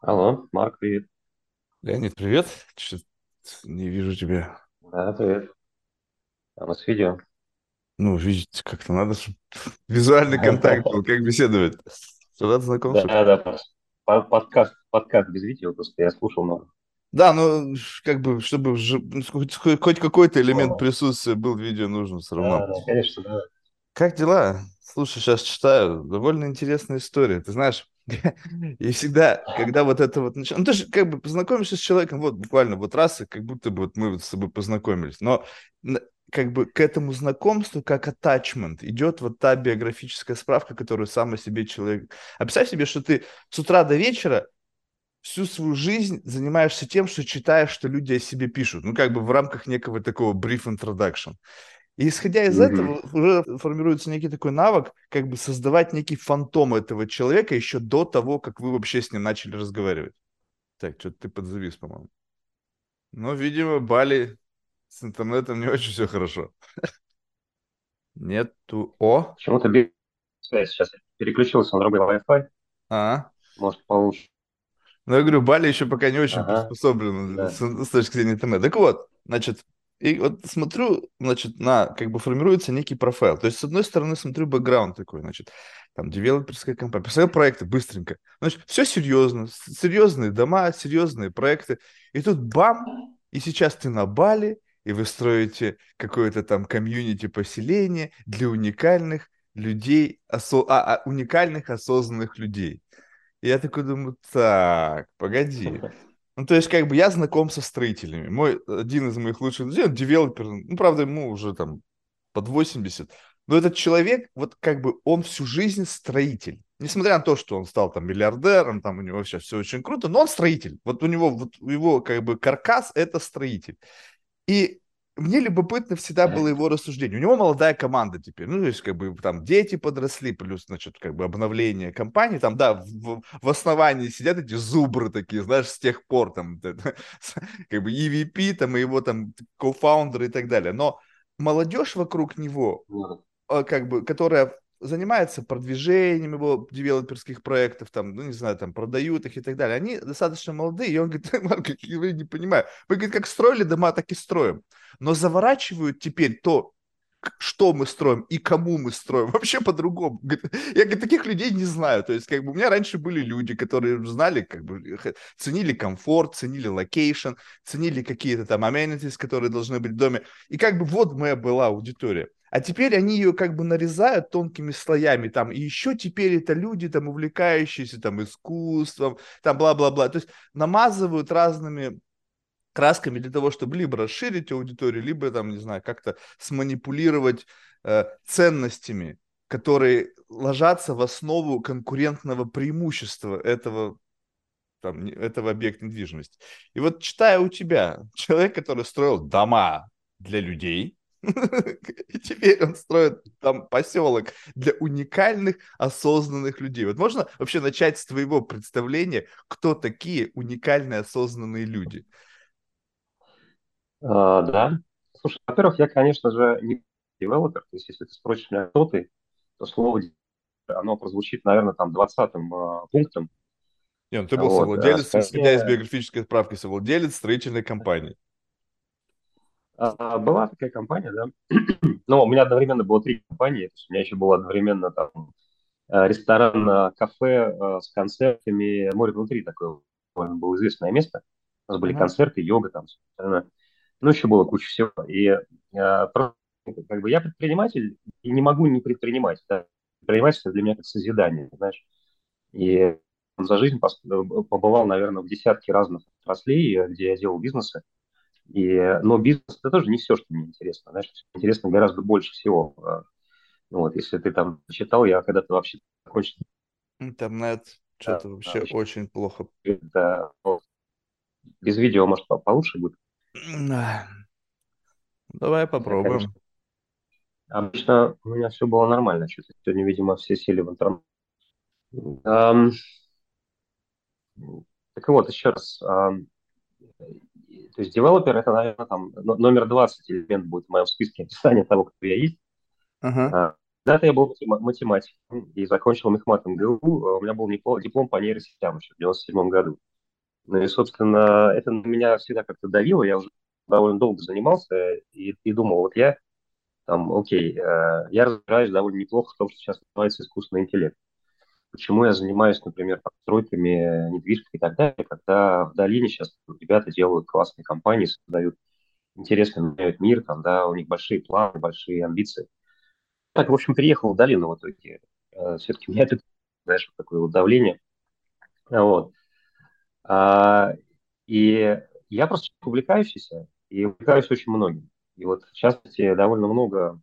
Алло, Марк, привет. Леонид, привет. Чё-то не вижу тебя. Да, привет. А у нас видео. Ну, видите, как-то надо, чтобы визуальный контакт был, как беседовать. Рад Да, знакомству. да, по- подкаст, подкаст без видео, просто я слушал много. Да, ну, как бы, чтобы ж- ну, хоть, хоть хоть какой-то элемент присутствия был в видео нужно все равно. Да, да, конечно, да. Как дела? Слушай, сейчас читаю. Довольно интересная история. Ты знаешь, и всегда, когда вот это вот начинается... Ну, ты же как бы познакомишься с человеком, вот буквально вот раз, и как будто бы вот мы вот с тобой познакомились. Но как бы к этому знакомству, как attachment, идет вот та биографическая справка, которую сам о себе человек... А представь себе, что ты с утра до вечера всю свою жизнь занимаешься тем, что читаешь, что люди о себе пишут. Ну, как бы в рамках некого такого brief introduction. И исходя из Мгм. этого уже формируется некий такой навык, как бы создавать некий фантом этого человека еще до того, как вы вообще с ним начали разговаривать. Так, что-то ты подзавис, по-моему. Но, видимо, Бали с интернетом не очень все хорошо. Нету... О! Почему-то без связи сейчас переключился на другой Wi-Fi, А, может, получше. Ну, я говорю, Бали еще пока не очень Ага, приспособлен да. с, с точки зрения интернета. Так вот, значит, и вот смотрю, значит, на, как бы формируется некий профайл. То есть, с одной стороны, смотрю бэкграунд такой, значит, там, девелоперская компания, представляю проекты быстренько. Значит, все серьезно, серьезные дома, серьезные проекты. И тут бам, и сейчас ты на Бали, и вы строите какое-то там комьюнити поселение для уникальных людей, осо- а, а, уникальных осознанных людей. И Я такой думаю, так, погоди. Ну, то есть, как бы я знаком со строителями. Мой, один из моих лучших друзей, он девелопер, ну, правда, ему уже там под 80. Но этот человек, вот как бы он всю жизнь строитель. Несмотря на то, что он стал там миллиардером, там у него сейчас все очень круто, но он строитель. Вот у него, вот его как бы каркас– это строитель. И мне любопытно всегда было его рассуждение. У него молодая команда теперь, ну, то есть, как бы, там, дети подросли, плюс, значит, как бы, обновление компании, там, да, в, в основании сидят эти зубры такие, знаешь, с тех пор, там, как бы, EVP, там, и его, там, кофаундеры и так далее. Но молодежь вокруг него, э, как бы, которая занимается продвижением его девелоперских проектов, там, ну, не знаю, там, продают их и так далее, они достаточно молодые, и он говорит, Марк, я не понимаю, мы, говорит, как строили дома, так и строим, но заворачивают теперь то, что мы строим и кому мы строим, вообще по-другому. Я говорит, таких людей не знаю. То есть, как бы у меня раньше были люди, которые знали, как бы ценили комфорт, ценили location, ценили какие-то там amenities, которые должны быть в доме. И как бы вот моя была аудитория. А теперь они ее как бы нарезают тонкими слоями там. И еще теперь это люди там увлекающиеся там искусством, там бла-бла-бла. То есть намазывают разными красками для того, чтобы либо расширить аудиторию, либо там, не знаю, как-то сманипулировать э, ценностями, которые ложатся в основу конкурентного преимущества этого там, этого объекта недвижимости. И вот читая у тебя, человек, который строил дома для людей, и теперь он строит там поселок для уникальных, осознанных людей. Вот можно вообще начать с твоего представления, кто такие уникальные, осознанные люди? А, да. Слушай, во-первых, я, конечно же, не девелопер, то есть если ты спросишь меня, кто ты, то слово оно прозвучит, наверное, там двадцатым а, пунктом. Не, ну ты был Вот. А совладелец, исходя из скорее, биографической справки, совладелец строительной компании. А, была такая компания, да, Но у меня одновременно было три компании. У меня еще было одновременно там э, ресторан, э, кафе э, с концертами. Море внутри такое было известное место. У нас были концерты, йога там. Ну, еще было куча всего. И просто, как бы я предприниматель и не могу не предпринимать. Да. Предпринимательство для меня как созидание, знаешь. И за жизнь побывал, наверное, в десятке разных отраслей, где я делал бизнесы. И, но бизнес это тоже не все, что мне интересно. Знаешь, интересно гораздо больше всего. А, ну Вот, если ты там читал, я когда-то вообще закончил Интернет да, что-то вообще начал очень плохо. ну, без видео, может, по- получше будет. Давай конечно, попробуем. обычно у меня все было нормально. Что-то сегодня, видимо, все сели в интернет. Ам, так вот, еще раз. То есть девелопер это, наверное, там но- номер 20 элемент будет в моем списке описания того, кто я есть. А, Когда-то я был матема- математиком и закончил мехмат МГУ. а У меня был диплом по нейросетям еще в 97 году. Ну и, собственно, это на меня всегда как-то давило. Я уже довольно долго занимался и, и думал, вот я там, окей, э, я разбираюсь довольно неплохо в том, что сейчас называется искусственный интеллект. Почему я занимаюсь, например, постройками недвижки и так далее, когда в долине сейчас ребята делают классные компании, создают интересно меняют мир, там, да, у них большие планы, большие амбиции. Так, в общем, переехал в долину в итоге. Э, Все-таки у меня это, знаешь, такое вот давление. Вот. А, и я просто увлекающийся, и увлекаюсь очень многим. И вот, в частности, довольно много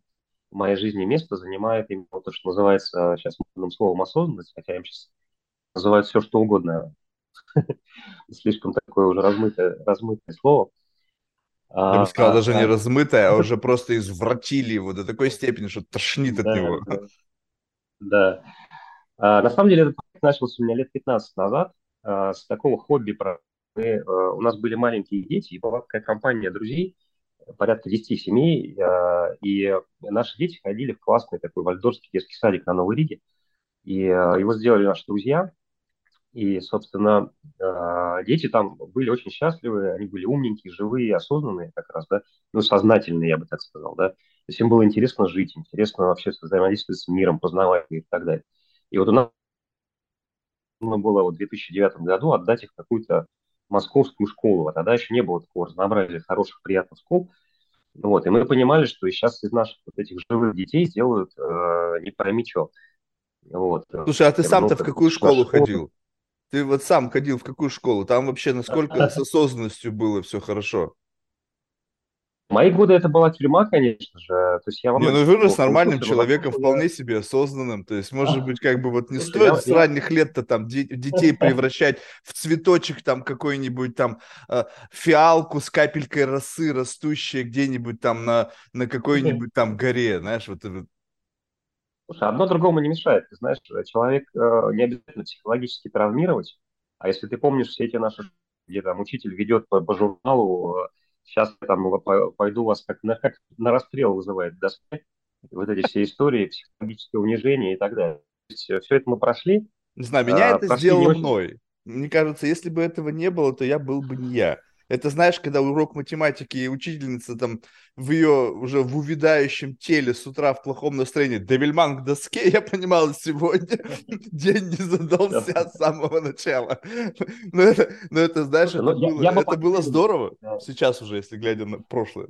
в моей жизни места занимает именно то, что называется сейчас модным словом осознанность, хотя им сейчас называют все, что угодно. Слишком такое уже размытое, размытое слово. Я бы сказал, даже не размытое, а уже просто извратили его до такой степени, что тошнит от него. Да. А, на самом деле, этот проект начался у меня лет 15 назад а, с такого хобби. Мы, а, у нас были маленькие дети, и была такая компания друзей, порядка 10 семей, и наши дети ходили в классный такой вальдорфский детский садик на Новой Риге, и его сделали наши друзья, и, собственно, дети там были очень счастливы, они были умненькие, живые, осознанные как раз, да, ну, сознательные, я бы так сказал, да. То есть им было интересно жить, интересно вообще взаимодействовать с миром, познавать мир и так далее. И вот у нас было вот в 2009 году отдать их в какую-то московскую школу. А тогда еще не было такого разнообразия хороших, приятных школ. Вот, и мы понимали, что сейчас из наших вот этих живых детей сделают э, не пойми что. Вот. Слушай, а ты сам-то в какую школу ходил? Ты вот сам ходил в какую школу? Там вообще насколько с осознанностью было все хорошо? Мои годы это была тюрьма, конечно же. То есть я не, ну вырос нормальным человеком, вполне себе осознанным. То есть, может быть, как бы вот не стоит я, с ранних лет-то там детей превращать в цветочек там какой-нибудь там э, фиалку с капелькой росы, растущей где-нибудь там на, на какой-нибудь там горе, знаешь, вот. Слушай, одно другому не мешает. Ты знаешь, человек э, не обязательно психологически травмировать, а если ты помнишь все эти наши, где там учитель ведет по, по журналу э, сейчас я там пойду вас как на, как на расстрел вызывает доска, вот эти все истории, психологическое унижение и так далее. Есть, э, все это мы прошли. Не знаю, меня а, это сделало очень... мной. Мне кажется, если бы этого не было, то я был бы не я. Это знаешь, когда урок математики и учительница там в ее уже в увядающем теле с утра в плохом настроении Девильман к доске, я понимал, сегодня день не задался с самого начала. Но это, но это знаешь, это, ну, было, я, я это было здорово сейчас уже, если глядя на прошлое.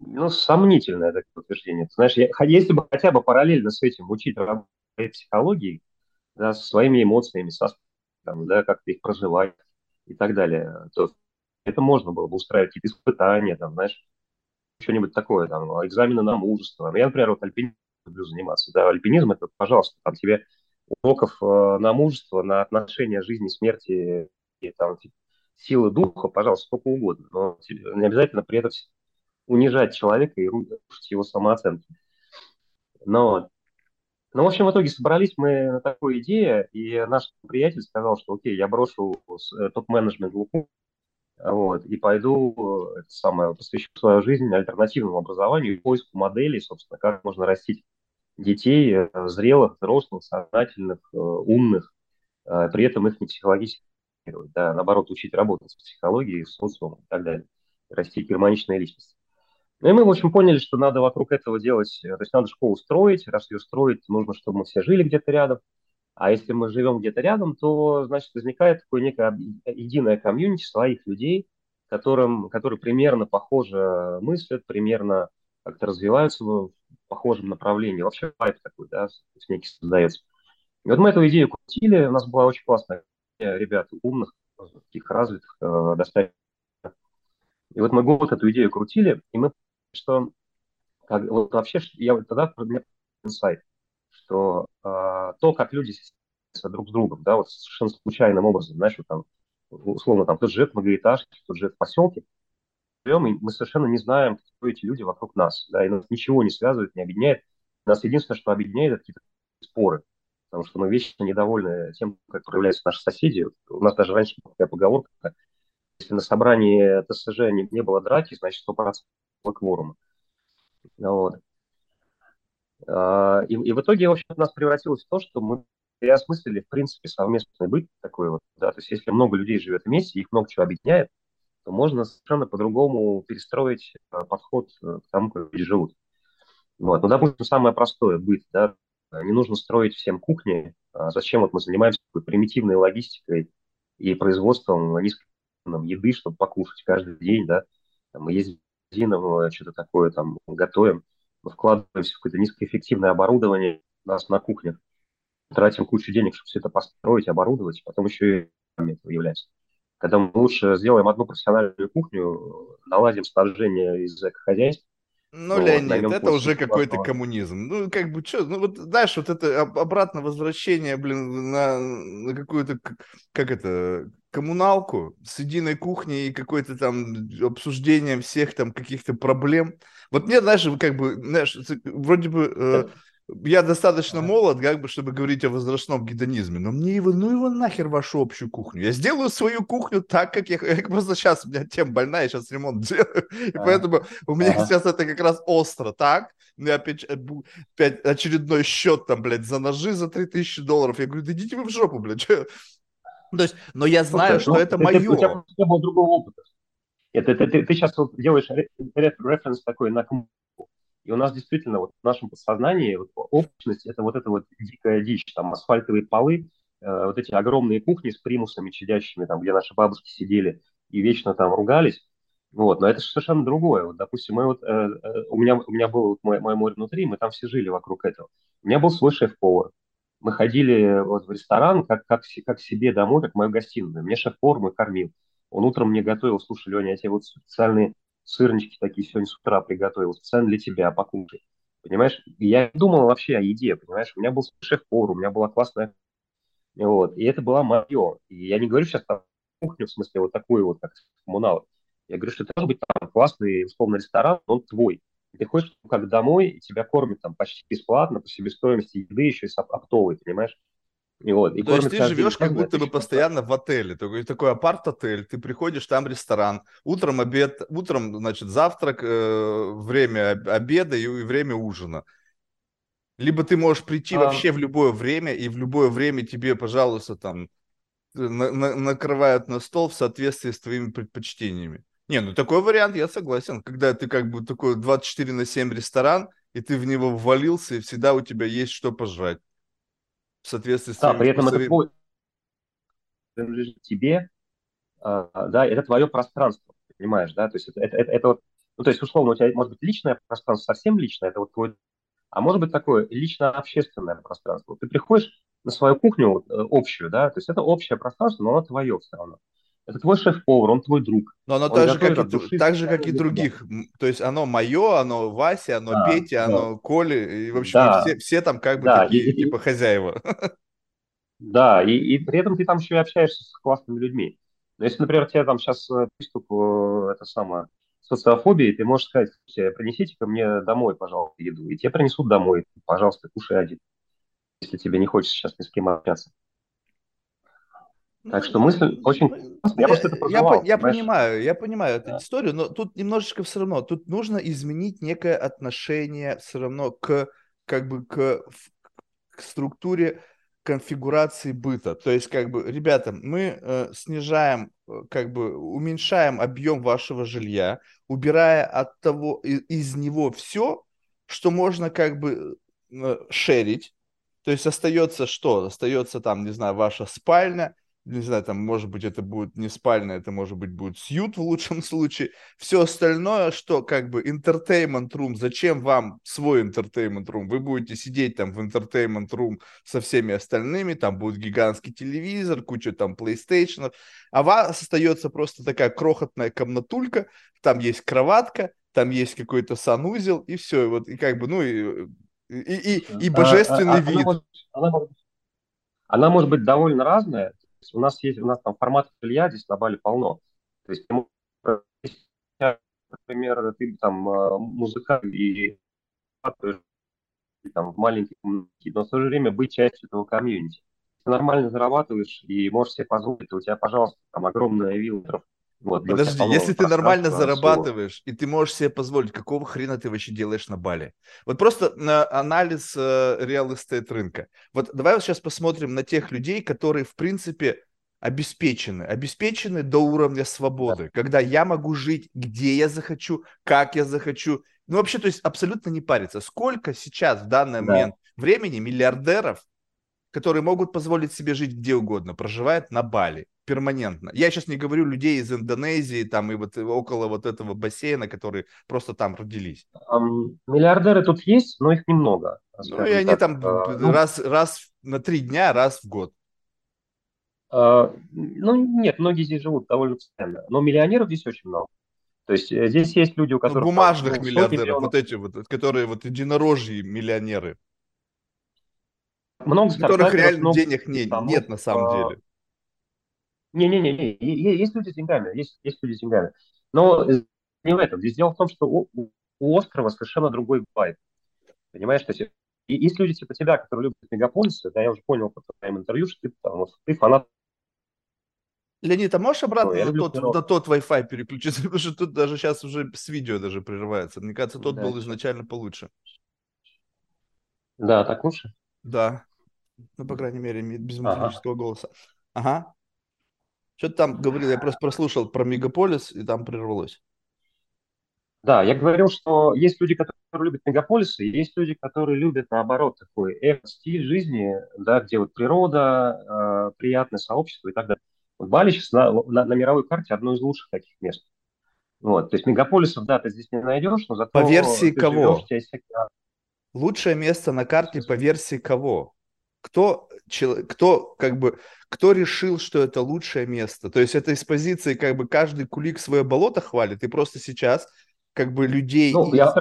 Ну, сомнительное такое утверждение. Ты знаешь, я, если бы хотя бы параллельно с этим учить психологии, да, со своими эмоциями, со, там, да, как ты их проживаешь и так далее, то это можно было бы устраивать какие-то испытания, там, знаешь, что-нибудь такое, там, экзамены на мужество. Я, например, вот альпинизм люблю заниматься. Да, альпинизм это, пожалуйста, там тебе уроков э, на мужество, на отношения жизни, смерти и там силы духа, пожалуйста, сколько угодно. Но не обязательно при этом унижать человека и рушить его самооценку. Но, ну, в общем, в итоге собрались мы на такой идее, и наш приятель сказал, что окей, я брошу э, топ-менеджмент в вот, и пойду, это самое, посвящу свою жизнь альтернативному образованию и поиску моделей, собственно, как можно растить детей, э, зрелых, взрослых, сознательных, э, умных, э, при этом их не психологически, да, наоборот, учить работать с психологией, с социумом и так далее, расти гармоничные личности. Ну и мы, в общем, поняли, что надо вокруг этого делать, то есть надо школу строить, раз ее строить, нужно, чтобы мы все жили где-то рядом, а если мы живем где-то рядом, то, значит, возникает такое некое единое комьюнити своих людей, которым, которые примерно похоже мыслят, примерно как-то развиваются в похожем направлении. Вообще хайп такой, да, некий создается. И вот мы эту идею крутили, у нас была очень классная ребят умных, таких развитых, э, достаточно. И вот мы год эту идею крутили, и мы что как, вот вообще, я вот тогда инсайт что э, то, как люди друг с другом, да, вот совершенно случайным образом, знаешь, вот там, условно, там, кто живет в многоэтажке, кто живет в поселке, живем, и мы совершенно не знаем, кто эти люди вокруг нас, да, и нас ничего не связывает, не объединяет. Нас единственное, что объединяет, это какие-то споры, потому что мы вечно недовольны тем, как проявляются наши соседи. У нас даже раньше была такая поговорка, если на собрании ТСЖ не, не было драки, значит, 100% кворума. Вот. А, и, и в итоге, в общем, у нас превратилось в то, что мы и осмыслили, в принципе, совместный быт такой вот, да, то есть если много людей живет вместе, их много чего объединяет, то можно совершенно по-другому перестроить э, подход э, к тому, как люди живут. Вот. Ну, допустим, самое простое – быт, да, не нужно строить всем кухни, а зачем вот мы занимаемся такой примитивной логистикой и производством низкой еды, чтобы покушать каждый день, да, мы ездим что-то такое там готовим, вкладываемся в какое-то низкоэффективное оборудование у нас на кухнях, тратим кучу денег, чтобы все это построить, оборудовать, потом еще и этого является. Когда мы лучше сделаем одну профессиональную кухню, наладим снабжение из экохозяйств, ну, вот, Леонид, это уже какой-то коммунизм. Ну, как бы, что, ну, вот, знаешь, вот это обратно возвращение, блин, на, на какую-то, как это, коммуналку с единой кухней и какой-то там обсуждением всех там каких-то проблем. Вот мне, знаешь, как бы, знаешь, вроде бы э, я достаточно молод, как бы, чтобы говорить о возрастном гедонизме, но мне его, ну его нахер вашу общую кухню. Я сделаю свою кухню так, как я, я просто сейчас, у меня тем больная, я сейчас ремонт делаю, и поэтому у меня ага. сейчас это как раз остро, так? У меня опять, опять очередной счет там, блядь, за ножи за 3000 долларов. Я говорю, да идите вы в жопу, блядь. То есть, но я знаю, Слушай, что ну, это мое. у тебя не было другого опыта. Это, ты, ты, ты сейчас вот делаешь референс такой на и у нас действительно вот в нашем подсознании вот, общность – это вот эта вот дикая дичь, там асфальтовые полы, э, вот эти огромные кухни с примусами чадящими, там, где наши бабушки сидели и вечно там ругались. Вот, но это совершенно другое. Вот, допустим, мы вот, э, э, у, меня, у меня был вот мой, мой море внутри, мы там все жили вокруг этого. У меня был свой шеф-повар. Мы ходили вот в ресторан как, как, как себе домой, как мою гостиную. Мне шеф-повар мой кормил. Он утром мне готовил, слушай, Леня, я тебе вот специальные сырнички такие сегодня с утра приготовил, специально для тебя, покушай. Понимаешь? Я думал вообще о еде, понимаешь? У меня был шеф-повар, у меня была классная... Вот. И это была мое. И я не говорю сейчас там кухню, в смысле вот такую вот, как коммунал. Я говорю, что это может быть там классный, условно, ресторан, он твой. Ты ходишь как домой, и тебя кормят там почти бесплатно, по себестоимости еды еще и с оптовой, понимаешь? И вот, и То есть ты живешь как будто бы постоянно в отеле, такой, такой апарт-отель, ты приходишь, там ресторан, утром обед, утром, значит, завтрак, э, время обеда и время ужина. Либо ты можешь прийти а... вообще в любое время, и в любое время тебе, пожалуйста, там на, на, накрывают на стол в соответствии с твоими предпочтениями. Не, ну такой вариант, я согласен. Когда ты как бы такой 24 на 7 ресторан, и ты в него ввалился, и всегда у тебя есть что пожрать в соответствии с Да, при этом это твой принадлежит тебе, а, да, это твое пространство, понимаешь, да, то есть это, это, это, это вот, ну, то есть, условно, у тебя может быть личное пространство, совсем личное, это вот твой, а может быть такое лично-общественное пространство. Ты приходишь на свою кухню э, общую, да, то есть это общее пространство, но оно твое все равно. Это твой шеф-повар, он твой друг. Но оно так же, как и, души, так же, как и других. То есть оно мое, оно Вася, оно да, Петя, да. оно Коли. И, в общем, да. все, все там как бы да, такие, и, типа, хозяева. Да, и, и при этом ты там еще и общаешься с классными людьми. Но если, например, тебе там сейчас э, приступ, э, это самое, социофобии, ты можешь сказать, принесите ко мне домой, пожалуйста, еду. И тебе принесут домой, пожалуйста, кушай один, если тебе не хочется сейчас ни с кем общаться. Так что мысль очень Я, просто это я, я понимаю, я понимаю эту да. историю, но тут немножечко все равно, тут нужно изменить некое отношение все равно к как бы к, к структуре конфигурации быта. То есть, как бы, ребята, мы э, снижаем, э, как бы, уменьшаем объем вашего жилья, убирая от того, из, из него все, что можно, как бы, э, шерить. То есть остается что? Остается там, не знаю, ваша спальня, не знаю, там, может быть, это будет не спальня, это, может быть, будет сьют в лучшем случае. Все остальное, что как бы entertainment room, зачем вам свой entertainment room? Вы будете сидеть там в entertainment room со всеми остальными, там будет гигантский телевизор, куча там PlayStation, а вас остается просто такая крохотная комнатулька, там есть кроватка, там есть какой-то санузел, и все, и вот, и как бы, ну, и, и, и, и божественный а, а, вид. Она может, она, она может быть довольно разная, есть у нас есть, у нас там формат жилья здесь на Бали полно. То есть, например, ты там э, музыкант и там в маленький но в то же время быть частью этого комьюнити. Ты нормально зарабатываешь и можешь себе позволить, у тебя, пожалуйста, там огромная вилла Вот, Подожди, если ты нормально зарабатываешь, всего. и ты можешь себе позволить, какого хрена ты вообще делаешь на Бали? Вот просто на анализ э, real estate рынка. Вот давай вот сейчас посмотрим на тех людей, которые, в принципе, обеспечены. Обеспечены до уровня свободы, да. когда я могу жить, где я захочу, как я захочу. Ну, вообще, то есть абсолютно не париться. Сколько сейчас в данный да. момент времени миллиардеров, которые могут позволить себе жить где угодно, проживает на Бали? Перманентно. Я сейчас не говорю людей из Индонезии там и вот около вот этого бассейна, которые просто там родились. Миллиардеры тут есть, но их немного. Ну и они так. там uh, раз, раз на три дня, раз в год. Uh, ну нет, многие здесь живут довольно постоянно, но миллионеров здесь очень много. То есть э, здесь есть люди, у ну, которых... Ну, бумажных там, ну, миллиардеров, миллионов. вот эти вот, которые вот единорожьи миллионеры. Много у которых реально много денег не, нет на самом uh, деле. Не-не-не, есть люди с деньгами, есть, есть люди с деньгами. Но не в этом. Здесь дело в том, что у, у острова совершенно другой вайб. Понимаешь, то есть и есть люди типа тебя, которые любят мегаполисы, да, я уже понял по твоим интервью, что ты, там, ты фанат Леонид, а можешь обратно на, тот, на тот Wi-Fi переключиться? Потому что тут даже сейчас уже с видео даже прерывается. Мне кажется, тот да. был изначально получше. Да, так лучше? Да. Ну, по крайней мере, без металлического ага. голоса. Ага. Что ты там говорил? Я просто прослушал про мегаполис, и там прервалось. Да, я говорил, что есть люди, которые любят мегаполисы, и есть люди, которые любят, наоборот, такой стиль жизни, да, где вот природа, э, приятное сообщество и так далее. Вот Бали сейчас на, на, на мировой карте одно из лучших таких мест. Вот, то есть мегаполисов, да, ты здесь не найдешь, но зато... По версии кого? Живешь, есть... Лучшее место на карте по версии кого? Кто, кто, как бы, кто решил, что это лучшее место? То есть это из позиции, как бы, каждый кулик свое болото хвалит, и просто сейчас как бы людей... Ну, я,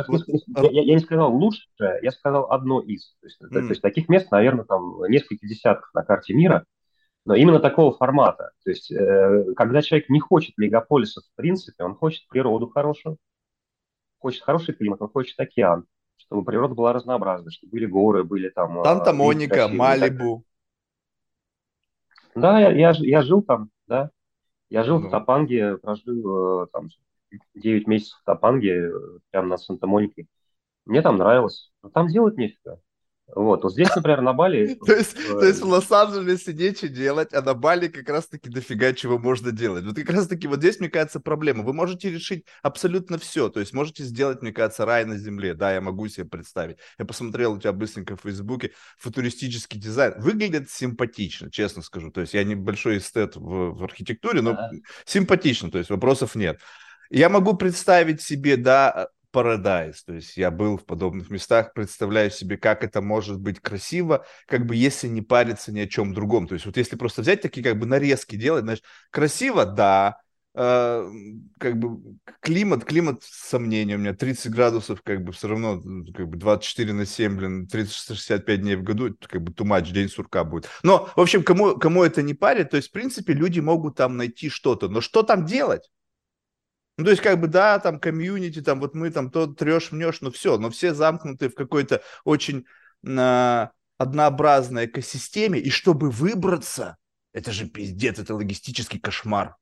я, я не сказал лучшее, я сказал одно из. То есть, mm. то, то есть таких мест, наверное, там несколько десятков на карте мира, но именно такого формата. То есть э, когда человек не хочет мегаполиса в принципе, он хочет природу хорошую, хочет хороший климат, он хочет океан, чтобы природа была разнообразна, чтобы были горы, были там... А, Санта-Моника, Малибу. Да, я, я, я жил там, да. Я жил ну. в Топанге, прожил э, там 9 месяцев в Топанге, э, прямо на Санта-Монике. Мне там нравилось. Но там делать нефига. Вот, вот здесь, например, на Бали... То есть, то есть в Лос-Анджелесе нечего делать, а на Бали как раз-таки дофига чего можно делать. Вот как раз-таки вот здесь, мне кажется, проблема. Вы можете решить абсолютно все. То есть можете сделать, мне кажется, рай на земле. Да, я могу себе представить. Я посмотрел у тебя быстренько в Фейсбуке. Футуристический дизайн. Выглядит симпатично, честно скажу. То есть я небольшой эстет в, в архитектуре, но симпатично. То есть вопросов нет. Я могу представить себе, да, Paradise. То есть я был в подобных местах, представляю себе, как это может быть красиво, как бы если не париться ни о чем другом. То есть вот если просто взять такие как бы нарезки делать, знаешь, красиво, да, э, как бы климат, климат сомнения, у меня 30 градусов, как бы все равно, как бы 24 на 7, блин, 365 дней в году, как бы тумач, день сурка будет. Но, в общем, кому, кому это не парит, то есть, в принципе, люди могут там найти что-то, но что там делать? Ну, то есть, как бы, да, там комьюнити, там вот мы там то трешь, мнешь, но все, но все замкнуты в какой-то очень э, однообразной экосистеме, и чтобы выбраться, это же пиздец, это логистический кошмар.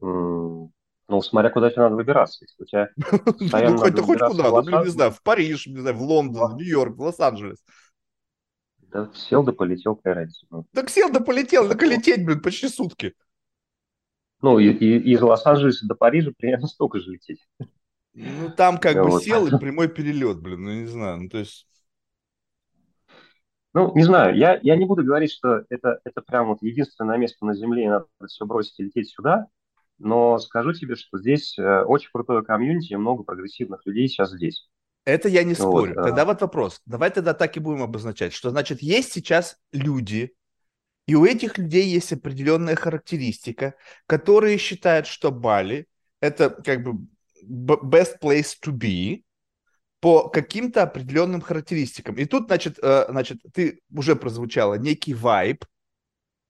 Mm. Ну, смотря куда тебе надо выбираться. Если у тебя ну, хоть, хоть куда, ну, не знаю, в Париж, не знаю, в Лондон, в Нью-Йорк, в Лос-Анджелес. Да сел да полетел, какая разница. Так сел да полетел, так лететь, блин, почти сутки. Ну, и, и из Лос-Анджелеса до Парижа примерно столько же лететь. Ну, там как вот. бы сел и прямой перелет, блин, ну, не знаю, ну, то есть... Ну, не знаю, я, я не буду говорить, что это, это прям вот единственное место на Земле, и надо все бросить и лететь сюда, но скажу тебе, что здесь э, очень крутое комьюнити, много прогрессивных людей сейчас здесь. Это я не спорю. Вот, тогда а... вот вопрос. Давай тогда так и будем обозначать, что значит есть сейчас люди, и у этих людей есть определенная характеристика, которые считают, что Бали это как бы best place to be по каким-то определенным характеристикам. И тут, значит, э, значит, ты уже прозвучало некий вайб,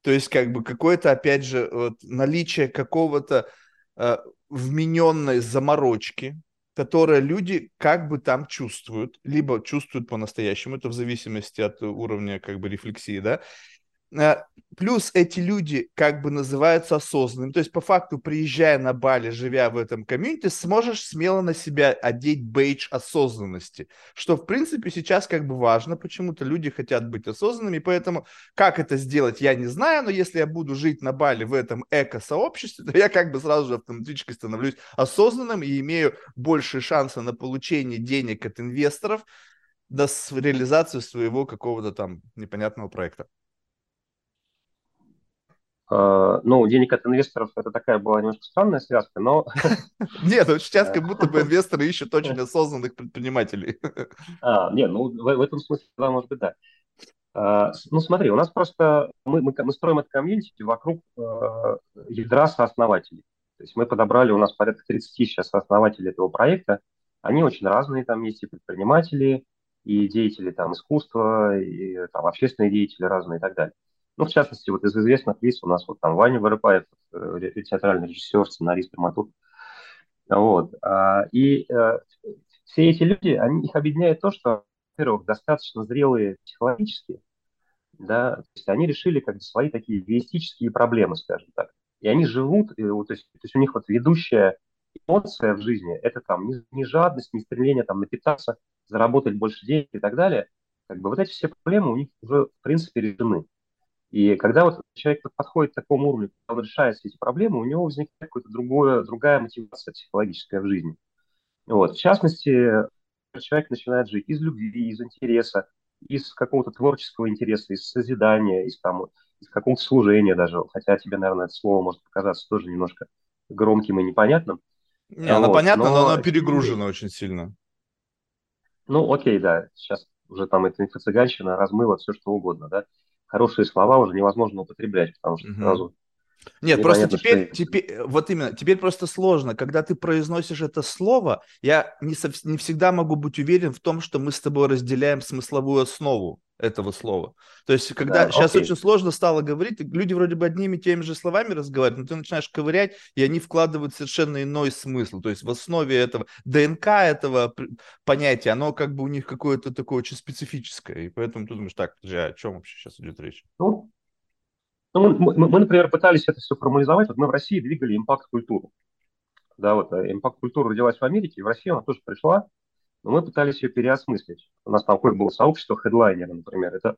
то есть как бы какое-то, опять же, вот, наличие какого-то э, вмененной заморочки, которое люди как бы там чувствуют, либо чувствуют по-настоящему, это в зависимости от уровня как бы рефлексии, да, плюс эти люди как бы называются осознанными. То есть, по факту, приезжая на Бали, живя в этом комьюнити, сможешь смело на себя одеть бейдж осознанности. Что, в принципе, сейчас как бы важно. Почему-то люди хотят быть осознанными. Поэтому, как это сделать, я не знаю. Но если я буду жить на Бали в этом эко-сообществе, то я как бы сразу же автоматически становлюсь осознанным и имею больше шанса на получение денег от инвесторов, на реализацию своего какого-то там непонятного проекта. Uh, ну, денег от инвесторов это такая была немножко странная связка, но... Нет, сейчас как будто бы инвесторы ищут очень осознанных предпринимателей. А, нет, ну, в, этом смысле, да, может быть, да. Uh, ну, смотри, у нас просто... Мы, мы, мы строим это комьюнити вокруг uh, ядра сооснователей. То есть мы подобрали, у нас порядка 30 сейчас основателей этого проекта. Они очень разные, там есть и предприниматели, и деятели там искусства, и там общественные деятели разные и так далее. Ну, в частности, вот из известных лиц у нас вот там Ваня Воропаев, э, театральный режиссер, сценарист, драматург. Вот. А, и э, все эти люди, они, их объединяет то, что, во-первых, достаточно зрелые психологически, да, то есть они решили как бы свои такие эгоистические проблемы, скажем так. И они живут, и, то, есть, то есть у них вот ведущая эмоция в жизни, это там не, не жадность, не стремление там напитаться, заработать больше денег и так далее. Как бы вот эти все проблемы у них уже, в принципе, решены. И когда вот человек подходит к такому уровню, он решает все эти проблемы, у него возникает какая-то другая, другая мотивация психологическая в жизни. Вот. В частности, человек начинает жить из любви, из интереса, из какого-то творческого интереса, из созидания, из, там, из какого-то служения даже. Хотя тебе, наверное, это слово может показаться тоже немножко громким и непонятным. Не, вот. оно понятно, но, но оно перегружено и... очень сильно. Ну, окей, да. Сейчас уже там эта инфо-цыганщина размыла все, что угодно, да хорошие слова уже невозможно употреблять, потому что угу. сразу нет, просто теперь, что... теперь, вот именно, теперь просто сложно, когда ты произносишь это слово, я не, сов, не всегда могу быть уверен в том, что мы с тобой разделяем смысловую основу этого слова. То есть, когда да, сейчас окей. очень сложно стало говорить, люди вроде бы одними и теми же словами разговаривают, но ты начинаешь ковырять, и они вкладывают совершенно иной смысл. То есть, в основе этого ДНК этого понятия, оно как бы у них какое-то такое очень специфическое. И поэтому ты думаешь, так, о чем вообще сейчас идет речь? Ну, ну, мы, мы, мы, например, пытались это все формализовать. Вот мы в России двигали импакт-культуру. Да, вот э, импакт-культура родилась в Америке, и в Россию она тоже пришла, но мы пытались ее переосмыслить. У нас там какое было сообщество хедлайнера, например. Это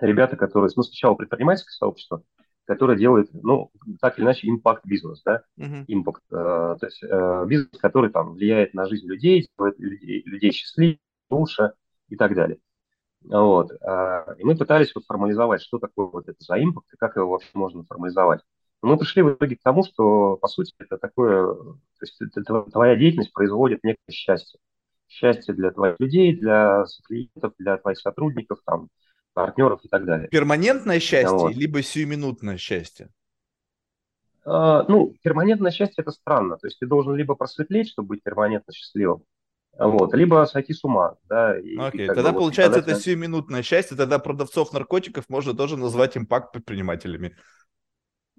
ребята, которые, ну, сначала предпринимательское сообщество, которое делает, ну, так или иначе, импакт-бизнес, да, импакт, uh-huh. э, то есть э, бизнес, который там влияет на жизнь людей, делает людей, людей счастливее, лучше и так далее. Вот. А, и мы пытались вот формализовать, что такое вот это за импакт и как его вообще можно формализовать. Но мы пришли в итоге к тому, что, по сути, это такое, то есть это, твоя деятельность производит некое счастье. Счастье для твоих людей, для клиентов, для твоих сотрудников, там, партнеров и так далее. Перманентное счастье, вот. либо сиюминутное счастье? Uh, ну, перманентное счастье – это странно. То есть ты должен либо просветлеть, чтобы быть перманентно счастливым, вот, либо сойти с ума, да. И, Окей, тогда бы, получается вот, это сиюминутное счастье, тогда продавцов наркотиков можно тоже назвать импакт предпринимателями.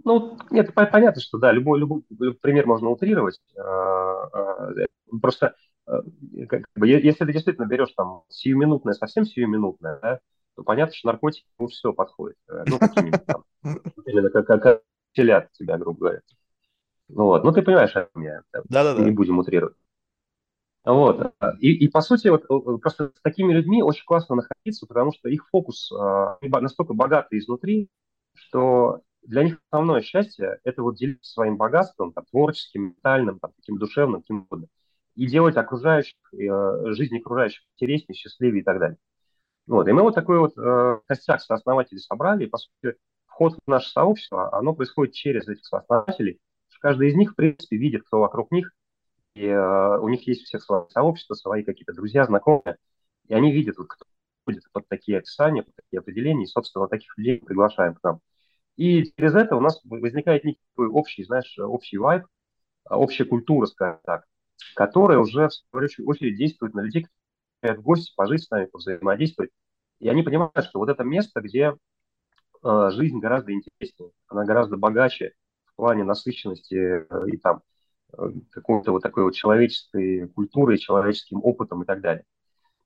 Ну, нет, понятно, что да, любой, любой, пример можно утрировать. А, а, просто как бы, если ты действительно берешь там сиюминутное, совсем сиюминутное, да, то понятно, что наркотики лучше всего подходят. Э, ну, какие-нибудь там, именно как, как телят тебя, грубо говоря. Ну вот, ну ты понимаешь, о меня. Да-да-да. Не будем утрировать. Вот. И, и по сути, вот, просто с такими людьми очень классно находиться, потому что их фокус э, настолько богатый изнутри, что для них основное счастье – это вот делиться своим богатством, там, творческим, ментальным, там, таким душевным, каким угодно, и делать окружающих, э, жизнь окружающих интереснее, счастливее и так далее. Вот. И мы вот такой вот э, костяк сооснователей собрали, и, по сути, вход в наше сообщество, оно происходит через этих сооснователей. Каждый из них, в принципе, видит, кто вокруг них, и э, у них есть у всех свои сообщества, свои какие-то друзья, знакомые, и они видят, вот, кто будет под такие описания, под такие определения, и, собственно, таких людей приглашаем к нам. И через это у нас возникает некий общий, знаешь, общий вайб, общая культура, скажем так, которая уже, в свою очередь, действует на людей, которые в гости, пожить с нами, повзаимодействовать. И они понимают, что вот это место, где э, жизнь гораздо интереснее, она гораздо богаче в плане насыщенности э, и там какой-то вот такой вот человеческой культурой, человеческим опытом и так далее.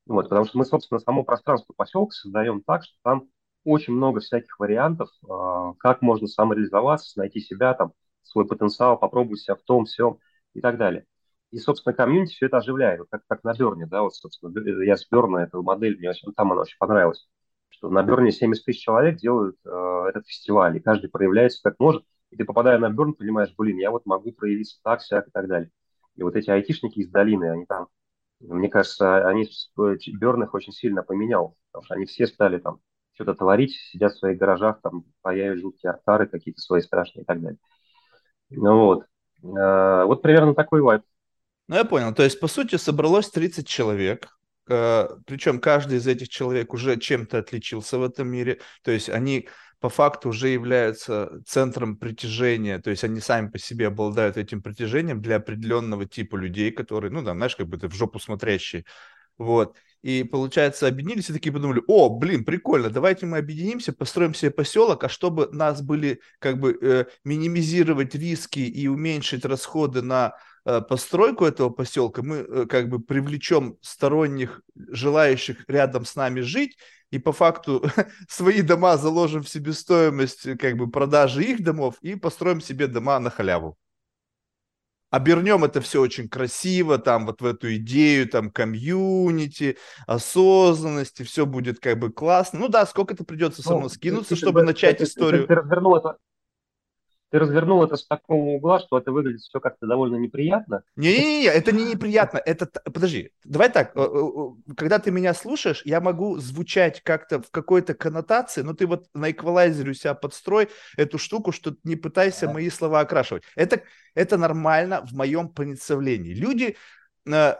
Вот, потому что мы, собственно, само пространство поселка создаем так, что там очень много всяких вариантов, а, как можно самореализоваться, найти себя, там, свой потенциал, попробовать себя в том, всем и так далее. И, собственно, комьюнити все это оживляет, вот как, как на Берне, да, вот, собственно, я с Берна эту модель, мне очень, там она очень понравилась, что на Берне 70 тысяч человек делают э, этот фестиваль, и каждый проявляется как может, и ты, попадая на Берн, понимаешь, блин, я вот могу проявиться так, сяк и так далее. И вот эти айтишники из долины, они там, мне кажется, они Берн их очень сильно поменял, потому что они все стали там что-то творить, сидят в своих гаражах, там паяют жуткие артары какие-то свои страшные и так далее. Ну вот. Э, вот примерно такой вайп. Ну, я понял. То есть, по сути, собралось 30 человек, э, причем каждый из этих человек уже чем-то отличился в этом мире. То есть они по факту уже являются центром притяжения, то есть они сами по себе обладают этим притяжением для определенного типа людей, которые, ну, там, знаешь, как бы ты в жопу смотрящие. Вот. И, получается, объединились и такие подумали, о, блин, прикольно, давайте мы объединимся, построим себе поселок, а чтобы нас были, как бы, э, минимизировать риски и уменьшить расходы на э, постройку этого поселка, мы, э, как бы, привлечем сторонних, желающих рядом с нами жить, и по факту свои дома заложим в себестоимость, как бы, продажи их домов и построим себе дома на халяву обернем это все очень красиво, там вот в эту идею, там комьюнити, осознанности, все будет как бы классно. Ну да, сколько это придется со мной ну, скинуться, чтобы начать историю. Ты развернул это, ты развернул это с такого угла, что это выглядит все как-то довольно неприятно. Не-не-не, это не неприятно. Это, подожди, давай так, э, э, когда ты меня слушаешь, я могу звучать как-то в какой-то коннотации, но ты вот на эквалайзере у себя подстрой эту штуку, что не пытайся мои слова окрашивать. Это, это нормально в моем представлении. Люди э,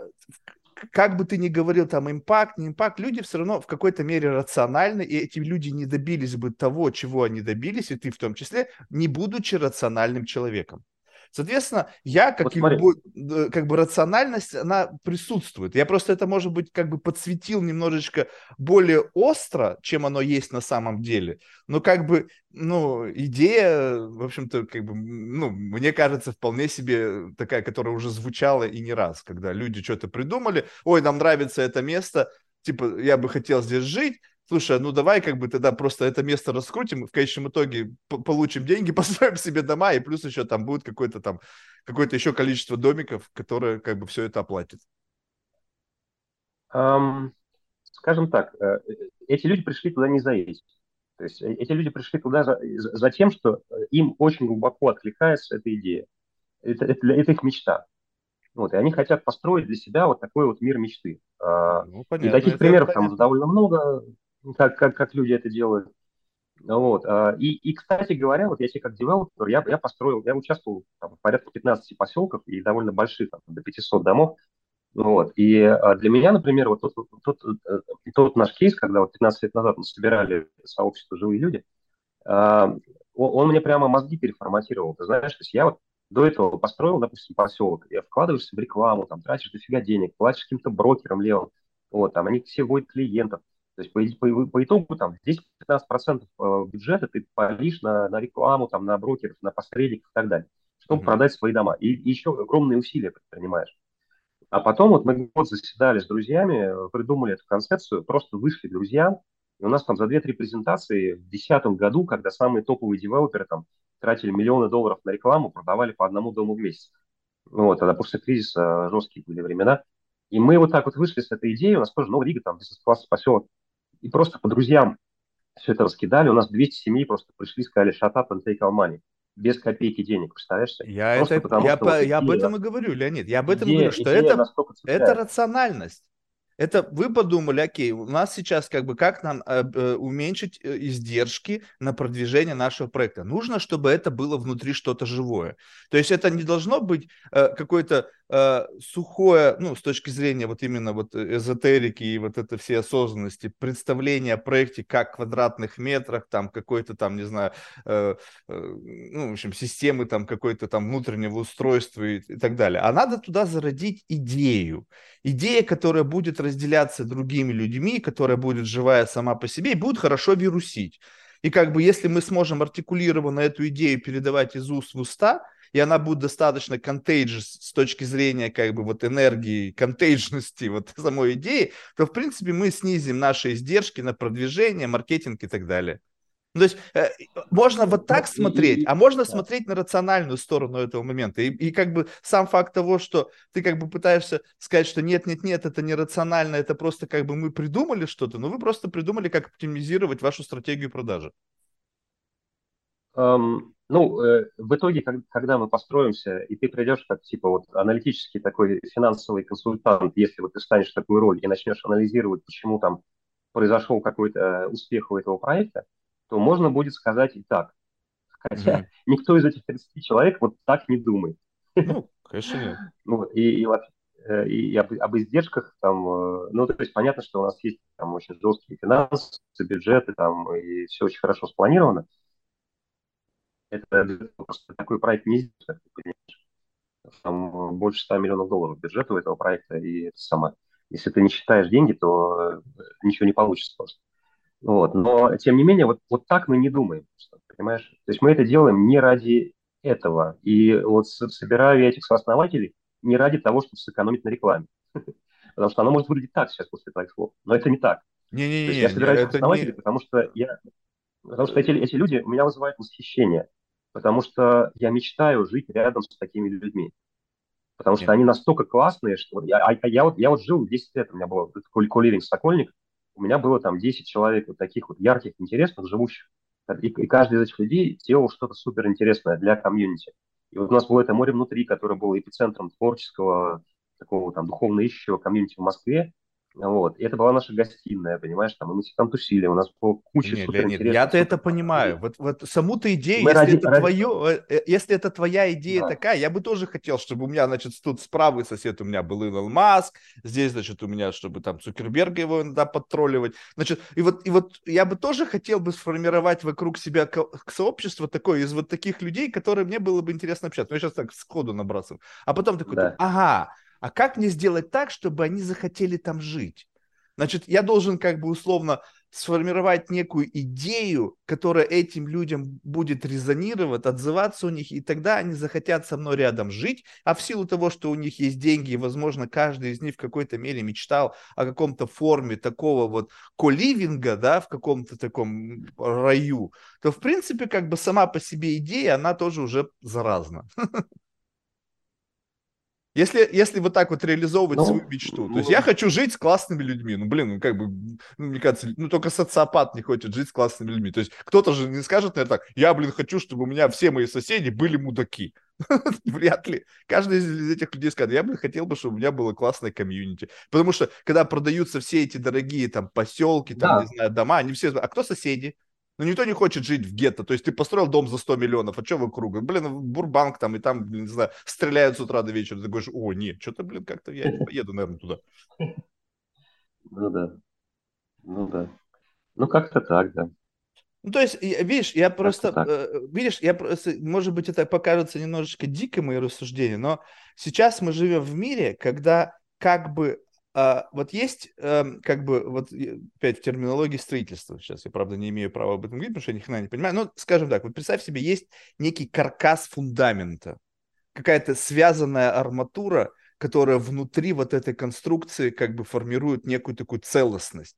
как бы ты ни говорил, там, импакт, не импакт, люди все равно в какой-то мере рациональны, и эти люди не добились бы того, чего они добились, и ты в том числе, не будучи рациональным человеком. Соответственно, я, как, вот и, как бы рациональность, она присутствует. Я просто это, может быть, как бы подсветил немножечко более остро, чем оно есть на самом деле. Но как бы, ну, идея, в общем-то, как бы, ну, мне кажется, вполне себе такая, которая уже звучала и не раз, когда люди что-то придумали, ой, нам нравится это место, типа, я бы хотел здесь жить, слушай, ну давай как бы тогда просто это место раскрутим, в конечном итоге получим деньги, построим себе дома, и плюс еще там будет какое-то там, какое-то еще количество домиков, которые как бы все это оплатят. Um, скажем так, э, эти люди пришли туда не за этим. То есть э, эти люди пришли туда за, за тем, что им очень глубоко откликается эта идея. Это, это, это их мечта. Вот, и они хотят построить для себя вот такой вот мир мечты. А, ну, понятно, и таких примеров понятно. там довольно много как, как, как люди это делают. Вот. А, и, и, кстати говоря, вот я себе как девелопер, я, я построил, я участвовал там, в порядка 15 поселков и довольно больших, там, до 500 домов. Вот. И а, для меня, например, вот тот, тот, тот, тот наш кейс, когда вот 15 лет назад мы собирали сообщество «Живые люди», он, он мне прямо мозги переформатировал. Ты знаешь, то есть я вот до этого построил, допустим, поселок, я вкладываешься в рекламу, там, тратишь дофига денег, платишь каким-то брокерам левым, вот, там, они все вводят клиентов, то есть по, по, по итогу там 10-15% э, бюджета ты полишь на, на рекламу, там, на брокеров, на посредников и так далее, чтобы mm-hmm. продать свои дома. И, и еще огромные усилия предпринимаешь. А потом вот мы год заседали с друзьями, придумали эту концепцию, просто вышли друзья, и у нас там за 2-3 презентации в 2010 году, когда самые топовые девелоперы там тратили миллионы долларов на рекламу, продавали по одному дому в месяц. Ну вот, тогда после кризиса жесткие были времена. И мы вот так вот вышли с этой идеей, у нас тоже Новая Рига, там бизнес-класс поселок и просто по друзьям все это раскидали. У нас 200 семей просто пришли, сказали shut up and take our money. Без копейки денег, представляешь? Я, это, потому, я, по, я об этом и говорю, Леонид. Я об этом идея, говорю, что это, это рациональность. Это вы подумали, окей, у нас сейчас как бы как нам э, э, уменьшить э, издержки на продвижение нашего проекта? Нужно, чтобы это было внутри что-то живое. То есть это не должно быть э, какое-то э, сухое, ну, с точки зрения вот именно вот эзотерики и вот это все осознанности, представление о проекте как квадратных метрах, там какой-то там, не знаю, э, э, ну, в общем, системы там какой-то там внутреннего устройства и, и так далее. А надо туда зародить идею. Идея, которая будет разделяться другими людьми, которая будет живая сама по себе и будет хорошо вирусить. И как бы если мы сможем артикулированно эту идею передавать из уст в уста, и она будет достаточно contagious с точки зрения как бы вот энергии, контейджности вот самой идеи, то в принципе мы снизим наши издержки на продвижение, маркетинг и так далее. Ну, то есть э, можно вот так ну, смотреть, а можно смотреть на рациональную сторону этого момента. И, и как бы сам факт того, что ты как бы пытаешься сказать, что нет, нет, нет, это нерационально, это просто как бы мы придумали что-то, но вы просто придумали, как оптимизировать вашу стратегию продажи. Um, ну, э, в итоге, как, когда мы построимся, и ты придешь как типа вот аналитический такой финансовый консультант, если вот ты станешь в такую роль и начнешь анализировать, почему там произошел какой-то э, успех у этого проекта, то можно будет сказать и так. Хотя mm-hmm. никто из этих 30 человек вот так не думает. Ну, конечно, нет. Ну, и, и, э, и, и об, об издержках там, э, ну, то есть понятно, что у нас есть там очень жесткие финансы, бюджеты там, и все очень хорошо спланировано. Это просто такой проект не сделать, как ты понимаешь. Там больше 100 миллионов долларов бюджета у этого проекта, и это самое. Если ты не считаешь деньги, то э, ничего не получится просто. Вот. Но, тем не менее, вот, вот так мы не думаем, понимаешь? То есть мы это делаем не ради этого. И вот собираю я этих сооснователей не ради того, чтобы сэкономить на рекламе. Потому что оно может выглядеть так сейчас после твоих слов. Но это не так. Не-не-не. Я собираю сооснователей, не... потому что я... Потому что эти, эти люди у меня вызывают восхищение. Потому что я мечтаю жить рядом с такими людьми. Потому что они настолько классные, что... Я, а, я, вот, я вот жил 10 лет, у меня был ко-ливинг Сокольник, у меня было там 10 человек вот таких вот ярких, интересных, живущих. И, и каждый из этих людей делал что-то супер интересное для комьюнити. И вот у нас было это море внутри, которое было эпицентром творческого, такого там духовно ищущего комьюнити в Москве. Вот. И это была наша гостиная, понимаешь, там, мы все там тусили, у нас было куча Нет, Леонид, я-то это понимаю. Вот, вот саму-то идею, если ради, это ради... твое, э, э, если это твоя идея да. такая, я бы тоже хотел, чтобы у меня, значит, тут справа сосед у меня был Илон Маск, здесь, значит, у меня, чтобы там Цукерберга его иногда подтролливать. Значит, и вот, и вот я бы тоже хотел бы сформировать вокруг себя сообщество такое из вот таких людей, которые мне было бы интересно общаться. Ну, я сейчас так сходу набрасываю. А потом такой, да. ага, а как мне сделать так, чтобы они захотели там жить? Значит, я должен как бы условно сформировать некую идею, которая этим людям будет резонировать, отзываться у них, и тогда они захотят со мной рядом жить, а в силу того, что у них есть деньги, и, возможно, каждый из них в какой-то мере мечтал о каком-то форме такого вот коливинга, да, в каком-то таком раю, то, в принципе, как бы сама по себе идея, она тоже уже заразна. Если, если вот так вот реализовывать ну, свою мечту. Ну, то есть я хочу жить с классными людьми. Ну, блин, ну как бы, ну, мне кажется, ну только социопат не хочет жить с классными людьми. То есть кто-то же не скажет, наверное, так, я, блин, хочу, чтобы у меня все мои соседи были мудаки. Вряд ли. Каждый из этих людей скажет, я, блин, хотел бы, чтобы у меня было классное комьюнити. Потому что, когда продаются все эти дорогие там поселки, там, да. не знаю, дома, они все... А кто соседи? Ну, никто не хочет жить в гетто. То есть ты построил дом за 100 миллионов, а что вокруг? Блин, Бурбанк там, и там, блин, не знаю, стреляют с утра до вечера. Ты говоришь, о, нет, что-то, блин, как-то я не поеду, наверное, туда. Ну да. Ну да. Ну, как-то так, да. Ну, то есть, видишь, я просто, э, видишь, я просто, может быть, это покажется немножечко дико, мои рассуждения, но сейчас мы живем в мире, когда как бы а, вот есть, а, как бы, вот опять в терминологии строительства, сейчас я, правда, не имею права об этом говорить, потому что я ни хрена не понимаю, но, скажем так, вот представь себе, есть некий каркас фундамента, какая-то связанная арматура, которая внутри вот этой конструкции как бы формирует некую такую целостность.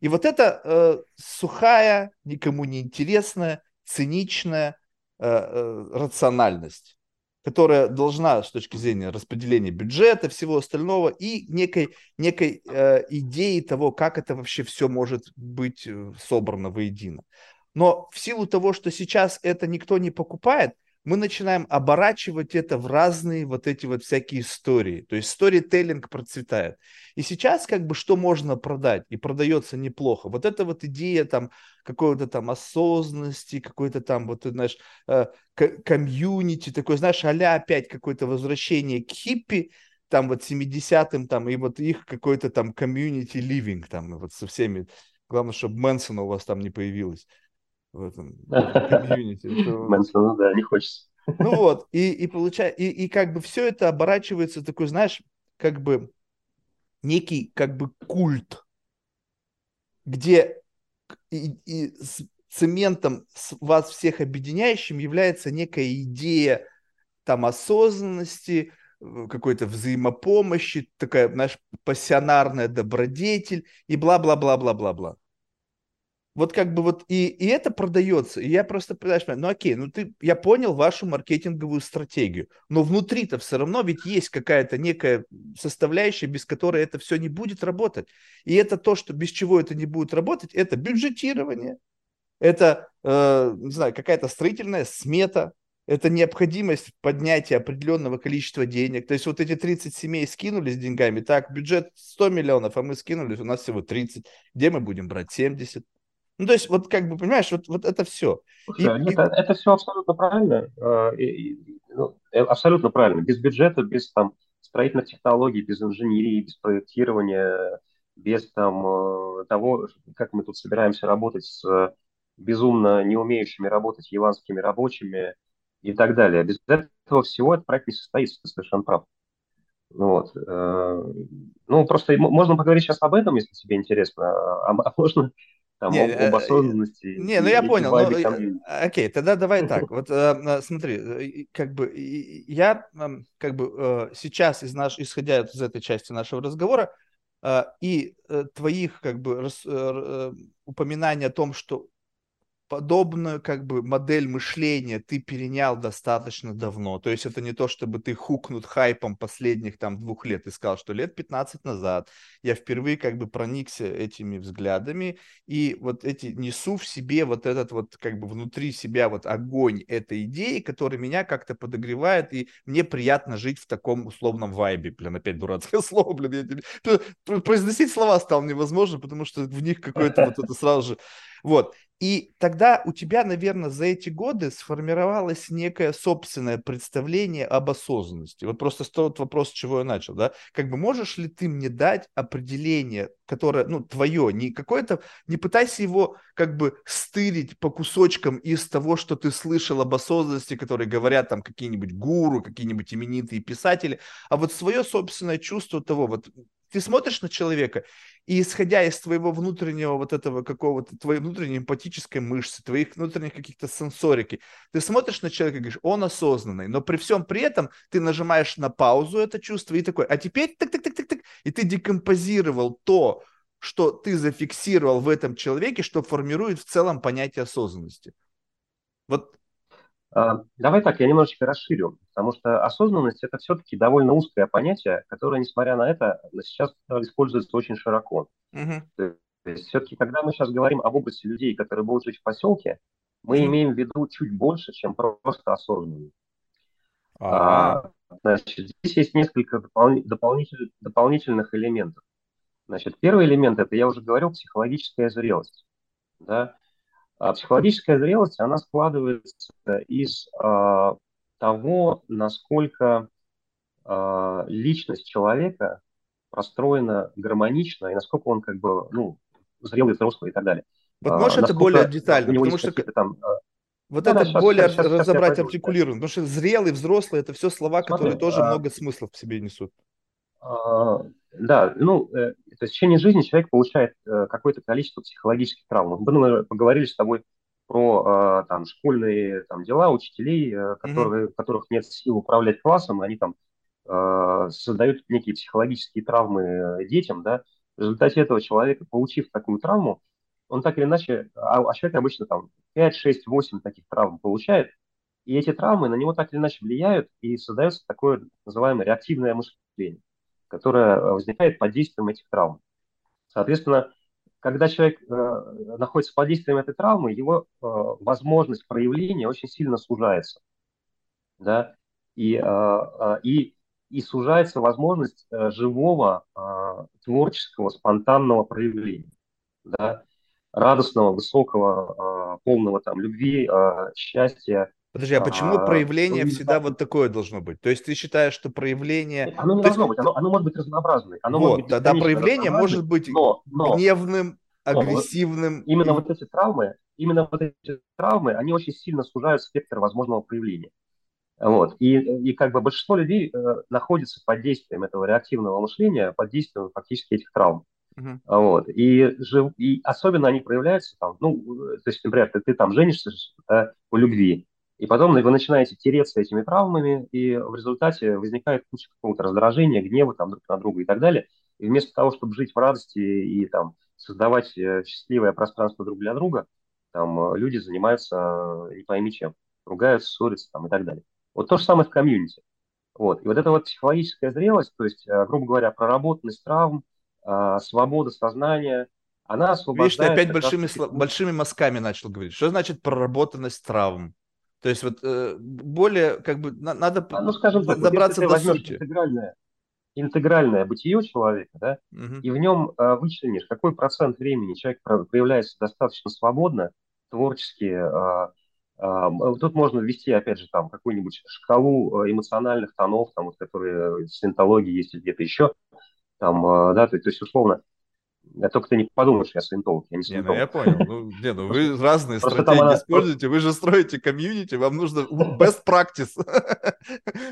И вот эта э, сухая, никому не интересная, циничная э, э, рациональность которая должна с точки зрения распределения бюджета, всего остального и некой, некой э, идеи того, как это вообще все может быть э, собрано воедино. Но в силу того, что сейчас это никто не покупает, мы начинаем оборачивать это в разные вот эти вот всякие истории. То есть сторителлинг процветает. И сейчас как бы что можно продать, и продается неплохо. Вот эта вот идея там какой-то там осознанности, какой-то там вот, знаешь, э, комьюнити, такой, знаешь, а опять какое-то возвращение к хиппи, там вот 70-м, там, и вот их какой-то там комьюнити ливинг, там, вот со всеми, главное, чтобы Мэнсона у вас там не появилось в этом комьюнити. Мэнсону, да, не хочется. Ну вот, и, и получается, и, и как бы все это оборачивается такой, знаешь, как бы некий как бы культ, где и, и с цементом с вас всех объединяющим является некая идея там осознанности, э, какой-то взаимопомощи, такая, знаешь, пассионарная добродетель и бла-бла-бла-бла-бла-бла. Вот как бы вот и, и это продается. И я просто, понимаешь, ну окей, ну ты, я понял вашу маркетинговую стратегию, но внутри-то все равно ведь есть какая-то некая составляющая, без которой это все не будет работать. И это то, что без чего это не будет работать, это бюджетирование, это, э, не знаю, какая-то строительная смета, это необходимость поднятия определенного количества денег. То есть вот эти 30 семей скинулись деньгами, так, бюджет 100 миллионов, а мы скинулись, у нас всего 30. Где мы будем брать 70? Ну, то есть, вот как бы, понимаешь, вот, вот это все. Слушай, и, нет, и... это все абсолютно правильно. А, ну, э, абсолютно правильно. Без бюджета, без там строительных технологий, без инженерии, без проектирования, без там э, того, как мы тут собираемся работать с безумно не умеющими работать яванскими рабочими и так далее. Без этого всего этот проект не состоится, ты совершенно прав. Ну вот. Э, ну, просто можно поговорить сейчас об этом, если тебе интересно, а, а можно там, не, об, об э, осознанности. Не, ну я понял. Ну, окей, тогда давай так. Вот э, смотри, как бы я как бы сейчас из наш, исходя из этой части нашего разговора и твоих как бы упоминаний о том, что подобную как бы модель мышления ты перенял достаточно давно. То есть это не то, чтобы ты хукнут хайпом последних там двух лет и сказал, что лет 15 назад я впервые как бы проникся этими взглядами и вот эти несу в себе вот этот вот как бы внутри себя вот огонь этой идеи, который меня как-то подогревает и мне приятно жить в таком условном вайбе. Блин, опять дурацкое слово, блин. Я... Произносить слова стало невозможно, потому что в них какое-то вот это сразу же вот. И тогда у тебя, наверное, за эти годы сформировалось некое собственное представление об осознанности. Вот просто тот вопрос, с чего я начал, да? Как бы можешь ли ты мне дать определение, которое, ну, твое, не какое-то, не пытайся его как бы стырить по кусочкам из того, что ты слышал об осознанности, которые говорят там какие-нибудь гуру, какие-нибудь именитые писатели, а вот свое собственное чувство того, вот ты смотришь на человека, и исходя из твоего внутреннего вот этого какого-то, твоей внутренней эмпатической мышцы, твоих внутренних каких-то сенсорики, ты смотришь на человека и говоришь, он осознанный, но при всем при этом ты нажимаешь на паузу это чувство и такой, а теперь так-так-так-так-так, и ты декомпозировал то, что ты зафиксировал в этом человеке, что формирует в целом понятие осознанности. Вот давай так, я немножечко расширю, потому что осознанность – это все-таки довольно узкое понятие, которое, несмотря на это, сейчас используется очень широко. Uh-huh. То есть все-таки, когда мы сейчас говорим об области людей, которые будут жить в поселке, мы uh-huh. имеем в виду чуть больше, чем просто осознанные. Uh-huh. А, значит, здесь есть несколько допол- дополнитель- дополнительных элементов. Значит, первый элемент – это, я уже говорил, психологическая зрелость. Да? А психологическая зрелость, она складывается из а, того, насколько а, личность человека простроена гармонично и насколько он как бы, ну, зрелый, взрослый и так далее. Вот можешь это более детально, потому что там, вот да, это да, более сейчас, разобрать, сейчас артикулировать, потому что зрелый, взрослый, это все слова, Смотри, которые тоже а... много смыслов в себе несут. Да, ну, э, то есть в течение жизни человек получает э, какое-то количество психологических травм. Мы поговорили с тобой про э, там школьные там дела учителей, которые, mm-hmm. которых нет сил управлять классом, они там создают некие психологические травмы детям, да. В результате этого человека, получив такую травму, он так или иначе, а, а человек обычно там 5, 6, 8 таких травм получает, и эти травмы на него так или иначе влияют, и создается такое называемое реактивное мышление которая э, возникает под действием этих травм. Соответственно, когда человек э, находится под действием этой травмы, его э, возможность проявления очень сильно сужается. Да? И, э, э и, и сужается возможность э, живого, э, творческого, спонтанного проявления. Да? Радостного, высокого, э, полного там, любви, э, счастья, Подожди, а почему а, проявление всегда вот такое должно быть? То есть ты считаешь, что проявление... Оно не То должно есть... быть, оно, оно может быть разнообразное. Оно вот, может быть тогда проявление может быть но, но, гневным, агрессивным. Но, именно вот эти травмы, именно вот эти травмы, они очень сильно сужают спектр возможного проявления. Вот. И, и как бы большинство людей э, находится под действием этого реактивного мышления, под действием фактически этих травм. Uh-huh. Вот. И, жив, и особенно они проявляются там, ну, то есть, например, ты, ты там женишься да, по любви, И потом вы начинаете тереться этими травмами, и в результате возникает куча какого-то раздражения, гнева там друг на друга и так далее. И вместо того, чтобы жить в радости и там создавать э, счастливое пространство друг для друга, там э, люди занимаются э, не пойми чем, ругаются, ссорятся там и так далее. Вот то же самое в комьюнити. Вот. И вот эта вот психологическая зрелость, то есть, грубо говоря, проработанность травм, свобода сознания, она освобождает... Видишь, ты опять большими, раз... большими мазками начал говорить. Что значит проработанность травм? То есть вот э, более как бы надо а, ну, скажем так, добраться вот, до сути. Интегральное, интегральное бытие человека, да, угу. и в нем э, вычленишь, какой процент времени человек проявляется достаточно свободно, творчески. Э, э, тут можно ввести, опять же, там какую-нибудь шкалу э, эмоциональных тонов, там, вот, которые в синтологии есть где-то еще, там, да, то, то есть, условно, я только ты не подумаешь, я саентолог, я не саентолог. Не, ну я понял. Ну, не, ну вы разные Просто стратегии она... используете, вы же строите комьюнити, вам нужно best practice.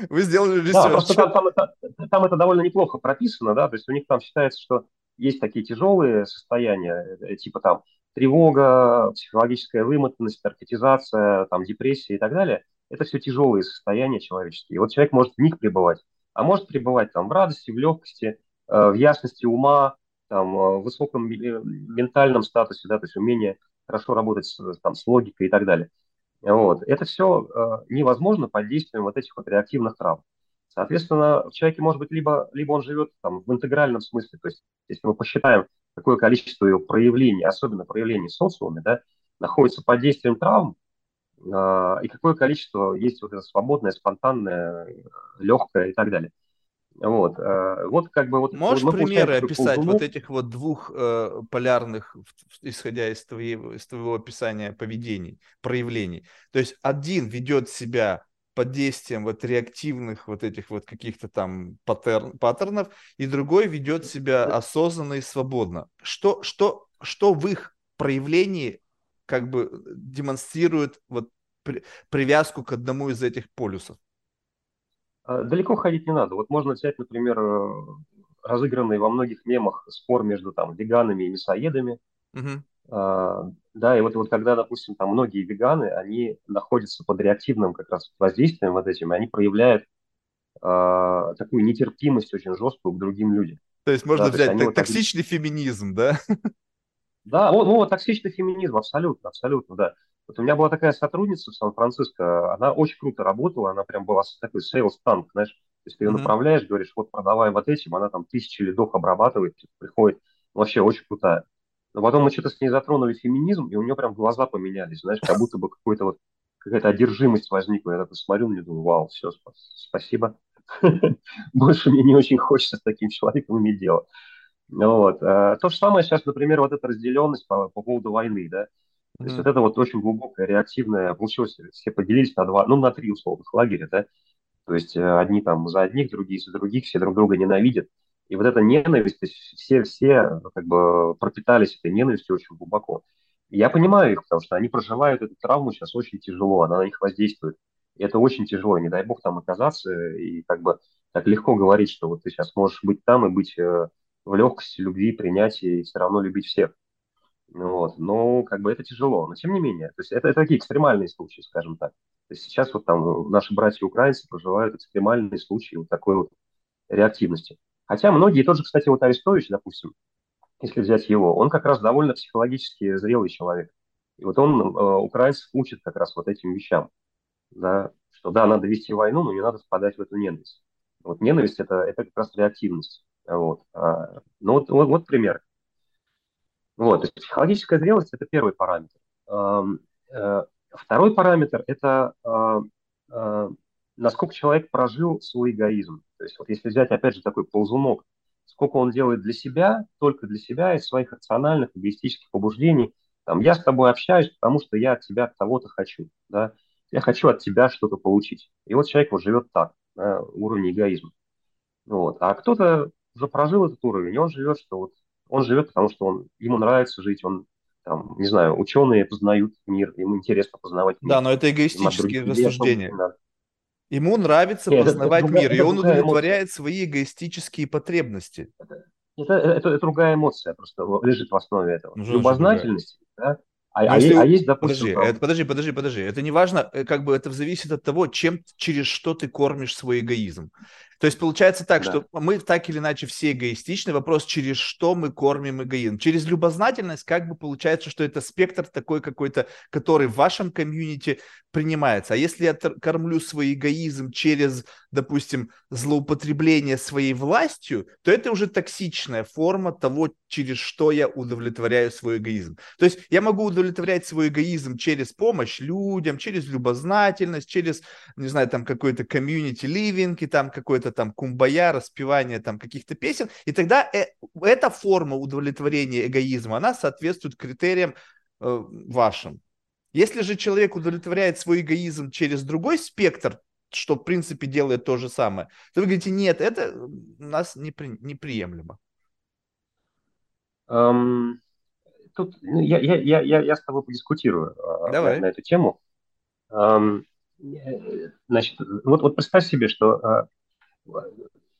вы сделали research. Да, просто там, там, это, там это довольно неплохо прописано, да, то есть у них там считается, что есть такие тяжелые состояния, э, типа там тревога, психологическая вымотанность, наркотизация, там депрессия и так далее. Это все тяжелые состояния человеческие. И вот человек может в них пребывать, а может пребывать там в радости, в легкости, э, в ясности ума, там, э, высоком ментальном статусе, да, то есть умение хорошо работать там, с логикой и так далее. Вот. Это все э, невозможно под действием вот этих вот реактивных травм. Соответственно, в человеке может быть либо, либо он живет там, в интегральном смысле, то есть если мы посчитаем, какое количество его проявлений, особенно проявлений в социуме, да, находится под действием травм, э, и какое количество есть вот это свободное, спонтанное, легкое и так далее. Вот, э, вот как бы вот. Можешь вот примеры описать ползунок. вот этих вот двух э, полярных, исходя из твоего, из твоего описания поведений, проявлений. То есть один ведет себя под действием вот реактивных вот этих вот каких-то там паттерн, паттернов, и другой ведет себя осознанно и свободно. Что, что, что в их проявлении как бы демонстрирует вот при, привязку к одному из этих полюсов? А, далеко ходить не надо. Вот можно взять, например, э, разыгранный во многих мемах спор между там веганами и мясоедами. А, да, и вот, вот когда, допустим, там многие веганы, они находятся под реактивным как раз воздействием вот этим, и они проявляют а, такую нетерпимость очень жесткую к другим людям. То есть можно да, взять то есть вот токсичный так... феминизм, да? Да, вот, ну, токсичный феминизм, абсолютно, абсолютно, да. Вот у меня была такая сотрудница в Сан-Франциско, она очень круто работала, она прям была такой sales танк, знаешь, то есть ты ее mm-hmm. направляешь, говоришь, вот продавай вот этим, она там тысячи лидов обрабатывает, типа, приходит, вообще очень крутая. Но потом мы что-то с ней затронули феминизм, и у нее прям глаза поменялись, знаешь, как будто бы какой-то вот какая-то одержимость возникла. Я такой смотрю на нее, думаю, вау, все, спасибо. Больше мне не очень хочется с таким человеком иметь дело. Вот. А то же самое сейчас, например, вот эта разделенность по, по поводу войны, да. То есть вот это вот очень глубокое, реактивное, получилось, все поделились на два, ну, на три условных лагеря, да, то есть э, одни там за одних, другие за других, все друг друга ненавидят. И вот эта ненависть, то есть все, все как бы пропитались этой ненавистью очень глубоко. И я понимаю их, потому что они проживают эту травму сейчас очень тяжело, она на них воздействует. И это очень тяжело, не дай бог там оказаться, и как бы так легко говорить, что вот ты сейчас можешь быть там и быть э, в легкости, любви, принятии, и все равно любить всех. Вот. Но как бы это тяжело. Но тем не менее, то есть это, это такие экстремальные случаи, скажем так. То есть сейчас вот там наши братья-украинцы проживают экстремальные случаи вот такой вот реактивности. Хотя многие, тот же, кстати, вот Арестович, допустим, если взять его, он как раз довольно психологически зрелый человек. И вот он э, украинцев учит как раз вот этим вещам. Да, что да, надо вести войну, но не надо впадать в эту ненависть. Вот ненависть это, это как раз реактивность. Вот. А, ну вот, вот, вот пример. Вот, психологическая зрелость – это первый параметр. Э, второй параметр – это а, а, насколько человек прожил свой эгоизм. То есть вот если взять, опять же, такой ползунок, сколько он делает для себя, только для себя, из своих рациональных, эгоистических побуждений. Там, я с тобой общаюсь, потому что я от тебя того-то хочу. Да? Я хочу от тебя что-то получить. И вот человек вот живет так, на уровне эгоизма. Вот. А кто-то уже прожил этот уровень, и он живет, что вот он живет, потому что он, ему нравится жить, он там, не знаю, ученые познают мир, ему интересно познавать мир. Да, но это эгоистические рассуждения. Ему нравится Нет, познавать это, это мир, это, и он удовлетворяет эмоция. свои эгоистические потребности. Это, это, это, это другая эмоция просто лежит в основе этого. Ну, Любознательность, да, А, а, если... а есть, допустим... Подожди, это, подожди, подожди, подожди. Это не важно, э, как бы это зависит от того, чем, через что ты кормишь свой эгоизм. То есть получается так, да. что мы так или иначе все эгоистичны. Вопрос, через что мы кормим эгоизм. Через любознательность как бы получается, что это спектр такой какой-то, который в вашем комьюнити принимается. А если я кормлю свой эгоизм через, допустим, злоупотребление своей властью, то это уже токсичная форма того, через что я удовлетворяю свой эгоизм. То есть я могу удовлетворять свой эгоизм через помощь людям, через любознательность, через, не знаю, там какой-то комьюнити ливинг и там какой-то там кумбая, распевание там каких-то песен, и тогда э, эта форма удовлетворения эгоизма, она соответствует критериям э, вашим. Если же человек удовлетворяет свой эгоизм через другой спектр, что в принципе делает то же самое, то вы говорите, нет, это у нас непри, неприемлемо. Um, тут ну, я, я, я, я, я с тобой подискутирую а, Давай. На, на эту тему. Um, значит, вот, вот представь себе, что а,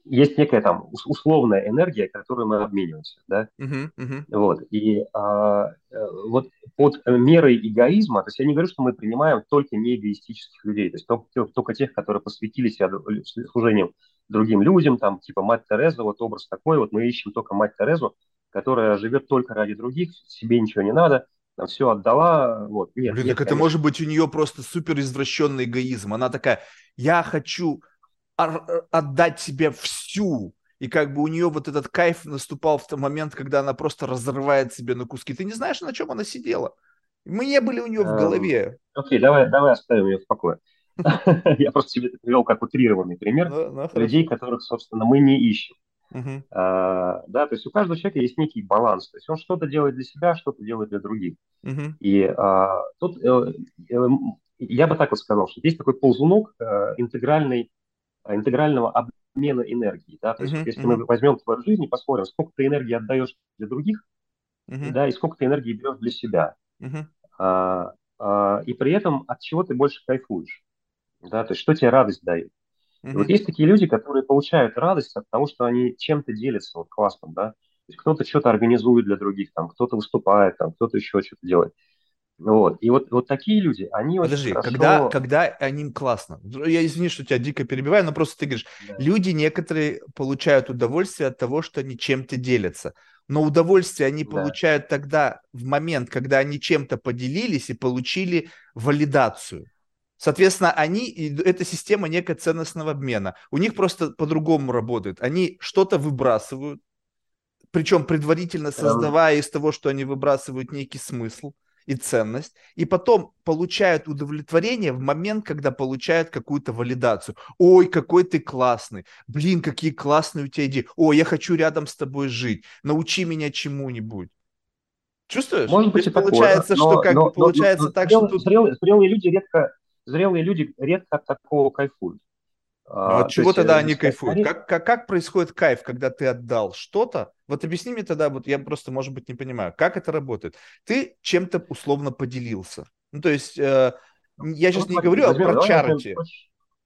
есть некая там условная энергия, которую мы обмениваемся, да, uh-huh, uh-huh. вот, и а, э, вот под мерой эгоизма, то есть я не говорю, что мы принимаем только неэгоистических людей, то есть только, только тех, которые посвятили себя служением другим людям, там, типа мать Тереза, вот образ такой, вот мы ищем только мать Терезу, которая живет только ради других, себе ничего не надо, там все отдала, вот. Нет, Блин, нет, так конечно. это может быть у нее просто супер извращенный эгоизм, она такая, я хочу отдать себе всю. И как бы у нее вот этот кайф наступал в тот момент, когда она просто разрывает себе на куски. Ты не знаешь, на чем она сидела. Мы не были у нее в эм, голове. Окей, давай, давай оставим ее в покое. Я просто себе это привел как утрированный пример ну, ну, людей, которых, собственно, мы не ищем. А, да, то есть у каждого человека есть некий баланс. То есть он что-то делает для себя, что-то делает для других. И тут э, э, я бы так вот сказал, что есть такой ползунок э, интегральной интегрального обмена энергии. Да? То есть, uh-huh, если uh-huh. мы возьмем твою жизнь и посмотрим, сколько ты энергии отдаешь для других, uh-huh. да, и сколько ты энергии берешь для себя. Uh-huh. А, а, и при этом от чего ты больше кайфуешь. Да? То есть, что тебе радость дает. Uh-huh. вот есть такие люди, которые получают радость от того, что они чем-то делятся вот классным, да. То есть кто-то что-то организует для других, там, кто-то выступает, там, кто-то еще что-то делает. Вот. И вот, вот такие люди, они Подожди, очень хорошо... когда, когда они классно. Я извини, что тебя дико перебиваю, но просто ты говоришь, да. люди некоторые получают удовольствие от того, что они чем-то делятся. Но удовольствие они да. получают тогда, в момент, когда они чем-то поделились и получили валидацию. Соответственно, они, эта система некая ценностного обмена. У них просто по-другому работает. Они что-то выбрасывают, причем предварительно создавая из того, что они выбрасывают некий смысл и ценность, и потом получают удовлетворение в момент, когда получают какую-то валидацию. Ой, какой ты классный, блин, какие классные у тебя идеи, ой, я хочу рядом с тобой жить, научи меня чему-нибудь. Чувствуешь? Может быть, и получается, такое, что как но, получается но, но, так, зрел, что тут... зрелые, зрелые люди редко, зрелые люди редко от такого кайфуют. А, от чего есть, тогда они кайфуют? Они... Как, как, как происходит кайф, когда ты отдал что-то? Вот объясни мне тогда, вот я просто, может быть, не понимаю, как это работает. Ты чем-то условно поделился. Ну, то есть, э, я сейчас ну, не говорю возьмем, про чарити,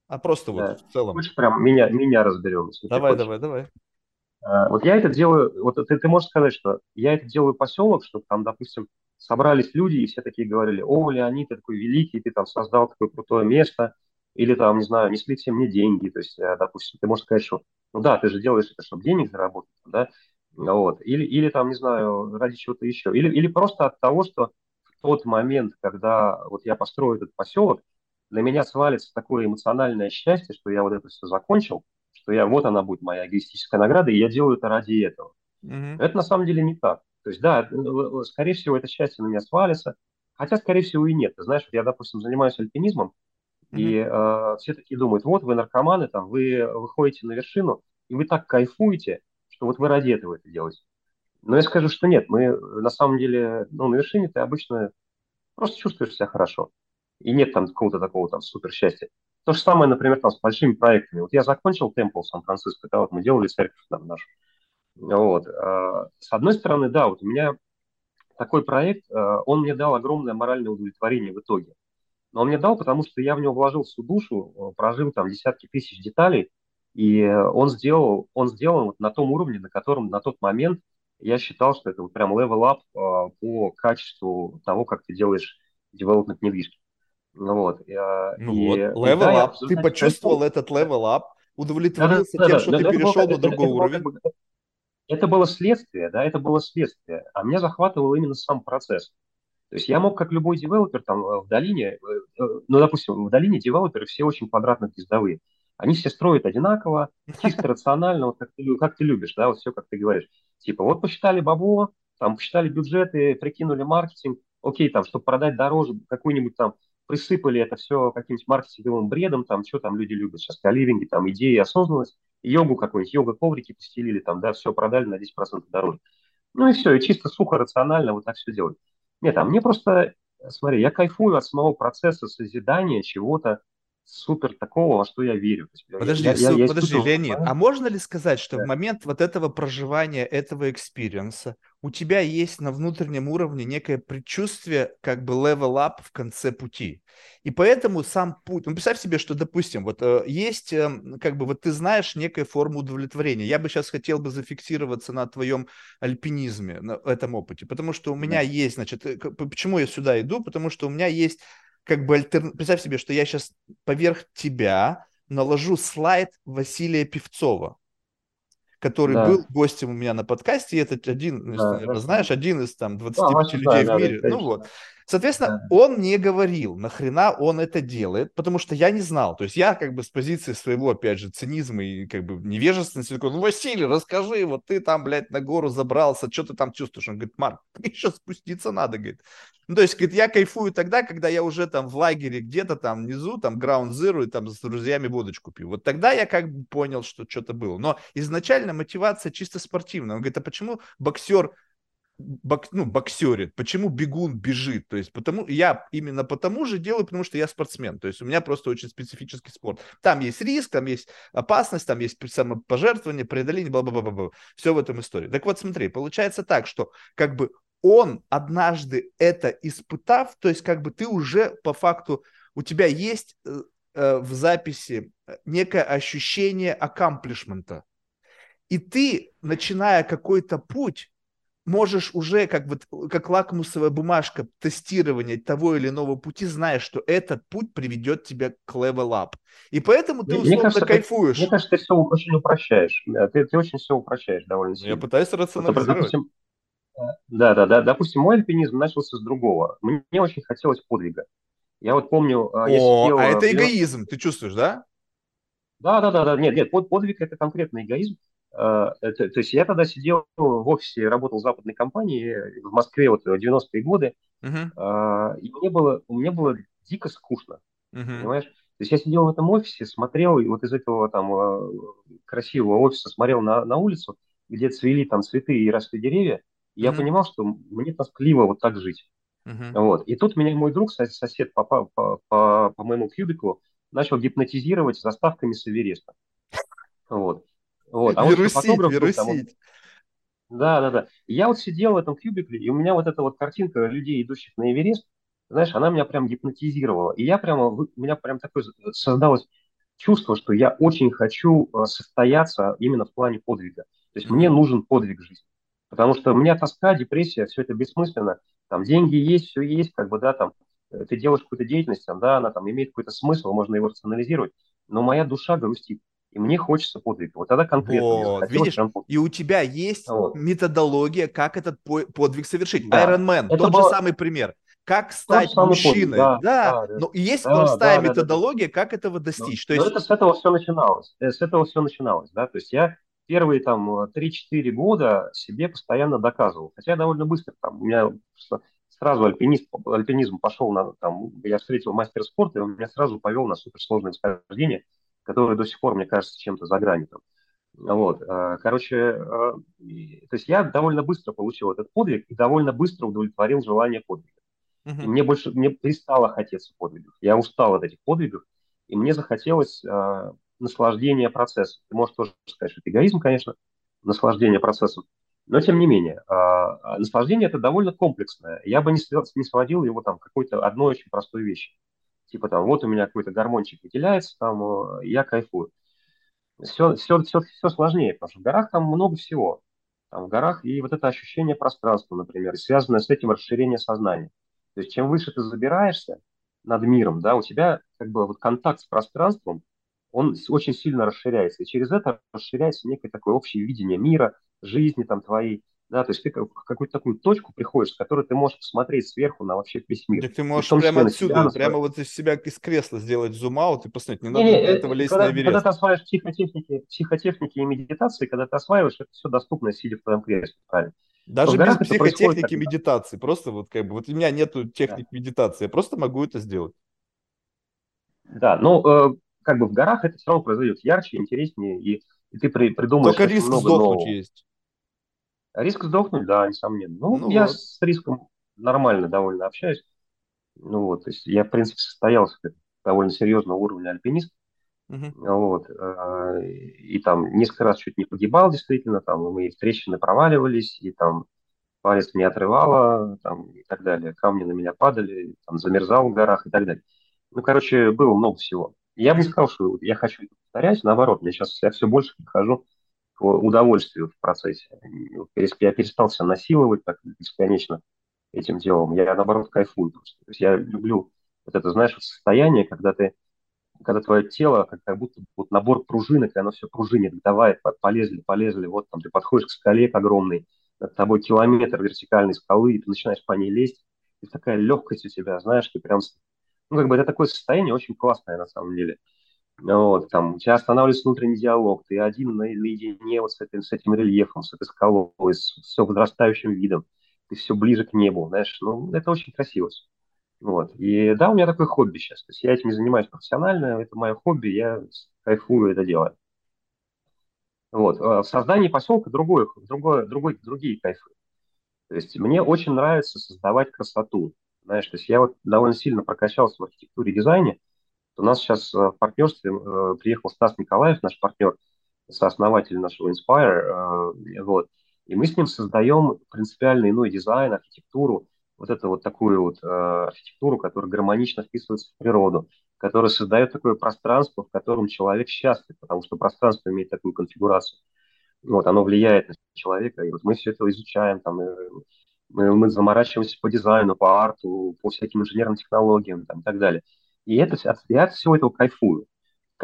а просто да. вот в целом. Хочешь прям меня, меня разберем? Давай, давай, давай. А, вот я это делаю, вот ты, ты можешь сказать, что я это делаю поселок, чтобы там, допустим, собрались люди, и все такие говорили, о, Леонид, ты такой великий, ты там создал такое крутое место, или там, не знаю, несли все мне деньги, то есть, э, допустим, ты можешь сказать, что, ну да, ты же делаешь это, чтобы денег заработать, да, вот, или, или там, не знаю, ради чего-то еще, или, или просто от того, что в тот момент, когда вот я построю этот поселок, для меня свалится такое эмоциональное счастье, что я вот это все закончил, что я, вот она будет моя эгоистическая награда, и я делаю это ради этого. Mm-hmm. Это на самом деле не так. То есть, да, скорее всего, это счастье на меня свалится, хотя, скорее всего, и нет. Ты знаешь, я, допустим, занимаюсь альпинизмом, и э, все такие думают, вот вы наркоманы, там, вы выходите на вершину, и вы так кайфуете, что вот вы ради этого это делаете. Но я скажу, что нет, мы на самом деле, ну, на вершине ты обычно просто чувствуешь себя хорошо. И нет там какого-то такого там супер счастья. То же самое, например, там с большими проектами. Вот я закончил Темпл Сан-Франциско, да, вот мы делали церковь там нашу. Вот. А, с одной стороны, да, вот у меня такой проект, а, он мне дал огромное моральное удовлетворение в итоге. Но он мне дал, потому что я в него вложил всю душу, э, прожил там десятки тысяч деталей, и он сделал, он сделан вот на том уровне, на котором на тот момент я считал, что это вот прям level up а, по качеству того, как ты делаешь development недвижки. Ну вот. Ну и, вот, level и, up. Да, ты почувствовал кайфу. этот level up, удовлетворился да, да, тем, да, что да, ты перешел на другой это, уровень. Это, это было следствие, да, это было следствие. А меня захватывал именно сам процесс. То есть я мог, как любой девелопер, там э, в долине, э, э, ну, допустим, в долине девелоперы все очень квадратно-гнездовые. Они все строят одинаково, чисто рационально, вот как ты, как ты любишь, да, вот все, как ты говоришь. Типа, вот посчитали бабло, там посчитали бюджеты, прикинули маркетинг, окей, там, чтобы продать дороже, какой-нибудь там, присыпали это все каким-нибудь маркетинговым бредом, там, что там люди любят сейчас, каливинги, там, идеи, осознанность, йогу какую-нибудь, йога-коврики постелили, там, да, все продали на 10% дороже. Ну и все, и чисто сухо, рационально вот так все делать. Нет, а мне просто, смотри, я кайфую от самого процесса созидания чего-то, супер такого, во что я верю. Подожди, я, я, я подожди, Леонид, а можно ли сказать, что да. в момент вот этого проживания, этого experience а, у тебя есть на внутреннем уровне некое предчувствие, как бы level up в конце пути? И поэтому сам путь, ну, представь себе, что, допустим, вот э, есть, э, как бы, вот ты знаешь некая форма удовлетворения. Я бы сейчас хотел бы зафиксироваться на твоем альпинизме, на этом опыте, потому что у меня есть, значит, э, почему я сюда иду? Потому что у меня есть как бы альтер... Представь себе, что я сейчас поверх тебя наложу слайд Василия Певцова, который да. был гостем у меня на подкасте, и это один, да, наверное, да. знаешь, один из там 25 да, людей да, в мире. Да, ну вот. Соответственно, да. он не говорил, нахрена он это делает, потому что я не знал. То есть я как бы с позиции своего, опять же, цинизма и как бы невежественности такой, ну, Василий, расскажи, вот ты там, блядь, на гору забрался, что ты там чувствуешь? Он говорит, Марк, еще спуститься надо, говорит. Ну, то есть, говорит, я кайфую тогда, когда я уже там в лагере где-то там внизу, там, Ground Zero, и там с друзьями водочку пью. Вот тогда я как бы понял, что что-то было. Но изначально мотивация чисто спортивная. Он говорит, а почему боксер бок, ну, боксерит, почему бегун бежит. То есть потому, я именно потому же делаю, потому что я спортсмен. То есть у меня просто очень специфический спорт. Там есть риск, там есть опасность, там есть самопожертвование, преодоление, бла-бла-бла-бла. Все в этом истории. Так вот, смотри, получается так, что как бы он однажды это испытав, то есть как бы ты уже по факту, у тебя есть э, э в записи э, некое ощущение аккомплишмента. И ты, начиная какой-то путь, можешь уже как вот как лакмусовая бумажка тестирования того или иного пути, зная, что этот путь приведет тебя к level up. И поэтому ты условно мне кажется, кайфуешь. Ты, мне кажется, ты все очень упрощаешь. Ты, ты очень все упрощаешь довольно сильно. Я пытаюсь рационализировать. Вот, допустим, да, да, да. Допустим, мой альпинизм начался с другого. Мне очень хотелось подвига. Я вот помню... А, О, я сидел, а это эгоизм, ты чувствуешь, да? Да, да, да, да. Нет, нет, под, подвиг это конкретный эгоизм. А, это, то есть я тогда сидел в офисе, работал в западной компании в Москве вот 90-е годы, uh-huh. и мне было, мне было дико скучно, uh-huh. понимаешь? То есть я сидел в этом офисе, смотрел, и вот из этого там а, красивого офиса смотрел на, на улицу, где цвели там цветы и росли деревья, и я понимал, что мне тоскливо вот так жить. Uh-huh. Вот. И тут меня мой друг, сосед по, по, по, по моему кьюбиклу, начал гипнотизировать заставками с Эвереста. Вот. Вот. А вирусить, он фотограф, вирусить. Там, он... Да, да, да. Я вот сидел в этом кьюбикле, и у меня вот эта вот картинка людей, идущих на Эверест, знаешь, она меня прям гипнотизировала. И я прямо, у меня прям такое создалось чувство, что я очень хочу э, состояться именно в плане подвига. То есть мне нужен подвиг жизни. Потому что у меня тоска, депрессия, все это бессмысленно. Там деньги есть, все есть, как бы, да, там, э, ты делаешь какую-то деятельность, там, да, она там имеет какой-то смысл, можно его рационализировать, но моя душа грустит и мне хочется подвига. Вот тогда конкретно. Вот, видишь, прям... и у тебя есть вот. методология, как этот подвиг совершить. Да. Iron Man, Это тот было... же самый пример. Как стать мужчиной. Да, да, да, но есть да, простая да, методология, да, да. как этого достичь. Но, То есть... но это с этого все начиналось. Э, с этого все начиналось, да. То есть я первые там 3-4 года себе постоянно доказывал. Хотя я довольно быстро там, у меня сразу альпинизм, альпинизм пошел на, там, я встретил мастера спорта, и он меня сразу повел на суперсложное восхождение который до сих пор, мне кажется, чем-то за гранью. Там. Вот, э, короче, э, то есть я довольно быстро получил этот подвиг и довольно быстро удовлетворил желание подвига. Uh-huh. мне больше, мне перестало хотеться подвигов. Я устал от этих подвигов, и мне захотелось наслаждения процессом. Ты можешь тоже сказать, что это эгоизм, конечно, наслаждение процессом, но тем не менее, э, наслаждение это довольно комплексное. Я бы не, не сводил его там какой-то одной очень простой вещи типа там, вот у меня какой-то гармончик выделяется, там, я кайфую. Все, все, все, все сложнее, потому что в горах там много всего. там, в горах, и вот это ощущение пространства, например, связанное с этим расширение сознания. То есть чем выше ты забираешься над миром, да, у тебя как бы вот контакт с пространством, он очень сильно расширяется, и через это расширяется некое такое общее видение мира, жизни там твоей, да, то есть ты в какую-то такую точку приходишь, с которой ты можешь посмотреть сверху на вообще весь мир. Так ты можешь прямо отсюда, себя, прямо вот из себя из кресла сделать зум-аут и посмотреть, не, не надо не, этого лезть когда, на Эверест. Когда ты осваиваешь психотехники, психотехники и медитации, когда ты осваиваешь, это все доступно, сидя в твоем кресле, правильно? Даже без психотехники медитации, просто вот как бы, вот у меня нету техник да. медитации, я просто могу это сделать. Да, ну, э, как бы в горах это все равно произойдет ярче, интереснее, и, и ты при, придумаешь Только риск много сдохнуть нового. есть. Риск сдохнуть, да, несомненно. Ну, ну я вот. с риском нормально довольно общаюсь. Ну вот, то есть я, в принципе, состоялся довольно серьезного уровня альпинист. Uh-huh. Вот, э, и там несколько раз чуть не погибал, действительно, там мы и встречи проваливались, и там палец не отрывало, там, и так далее. Камни на меня падали, там, замерзал в горах и так далее. Ну, короче, было много всего. Я бы не сказал, что я хочу повторять, наоборот, я сейчас я все больше прихожу к удовольствию в процессе. Я перестал себя насиловать так бесконечно этим делом. Я, наоборот, кайфую просто. То есть я люблю вот это, знаешь, состояние, когда ты когда твое тело как, как будто вот набор пружинок, и оно все пружинит, давай, полезли, полезли, вот там ты подходишь к скале огромной, над тобой километр вертикальной скалы, и ты начинаешь по ней лезть, и такая легкость у тебя, знаешь, ты прям, ну, как бы это такое состояние очень классное на самом деле. Вот, там, у тебя останавливается внутренний диалог, ты один на, наедине вот с этим, с этим рельефом, с этой скалой, с все возрастающим видом, ты все ближе к небу, знаешь, ну, это очень красиво. Вот, и да, у меня такое хобби сейчас, то есть я этим не занимаюсь профессионально, это мое хобби, я кайфую это делаю. Вот, а в создании поселка другой, другой, другой, другие кайфы. То есть мне очень нравится создавать красоту, знаешь, то есть я вот довольно сильно прокачался в архитектуре и дизайне, у нас сейчас э, в партнерстве э, приехал Стас Николаев, наш партнер, сооснователь нашего Inspire, э, вот, и мы с ним создаем принципиально иной дизайн, архитектуру, вот эту вот такую вот архитектуру, которая гармонично вписывается в природу, которая создает такое пространство, в котором человек счастлив, потому что пространство имеет такую конфигурацию. Вот, оно влияет на человека, и вот мы все это изучаем, там, мы, мы заморачиваемся по дизайну, по арту, по всяким инженерным технологиям там, и так далее. И это, я от всего этого кайфую.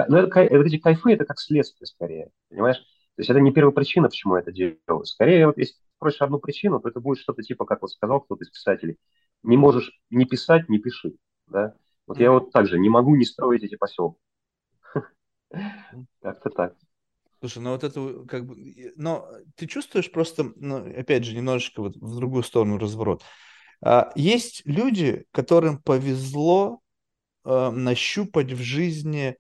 Но это, вот эти кайфы – это как следствие скорее, понимаешь? То есть это не первая причина, почему я это делаю. Скорее, вот если спросишь одну причину, то это будет что-то типа, как вот сказал кто-то из писателей, не можешь не писать, не пиши. Да? Вот я вот так же не могу не строить эти поселки. Как-то так. Слушай, ну вот это как бы... Но ты чувствуешь просто, ну, опять же, немножечко вот в другую сторону разворот. А, есть люди, которым повезло э, нащупать в жизни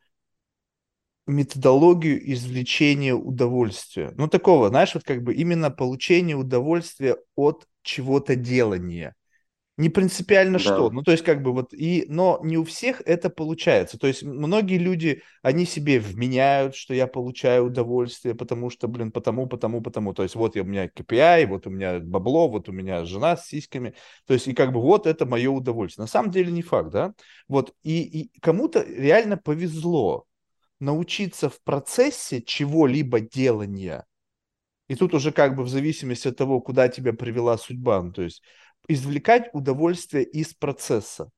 методологию извлечения удовольствия. Ну, такого, знаешь, вот как бы именно получение удовольствия от чего-то делания не принципиально да. что. Ну, то есть, как бы вот и, но не у всех это получается. То есть, многие люди, они себе вменяют, что я получаю удовольствие, потому что, блин, потому, потому, потому. То есть, вот у меня KPI, вот у меня бабло, вот у меня жена с сиськами. То есть, и как бы вот это мое удовольствие. На самом деле не факт, да? Вот, и, и кому-то реально повезло научиться в процессе чего-либо делания, и тут уже как бы в зависимости от того, куда тебя привела судьба, ну, то есть извлекать удовольствие из процесса.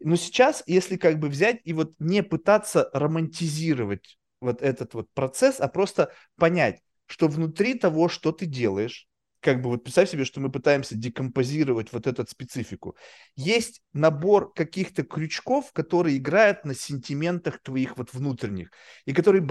Но сейчас, если как бы взять и вот не пытаться романтизировать вот этот вот процесс, а просто понять, что внутри того, что ты делаешь, как бы вот представь себе, что мы пытаемся декомпозировать вот эту специфику. Есть набор каких-то крючков, которые играют на сентиментах твоих вот внутренних, и которые...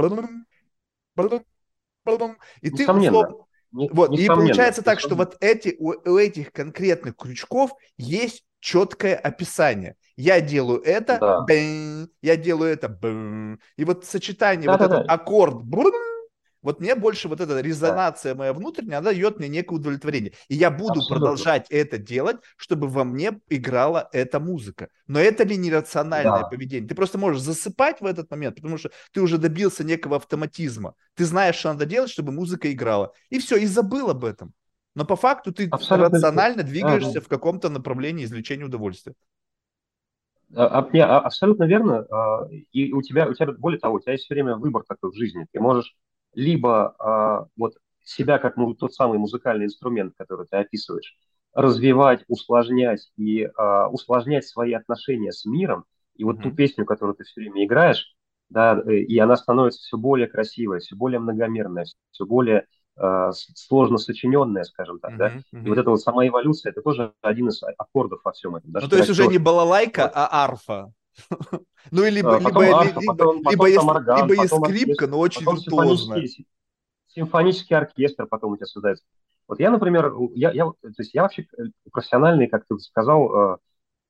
И ты условно, не, вот, и получается так, что вот эти, у, у этих конкретных крючков есть четкое описание. Я делаю это, да. бэн, я делаю это, бэн. и вот сочетание, да, вот да, этот да. аккорд, брун, вот мне больше вот эта резонация моя внутренняя, она дает мне некое удовлетворение. И я буду Абсолютно. продолжать это делать, чтобы во мне играла эта музыка. Но это ли нерациональное да. поведение? Ты просто можешь засыпать в этот момент, потому что ты уже добился некого автоматизма. Ты знаешь, что надо делать, чтобы музыка играла. И все, и забыл об этом. Но по факту ты Абсолютно. рационально двигаешься да, в каком-то направлении извлечения удовольствия. А, а, абсолютно верно. А, и у тебя, у тебя, более того, у тебя есть время выбор такой в жизни. Ты можешь либо а, вот себя как ну, тот самый музыкальный инструмент, который ты описываешь, развивать, усложнять и э, усложнять свои отношения с миром. И вот mm-hmm. ту песню, которую ты все время играешь, да, э, и она становится все более красивой, все более многомерной, все более э, сложно сочиненная, скажем так, mm-hmm, да. Mm-hmm. И вот эта вот сама эволюция, это тоже один из аккордов во всем этом. Да, ну, то есть уже не балалайка, вот. а арфа. Ну, либо, либо, либо, либо, скрипка, но очень виртуозная. Симфонический оркестр потом у тебя создается. Вот я, например, я, я, то есть я вообще э, профессиональный, как ты сказал,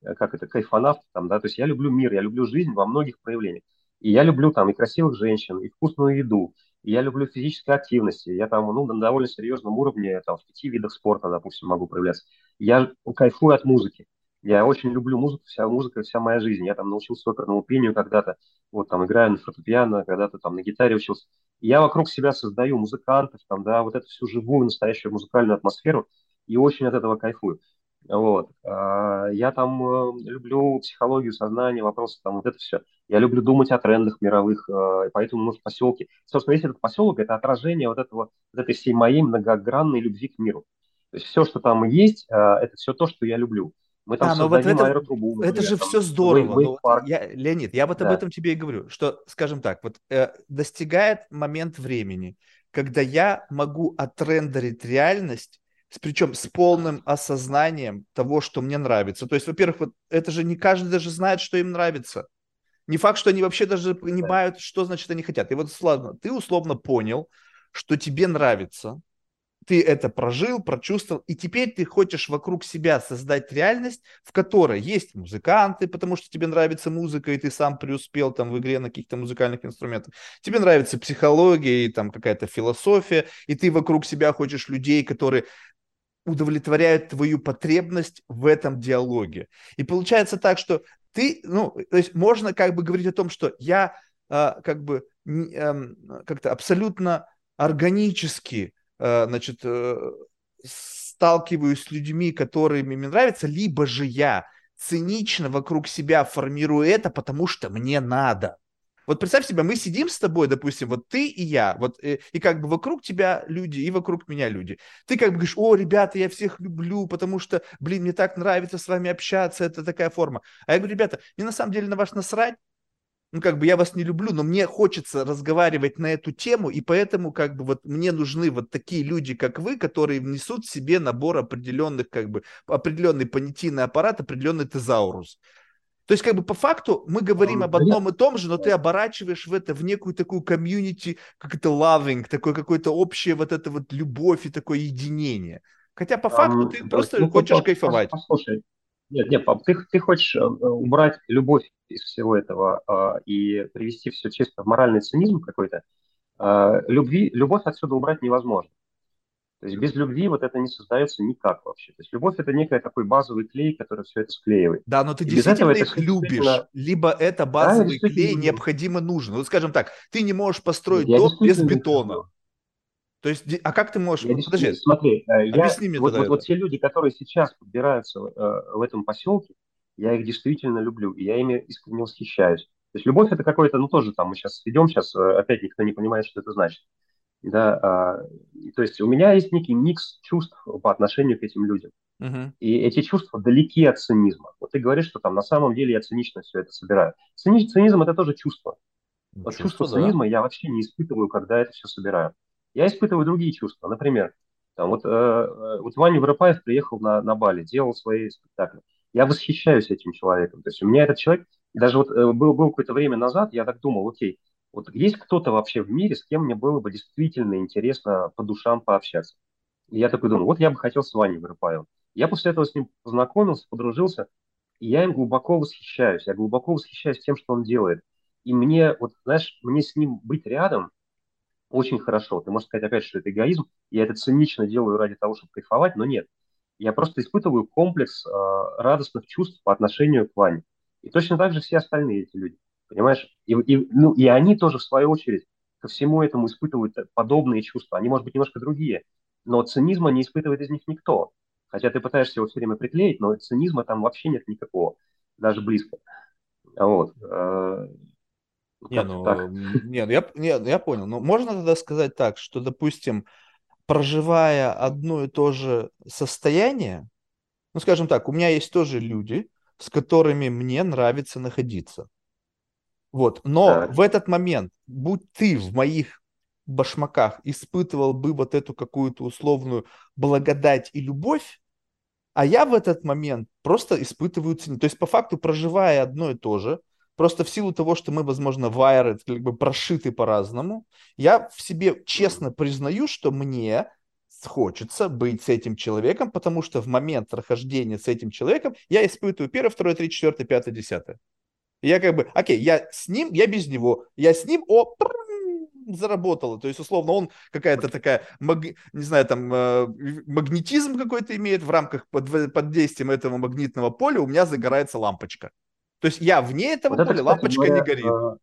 э, как это, кайфонавт, там, да, то есть я люблю мир, я люблю жизнь во многих проявлениях. И я люблю там и красивых женщин, и вкусную еду, и я люблю физические активности. Я там, ну, на довольно серьезном уровне, там, в пяти видах спорта, допустим, могу проявляться. Я кайфую от музыки. Я очень люблю музыку, вся музыка, вся моя жизнь. Я там научился оперному пению когда-то, вот там играю на фортепиано, когда-то там на гитаре учился. Я вокруг себя создаю музыкантов, там, да, вот эту всю живую, настоящую музыкальную атмосферу, и очень от этого кайфую. Вот. А, я там э, люблю психологию сознания, вопросы там, вот это все. Я люблю думать о трендах мировых, э, поэтому мы в поселке. Собственно, весь этот поселок – это отражение вот, этого, вот этой всей моей многогранной любви к миру. То есть все, что там есть, э, это все то, что я люблю. Мы там а, но вот это, аэротрубу. Это же там, все здорово. Вы, вы я, Леонид, я вот да. об этом тебе и говорю, что, скажем так, вот э, достигает момент времени, когда я могу отрендерить реальность, причем с полным осознанием того, что мне нравится. То есть, во-первых, вот это же не каждый даже знает, что им нравится. Не факт, что они вообще даже понимают, что значит они хотят. И вот, ладно, ты условно понял, что тебе нравится, ты это прожил, прочувствовал, и теперь ты хочешь вокруг себя создать реальность, в которой есть музыканты, потому что тебе нравится музыка, и ты сам преуспел там в игре на каких-то музыкальных инструментах. Тебе нравится психология и там какая-то философия, и ты вокруг себя хочешь людей, которые удовлетворяют твою потребность в этом диалоге. И получается так, что ты, ну, то есть можно как бы говорить о том, что я э, как бы э, как-то абсолютно органически значит, э, сталкиваюсь с людьми, которые мне нравятся, либо же я цинично вокруг себя формирую это, потому что мне надо. Вот представь себе, мы сидим с тобой, допустим, вот ты и я, вот, и, э, и как бы вокруг тебя люди, и вокруг меня люди. Ты как бы говоришь, о, ребята, я всех люблю, потому что, блин, мне так нравится с вами общаться, это такая форма. А я говорю, ребята, мне на самом деле на вас насрать, ну, как бы я вас не люблю, но мне хочется разговаривать на эту тему, и поэтому, как бы, вот мне нужны вот такие люди, как вы, которые внесут в себе набор определенных, как бы, определенный понятийный аппарат, определенный тезаурус. То есть, как бы, по факту мы говорим об одном и том же, но ты оборачиваешь в это, в некую такую комьюнити, как это loving, такой какой-то общая вот эта вот любовь и такое единение. Хотя по факту ты просто ну, хочешь кайфовать. Послушай, нет, нет, пап, ты, ты хочешь э, убрать любовь из всего этого э, и привести все чисто в моральный цинизм какой-то. Э, любви, любовь отсюда убрать невозможно. То есть без любви вот это не создается никак вообще. То есть любовь это некий такой базовый клей, который все это склеивает. Да, но ты и действительно их любишь, действительно... либо это базовый да, клей необходимо нужен. Вот скажем так, ты не можешь построить я дом без бетона. Люблю. То есть, а как ты можешь... Я Подожди, смотри, э, объясни я, мне вот, вот, вот те люди, которые сейчас подбираются э, в этом поселке, я их действительно люблю, и я ими искренне восхищаюсь. То есть любовь это какой-то, ну тоже там мы сейчас идем, сейчас э, опять никто не понимает, что это значит. Да, э, то есть у меня есть некий микс чувств по отношению к этим людям. Uh-huh. И эти чувства далеки от цинизма. Вот ты говоришь, что там на самом деле я цинично все это собираю. Цини- цинизм это тоже чувство. Вот чувство, чувство да. цинизма я вообще не испытываю, когда это все собираю. Я испытываю другие чувства. Например, там, вот, э, э вот Ваня Воропаев приехал на, на Бали, делал свои спектакли. Я восхищаюсь этим человеком. То есть у меня этот человек, даже вот э, был, был какое-то время назад, я так думал, окей, вот есть кто-то вообще в мире, с кем мне было бы действительно интересно по душам пообщаться. И я такой думаю, вот я бы хотел с Ваней Воропаевым. Я после этого с ним познакомился, подружился, и я им глубоко восхищаюсь. Я глубоко восхищаюсь тем, что он делает. И мне, вот, знаешь, мне с ним быть рядом, очень хорошо. Ты можешь сказать опять, что это эгоизм. Я это цинично делаю ради того, чтобы кайфовать, но нет. Я просто испытываю комплекс э, радостных чувств по отношению к Ване. И точно так же все остальные эти люди. Понимаешь? И, и, ну, и они тоже, в свою очередь, ко всему этому испытывают подобные чувства. Они, может быть, немножко другие. Но цинизма не испытывает из них никто. Хотя ты пытаешься его все время приклеить, но цинизма там вообще нет никакого. Даже близко. Вот. Не, ну, не, ну я, не, ну, я понял. Но можно тогда сказать так, что, допустим, проживая одно и то же состояние, ну, скажем так, у меня есть тоже люди, с которыми мне нравится находиться. Вот. Но Так. в этот момент, будь ты в моих башмаках испытывал бы вот эту какую-то условную благодать и любовь, а я в этот момент просто испытываю цену. То есть, по факту, проживая одно и то же, просто в силу того, что мы, возможно, вайры, как бы прошиты по-разному, я в себе честно признаю, что мне хочется быть с этим человеком, потому что в момент прохождения с этим человеком я испытываю первое, второе, третье, четвертое, пятое, десятое. Я как бы, окей, я с ним, я без него. Я с ним, о, заработало. То есть, условно, он какая-то такая, маг, не знаю, там, э, магнетизм какой-то имеет в рамках под, под действием этого магнитного поля, у меня загорается лампочка. То есть я вне этого вот поля, это, кстати, лампочка говоря, не горит. Э,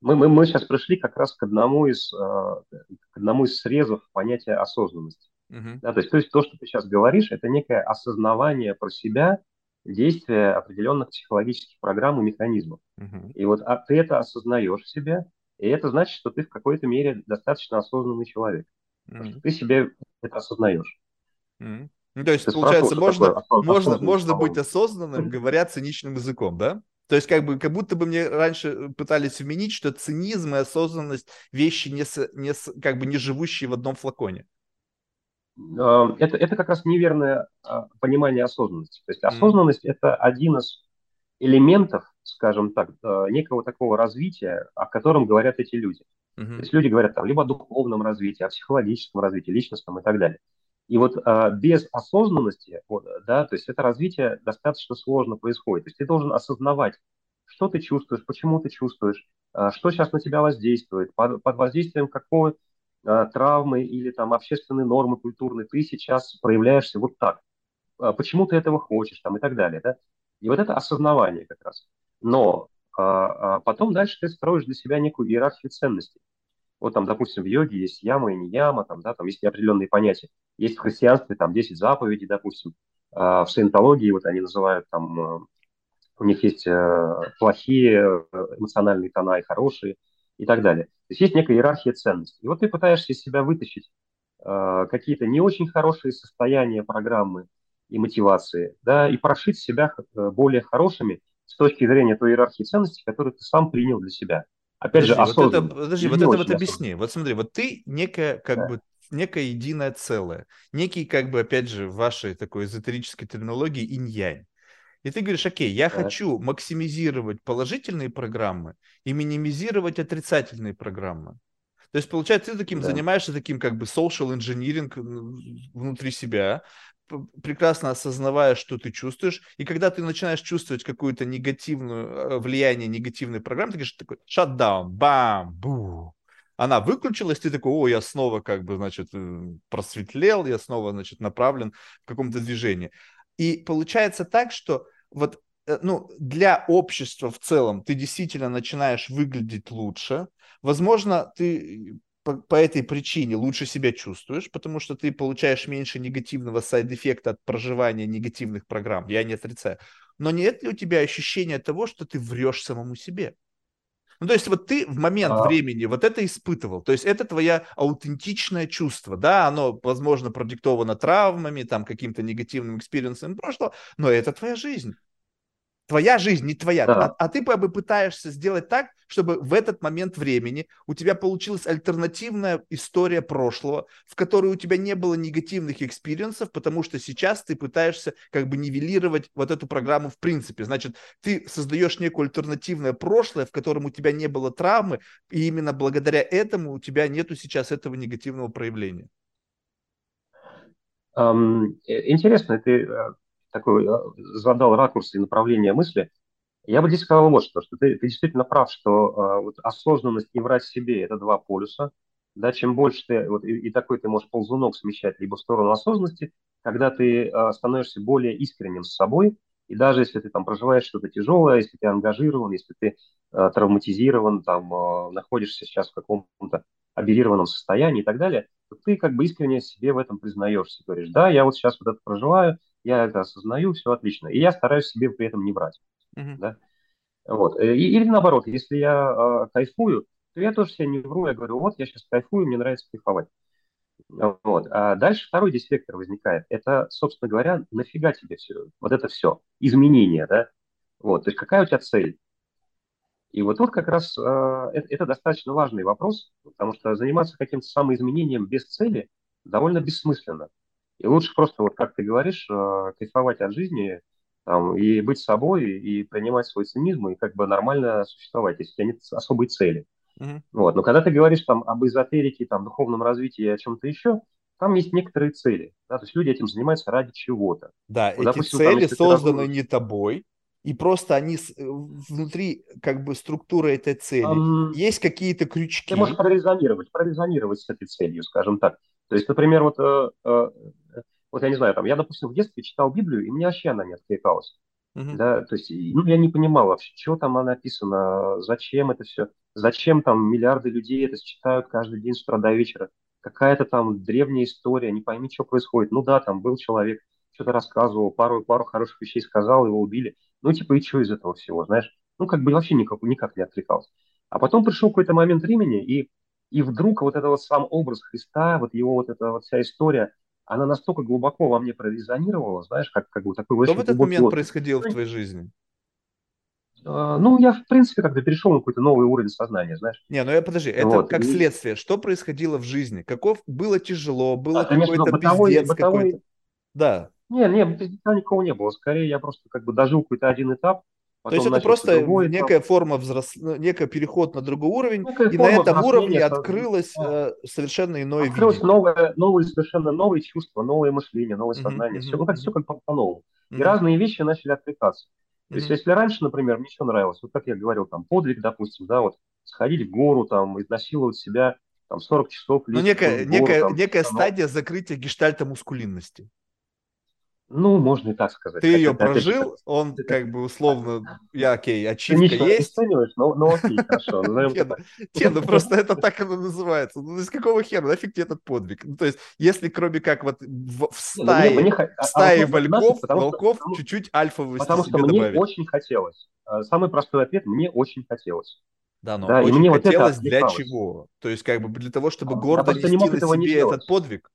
мы, мы, мы сейчас пришли как раз к одному из, э, к одному из срезов понятия осознанности. Uh-huh. Да, то, есть, то есть то, что ты сейчас говоришь, это некое осознавание про себя, действия определенных психологических программ и механизмов. Uh-huh. И вот а, ты это осознаешь в себе, и это значит, что ты в какой-то мере достаточно осознанный человек. Mm. что ты себе это осознаешь. Mm. Ну, то есть, ты получается, можно, можно, можно быть осознанным, говоря циничным языком, да? То есть, как бы, как будто бы мне раньше пытались вменить, что цинизм и осознанность вещи не, не как бы не живущие в одном флаконе. А, это, это как раз неверное а, понимание осознанности. То есть осознанность mm. это один из элементов, скажем так, э, некого такого развития, о котором говорят эти люди. Uh-huh. То есть люди говорят там либо о духовном развитии, о психологическом развитии, личностном и так далее. И вот а, без осознанности, вот, да, то есть это развитие достаточно сложно происходит. То есть ты должен осознавать, что ты чувствуешь, почему ты чувствуешь, а, что сейчас на тебя воздействует, под, под воздействием какой а, травмы или там общественной нормы культурной ты сейчас проявляешься вот так. А, почему ты этого хочешь там и так далее, да? И вот это осознавание как раз. Но а, а потом дальше ты строишь для себя некую иерархию ценностей. Вот там, допустим, в йоге есть яма и не яма, там, да, там есть определенные понятия. Есть в христианстве там 10 заповедей, допустим. А в саентологии вот они называют там, э, у них есть э, плохие э, эмоциональные тона и хорошие и так далее. То есть есть некая иерархия ценностей. И вот ты пытаешься из себя вытащить какие-то не очень хорошие состояния программы, и мотивации, да, и прошить себя более хорошими с точки зрения той иерархии ценностей, которую ты сам принял для себя. Опять подожди, же, осознанно. Вот это, подожди, вот это вот объясни. Вот смотри, вот ты некая, как да. бы, некое единое целое, некий, как бы, опять же, в вашей такой эзотерической терминологии инь-янь. И ты говоришь, окей, я да. хочу максимизировать положительные программы и минимизировать отрицательные программы. То есть, получается, ты таким да. занимаешься таким как бы social engineering внутри себя, прекрасно осознавая, что ты чувствуешь, и когда ты начинаешь чувствовать какую-то негативную э, влияние негативной программы, ты говоришь такой shutdown, бам, бу. Она выключилась, ты такой, о, я снова как бы, значит, э, просветлел, я снова, значит, направлен в каком-то движении. И получается так, что вот э, ну, для общества в целом ты действительно начинаешь выглядеть лучше. Возможно, ты по, по этой причине лучше себя чувствуешь, потому что ты получаешь меньше негативного side-эффекта от проживания негативных программ. Я не отрицаю. Но нет ли у тебя ощущения того, что ты врешь самому себе? Ну, то есть вот ты в момент а... времени вот это испытывал, то есть это твое аутентичное чувство, да, оно, возможно, продиктовано травмами, там, каким-то негативным experience ом прошлого, но это твоя жизнь. Твоя жизнь, не твоя. Да. А, а ты как бы пытаешься сделать так, чтобы в этот момент времени у тебя получилась альтернативная история прошлого, в которой у тебя не было негативных experience ов, потому что сейчас ты пытаешься как бы нивелировать вот эту программу в принципе. Значит, ты создаешь некое альтернативное прошлое, в котором у тебя не было травмы, и именно благодаря этому у тебя нету сейчас этого негативного проявления. Um, интересно, ты э, такой э, задал ракурс и направление мысли, я бы здесь сказал вот что, что ты, ты действительно прав, что э, вот осознанность и врать себе – это два полюса. Да, чем больше ты, вот, и, и такой ты можешь ползунок смещать либо в сторону осознанности, когда ты э, становишься более искренним с собой, и даже если ты там проживаешь что-то тяжелое, если ты ангажирован, если ты э, травматизирован, там, э, находишься сейчас в каком-то аберированном состоянии и так далее, то ты как бы искренне себе в этом признаешься. Говоришь, да, я вот сейчас вот это проживаю, я это осознаю, все отлично. И я стараюсь себе при этом не брать. Uh-huh. Да? Вот. Э, и, или наоборот, если я э, кайфую, то я тоже себе не вру, я говорю, вот я сейчас кайфую, мне нравится кайфовать. Вот. А дальше второй здесь вектор возникает. Это, собственно говоря, нафига тебе все? Вот это все. Изменения, да? Вот. То есть какая у тебя цель? И вот тут как раз э, это, это достаточно важный вопрос, потому что заниматься каким-то самоизменением без цели довольно бессмысленно. И лучше просто, вот как ты говоришь, э, кайфовать от жизни там, и быть собой, и принимать свой цинизм, и как бы нормально существовать, если у тебя нет особой цели. Mm-hmm. Вот. Но когда ты говоришь там об эзотерике, там, духовном развитии и о чем-то еще, там есть некоторые цели. Да? То есть люди этим занимаются ради чего-то. Да, вот, эти допустим, цели там, созданы ты... не тобой, и просто они э, внутри как бы структуры этой цели. Um, есть какие-то крючки. Ты можешь прорезонировать, прорезонировать с этой целью, скажем так. То есть, например, вот, э, э, вот я не знаю, там, я, допустим, в детстве читал Библию, и мне вообще она не откликалась. Uh-huh. Да, то есть, ну, я не понимал вообще, что там написано, зачем это все, зачем там миллиарды людей это читают каждый день с утра до вечера. Какая-то там древняя история, не пойми, что происходит. Ну да, там был человек, что-то рассказывал, пару, пару хороших вещей сказал, его убили. Ну, типа, и что из этого всего, знаешь? Ну, как бы вообще никак, никак не отвлекался. А потом пришел какой-то момент времени, и, и вдруг вот этот вот сам образ Христа, вот его вот эта вот вся история, она настолько глубоко во мне прорезонировала, знаешь, как, как бы такой... Что в этот момент происходило в твоей жизни? Uh, ну, я, в принципе, как-то перешел на какой-то новый уровень сознания, знаешь. Не, ну я подожди, это вот. как и... следствие. Что происходило в жизни? Каков было тяжело, было а, какой-то бытовой, пиздец бытовой... какой-то? Да. Не, не, никого не было. Скорее, я просто как бы дожил какой-то один этап. То есть это просто другой, некая этап. форма взрос... Ну, некий переход на другой уровень, некая и на этом уровне открылось да. э, совершенно иное открылось видение. новое, новые, совершенно новые чувства, новое мышление, новое сознание. Mm-hmm. Все, ну, как, все как по-новому. Mm-hmm. И разные вещи начали откликаться. То mm-hmm. есть, если раньше, например, мне что нравилось, вот как я говорил, там, подвиг, допустим, да, вот, сходить в гору, там, изнасиловать себя, там, 40 часов. Ну, некая, гору, некая, там, некая стадия закрытия гештальта мускулинности. Ну, можно и так сказать. Ты ее прожил, опять, он это... как бы условно, я окей, ачивка Ты есть. Не но, но окей, хорошо. Не, ну просто это так оно называется. Ну, из какого хера, нафиг тебе этот подвиг? Ну, то есть, если кроме как вот в стае, в а, стае а волков, волков чуть-чуть альфовости Потому что мне очень хотелось. А, самый простой ответ, мне очень хотелось. Да, но да, очень и мне хотелось вот для чего? То есть, как бы для того, чтобы гордо нести на себе этот подвиг?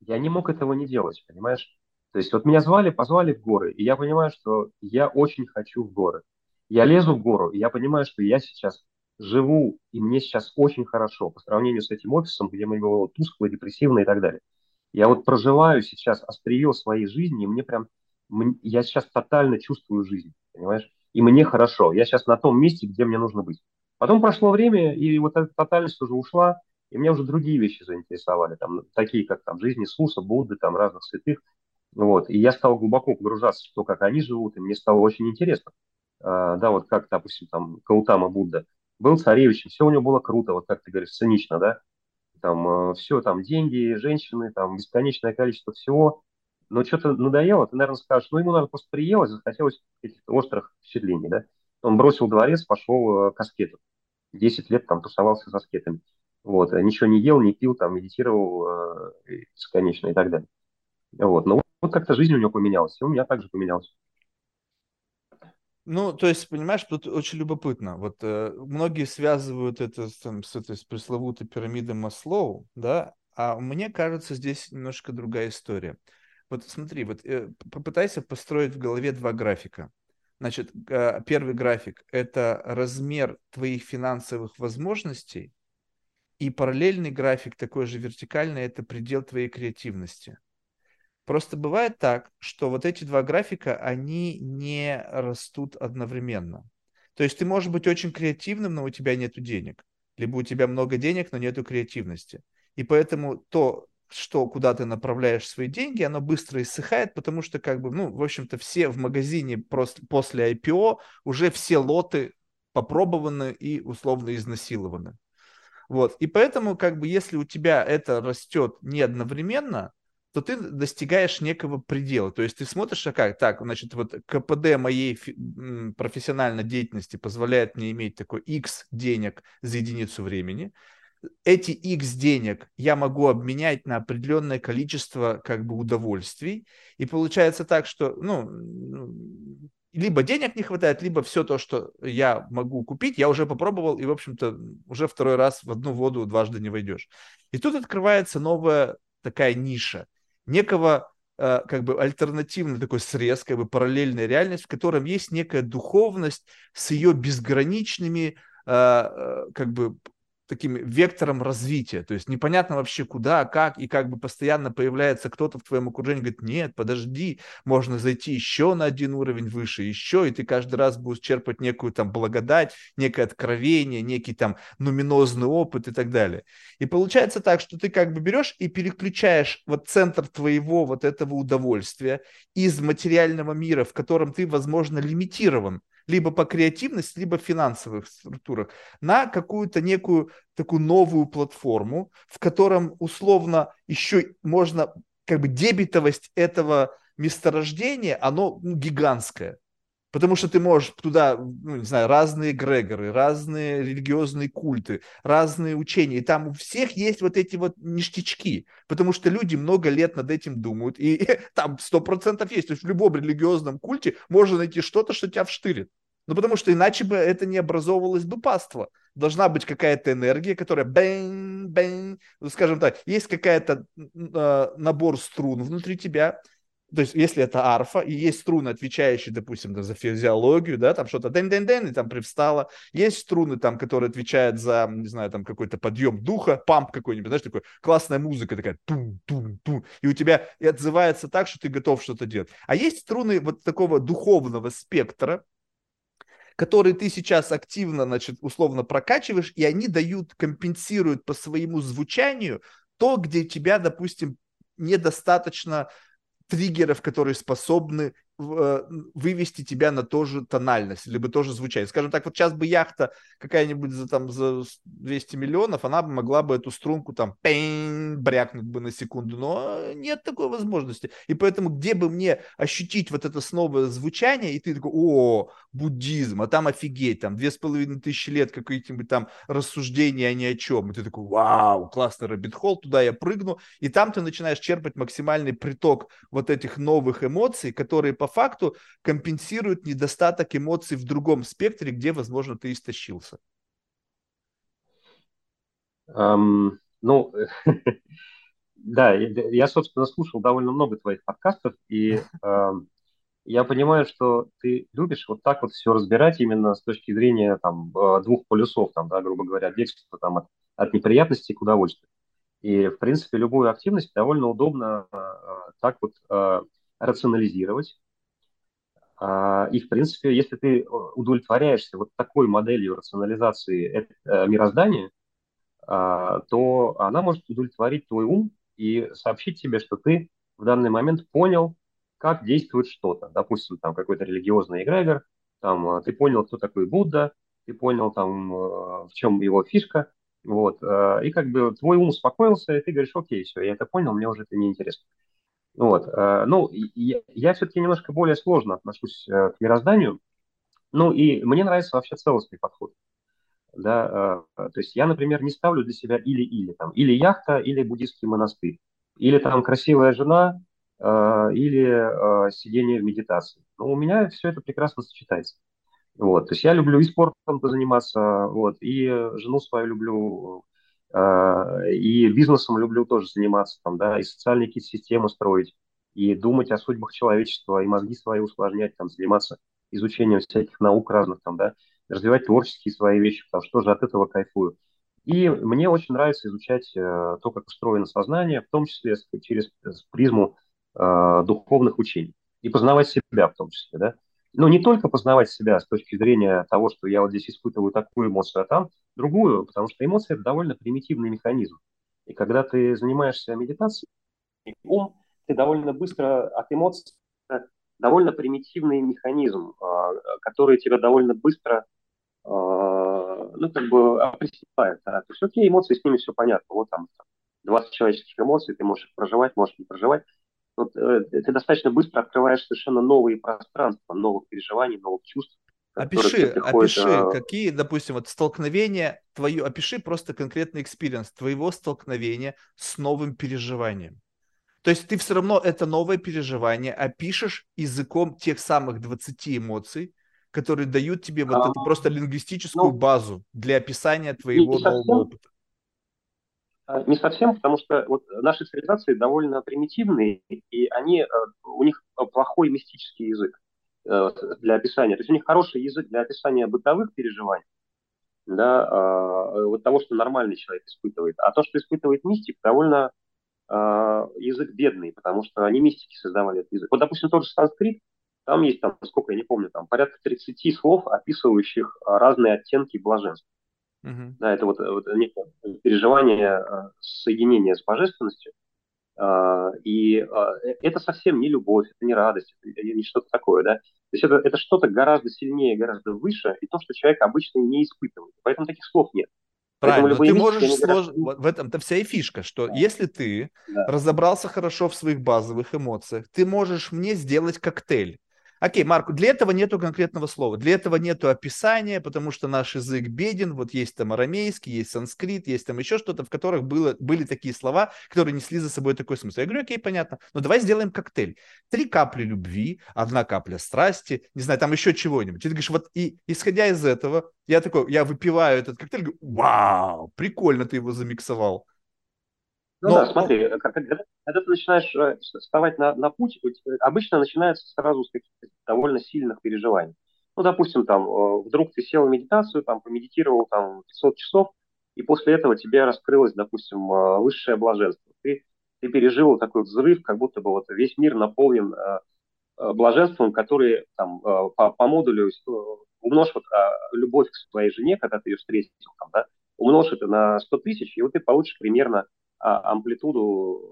Я не мог этого не делать, понимаешь? То есть вот меня звали, позвали в горы, и я понимаю, что я очень хочу в горы. Я лезу в гору, и я понимаю, что я сейчас живу, и мне сейчас очень хорошо по сравнению с этим офисом, где мне было тускло, депрессивно и так далее. Я вот проживаю сейчас острие своей жизни, и мне прям, я сейчас тотально чувствую жизнь, понимаешь? И мне хорошо, я сейчас на том месте, где мне нужно быть. Потом прошло время, и вот эта тотальность уже ушла, и меня уже другие вещи заинтересовали, там, такие как там жизнь Иисуса, Будды, там, разных святых. Вот. И я стал глубоко погружаться в то, как они живут, и мне стало очень интересно. А, да, вот как, допустим, там Каутама Будда был царевичем, все у него было круто, вот как ты говоришь, цинично, да, там э, все, там деньги, женщины, там бесконечное количество всего, но что-то надоело, ты, наверное, скажешь, ну, ему, наверное, просто приелось, захотелось каких-то острых впечатлений, да. Он бросил дворец, пошел э, к аскету. Десять лет там тусовался с аскетами. Вот, ничего не ел, не пил, там, медитировал э, бесконечно и так далее. Вот, ну, вот как-то жизнь у него поменялась, и у меня также поменялась. Ну, то есть, понимаешь, тут очень любопытно. Вот э, многие связывают это там, с этой с пресловутой пирамидой Маслоу, да, а мне кажется, здесь немножко другая история. Вот смотри, вот э, попытайся построить в голове два графика. Значит, э, первый график – это размер твоих финансовых возможностей, и параллельный график, такой же вертикальный, это предел твоей креативности – Просто бывает так, что вот эти два графика, они не растут одновременно. То есть ты можешь быть очень креативным, но у тебя нет денег. Либо у тебя много денег, но нет креативности. И поэтому то, что куда ты направляешь свои деньги, оно быстро иссыхает, потому что, как бы, ну, в общем-то, все в магазине просто после IPO уже все лоты попробованы и условно изнасилованы. Вот. И поэтому, как бы, если у тебя это растет не одновременно, то ты достигаешь некого предела. То есть ты смотришь, а как, так, значит, вот КПД моей профессиональной деятельности позволяет мне иметь такой X денег за единицу времени. Эти X денег я могу обменять на определенное количество как бы удовольствий. И получается так, что, ну, либо денег не хватает, либо все то, что я могу купить, я уже попробовал, и, в общем-то, уже второй раз в одну воду дважды не войдешь. И тут открывается новая такая ниша, некого э, как бы альтернативный такой срез, как бы параллельная реальность, в котором есть некая духовность с ее безграничными э, э, как бы таким вектором развития. То есть непонятно вообще куда, как, и как бы постоянно появляется кто-то в твоем окружении, говорит, нет, подожди, можно зайти еще на один уровень выше, еще, и ты каждый раз будешь черпать некую там благодать, некое откровение, некий там нуминозный опыт и так далее. И получается так, что ты как бы берешь и переключаешь вот центр твоего вот этого удовольствия из материального мира, в котором ты, возможно, лимитирован, либо по креативности, либо в финансовых структурах, на какую-то некую такую новую платформу, в котором условно еще можно, как бы дебетовость этого месторождения, оно ну, гигантское. Потому что ты можешь туда, ну, не знаю, разные грегоры, разные религиозные культы, разные учения. И там у всех есть вот эти вот ништячки. Потому что люди много лет над этим думают. И там сто процентов есть. То есть в любом религиозном культе можно найти что-то, что тебя вштырит. Ну, потому что иначе бы это не образовывалось бы паство. Должна быть какая-то энергия, которая бэнь, бэнь, ну, скажем так, есть какая-то э, набор струн внутри тебя, то есть если это арфа, и есть струны, отвечающие, допустим, да, за физиологию, да, там что-то дэн-дэн-дэн, и там привстало, есть струны там, которые отвечают за, не знаю, там какой-то подъем духа, pump какой-нибудь, знаешь, такой классная музыка такая, тум-тум-тум, и у тебя и отзывается так, что ты готов что-то делать. А есть струны вот такого духовного спектра, которые ты сейчас активно, значит, условно прокачиваешь, и они дают, компенсируют по своему звучанию то, где тебя, допустим, недостаточно триггеров, которые способны вывести тебя на ту же тональность, либо тоже звучание. Скажем так, вот сейчас бы яхта какая-нибудь за, там, за 200 миллионов, она бы могла бы эту струнку там брякнуть бы на секунду, но нет такой возможности. И поэтому где бы мне ощутить вот это снова звучание, и ты такой, о, буддизм, а там офигеть, там две с половиной тысячи лет какие-нибудь там рассуждения а ни о чем, и ты такой, вау, классный рэббит холл, туда я прыгну, и там ты начинаешь черпать максимальный приток вот этих новых эмоций, которые по факту компенсируют недостаток эмоций в другом спектре, где, возможно, ты истощился? Um, ну, да, я, собственно, слушал довольно много твоих подкастов, и я понимаю, что ты любишь вот так вот все разбирать именно с точки зрения там, э, двух полюсов, там, да, грубо говоря, бегства там, от, от неприятностей к удовольствию. И, в принципе, любую активность довольно удобно э, так вот э, рационализировать, и, в принципе, если ты э, удовлетворяешься вот такой моделью рационализации э, мироздания, а, то она может удовлетворить твой ум и сообщить тебе, что ты в данный момент понял, как действует что-то. Допустим, там какой-то религиозный эгрегор, там э, ты понял, кто такой Будда, ты понял, там, в чем его фишка, вот, и как бы твой ум успокоился, и ты говоришь, окей, все, я это понял, мне уже это не интересно. Вот. Э, ну, я, я все-таки немножко более сложно отношусь э, к мирозданию. Ну, и мне нравится вообще целостный подход. Да, э, то есть я, например, не ставлю для себя или-или, там, или яхта, или буддийский монастырь, или там красивая жена, или сидение в медитации. Но у меня все это прекрасно сочетается. Вот, то есть я люблю и спортом заниматься, вот, и жену свою люблю и бизнесом люблю тоже заниматься, там, да, и социальные какие-то системы строить, и думать о судьбах человечества, и мозги свои усложнять, там, заниматься изучением всяких наук разных, там, да, развивать творческие свои вещи, потому что тоже от этого кайфую. И мне очень нравится изучать э, то, как устроено сознание, в том числе через призму э, духовных учений, и познавать себя в том числе, да ну, не только познавать себя с точки зрения того, что я вот здесь испытываю такую эмоцию, а там другую, потому что эмоция – это довольно примитивный механизм. И когда ты занимаешься медитацией, ум, ты довольно быстро от эмоций довольно примитивный механизм, а, который тебя довольно быстро а, ну, как бы. Да? То есть, окей, эмоции, с ними все понятно. Вот там 20 человеческих эмоций, ты можешь их проживать, можешь не проживать вот, э, ты достаточно быстро открываешь совершенно новые пространства, новых переживаний, новых чувств. Опиши, опиши, а... какие, допустим, вот столкновения твою, опиши просто конкретный experience твоего столкновения с новым переживанием. То есть ты все равно это новое переживание опишешь языком тех самых 20 эмоций, которые дают тебе вот а, эту просто лингвистическую ну, базу для описания твоего нового совсем, опыта. А, не совсем, потому что вот наши цивилизации довольно примитивные, и они, э, у них плохой мистический язык э, для описания. То есть у них хороший язык для описания бытовых переживаний, да, а, вот того, что нормальный человек испытывает. А то, что испытывает мистик, довольно а, язык бедный, потому что они мистики создавали этот язык. Вот, допустим, тот же санскрит, там есть, там, сколько я не помню, там порядка 30 слов, описывающих разные оттенки блаженства. Uh-huh. Да, это вот, вот некое переживание э, соединения с божественностью. А, и э, это совсем не любовь, это не радость, это не что-то такое, да. То есть это, это что-то гораздо сильнее, гораздо выше, и то, что человек обычно не испытывает. Поэтому таких слов нет. Правильно, ты можешь слож... говорят... в этом-то вся и фишка, что да. если ты да. разобрался хорошо в своих базовых эмоциях, ты можешь мне сделать коктейль Окей, Марк, для этого нету конкретного слова, для этого нету описания, потому что наш язык беден, вот есть там арамейский, есть санскрит, есть там еще что-то, в которых было, были такие слова, которые несли за собой такой смысл. Я говорю, окей, понятно, но давай сделаем коктейль. Три капли любви, одна капля страсти, не знаю, там еще чего-нибудь. И ты говоришь, вот и исходя из этого, я такой, я выпиваю этот коктейль, говорю, вау, прикольно ты его замиксовал. Ну Но, да, смотри, когда, когда ты начинаешь э, вставать на, на путь, обычно начинается сразу с каких-то довольно сильных переживаний. Ну, допустим, там, э, вдруг ты сел в медитацию, там, помедитировал там 500 часов, и после этого тебе раскрылось, допустим, э, высшее блаженство. Ты, ты пережил такой взрыв, как будто бы вот весь мир наполнен блаженством, который там по, по модулю умножь вот любовь к своей жене, когда ты ее встретил, там, да, умножь это на 100 тысяч, и вот ты получишь примерно амплитуду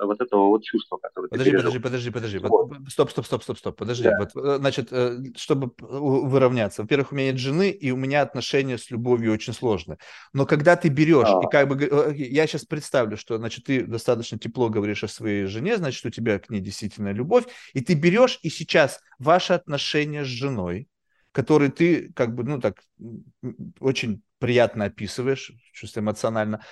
э, вот этого вот чувства, которое подожди, ты подожди, подожди, подожди, вот. стоп, стоп, стоп, стоп, стоп, подожди, да. вот, э, значит, э, чтобы выровняться, во-первых, у меня нет жены, и у меня отношения с любовью очень сложные, но когда ты берешь, а. и как бы, я сейчас представлю, что, значит, ты достаточно тепло говоришь о своей жене, значит, у тебя к ней действительно любовь, и ты берешь, и сейчас ваши отношения с женой, которые ты, как бы, ну, так, очень приятно описываешь, чувство эмоционально,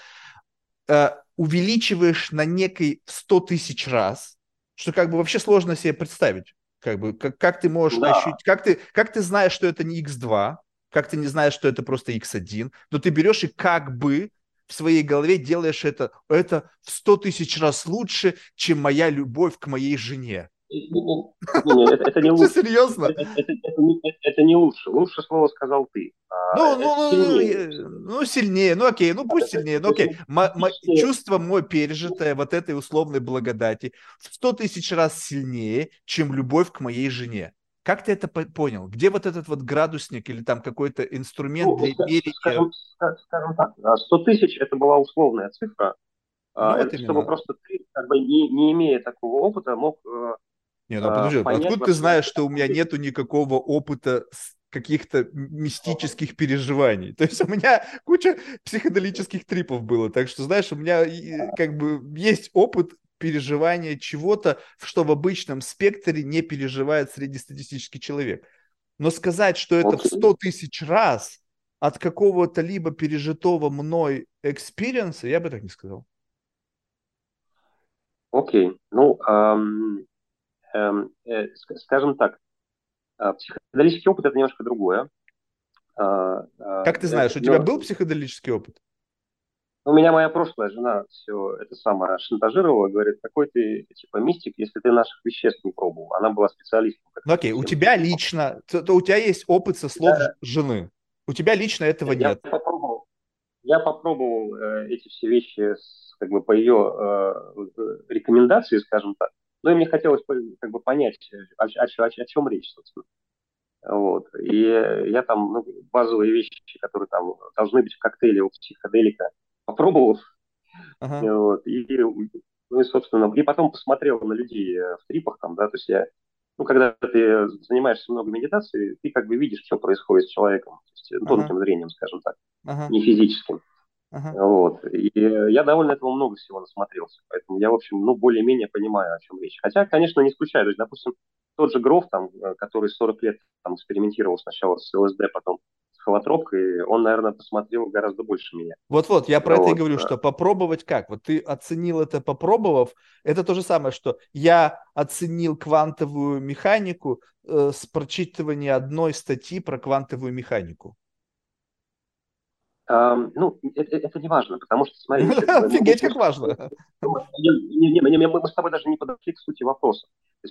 увеличиваешь на некий 100 тысяч раз, что как бы вообще сложно себе представить. Как, бы, как, как ты можешь да. ощутить, как ты, как ты знаешь, что это не x2, как ты не знаешь, что это просто x1, но ты берешь и как бы в своей голове делаешь это, это в 100 тысяч раз лучше, чем моя любовь к моей жене. Это не лучше. Серьезно? Это не лучше. Лучше слово сказал ты. А, ну, ну, ну, ну, сильнее. Ну, окей, ну пусть сильнее. Ну, окей. Чувство мое пережитое вот этой условной благодати в сто тысяч раз сильнее, чем любовь к моей жене. Как ты это понял? Где вот этот вот градусник или там какой-то инструмент ну, для мерения? Скажем, скажем так, 100 тысяч это была условная цифра. Ну, это вот чтобы просто ты, как бы не, не имея такого опыта, мог не, ну подожди, понять, откуда ты знаешь, что у меня нету никакого опыта каких-то мистических переживаний. То есть у меня куча психоделических трипов было. Так что, знаешь, у меня как бы есть опыт переживания чего-то, что в обычном спектре не переживает среднестатистический человек. Но сказать, что это в 100 тысяч раз от какого-то либо пережитого мной experience а, я бы так не сказал. Окей. Okay. Ну, эм, скажем так, э, психоделический опыт – это немножко другое. А, как ты знаешь, у тебя был психоделический опыт? У меня моя прошлая жена все это самое шантажировала, говорит, какой ты типа мистик, если ты наших веществ не пробовал. Она была специалистом. Ну окей, у тебя лично, то, то у тебя есть опыт со слов да. жены. У тебя лично этого я нет. Попробовал, я попробовал э, эти все вещи с, как бы по ее э, рекомендации, скажем так. Ну и мне хотелось как бы понять, о, о, о, о чем речь, собственно. Вот. И я там ну, базовые вещи, которые там должны быть в коктейле у психоделика, попробовал. Uh-huh. Вот. И, ну и, собственно, и потом посмотрел на людей в трипах там, да, то есть я, ну, когда ты занимаешься много медитацией, ты как бы видишь, что происходит с человеком, то есть тонким uh-huh. зрением, скажем так, uh-huh. не физическим. Uh-huh. Вот. И я довольно этого много всего насмотрелся. Поэтому я, в общем, ну, более-менее понимаю, о чем речь. Хотя, конечно, не исключаю. То есть, допустим, тот же Гроф, там, э, который 40 лет там, экспериментировал сначала с ЛСД, потом с холотроп, и он, наверное, посмотрел гораздо больше меня. Вот-вот, я про вот, это и говорю, да. что попробовать как? Вот ты оценил это, попробовав, это то же самое, что я оценил квантовую механику э, с прочитывания одной статьи про квантовую механику. Ну, это, это не важно, потому что, смотри... Офигеть, как важно. Мы с тобой даже не подошли к сути вопроса.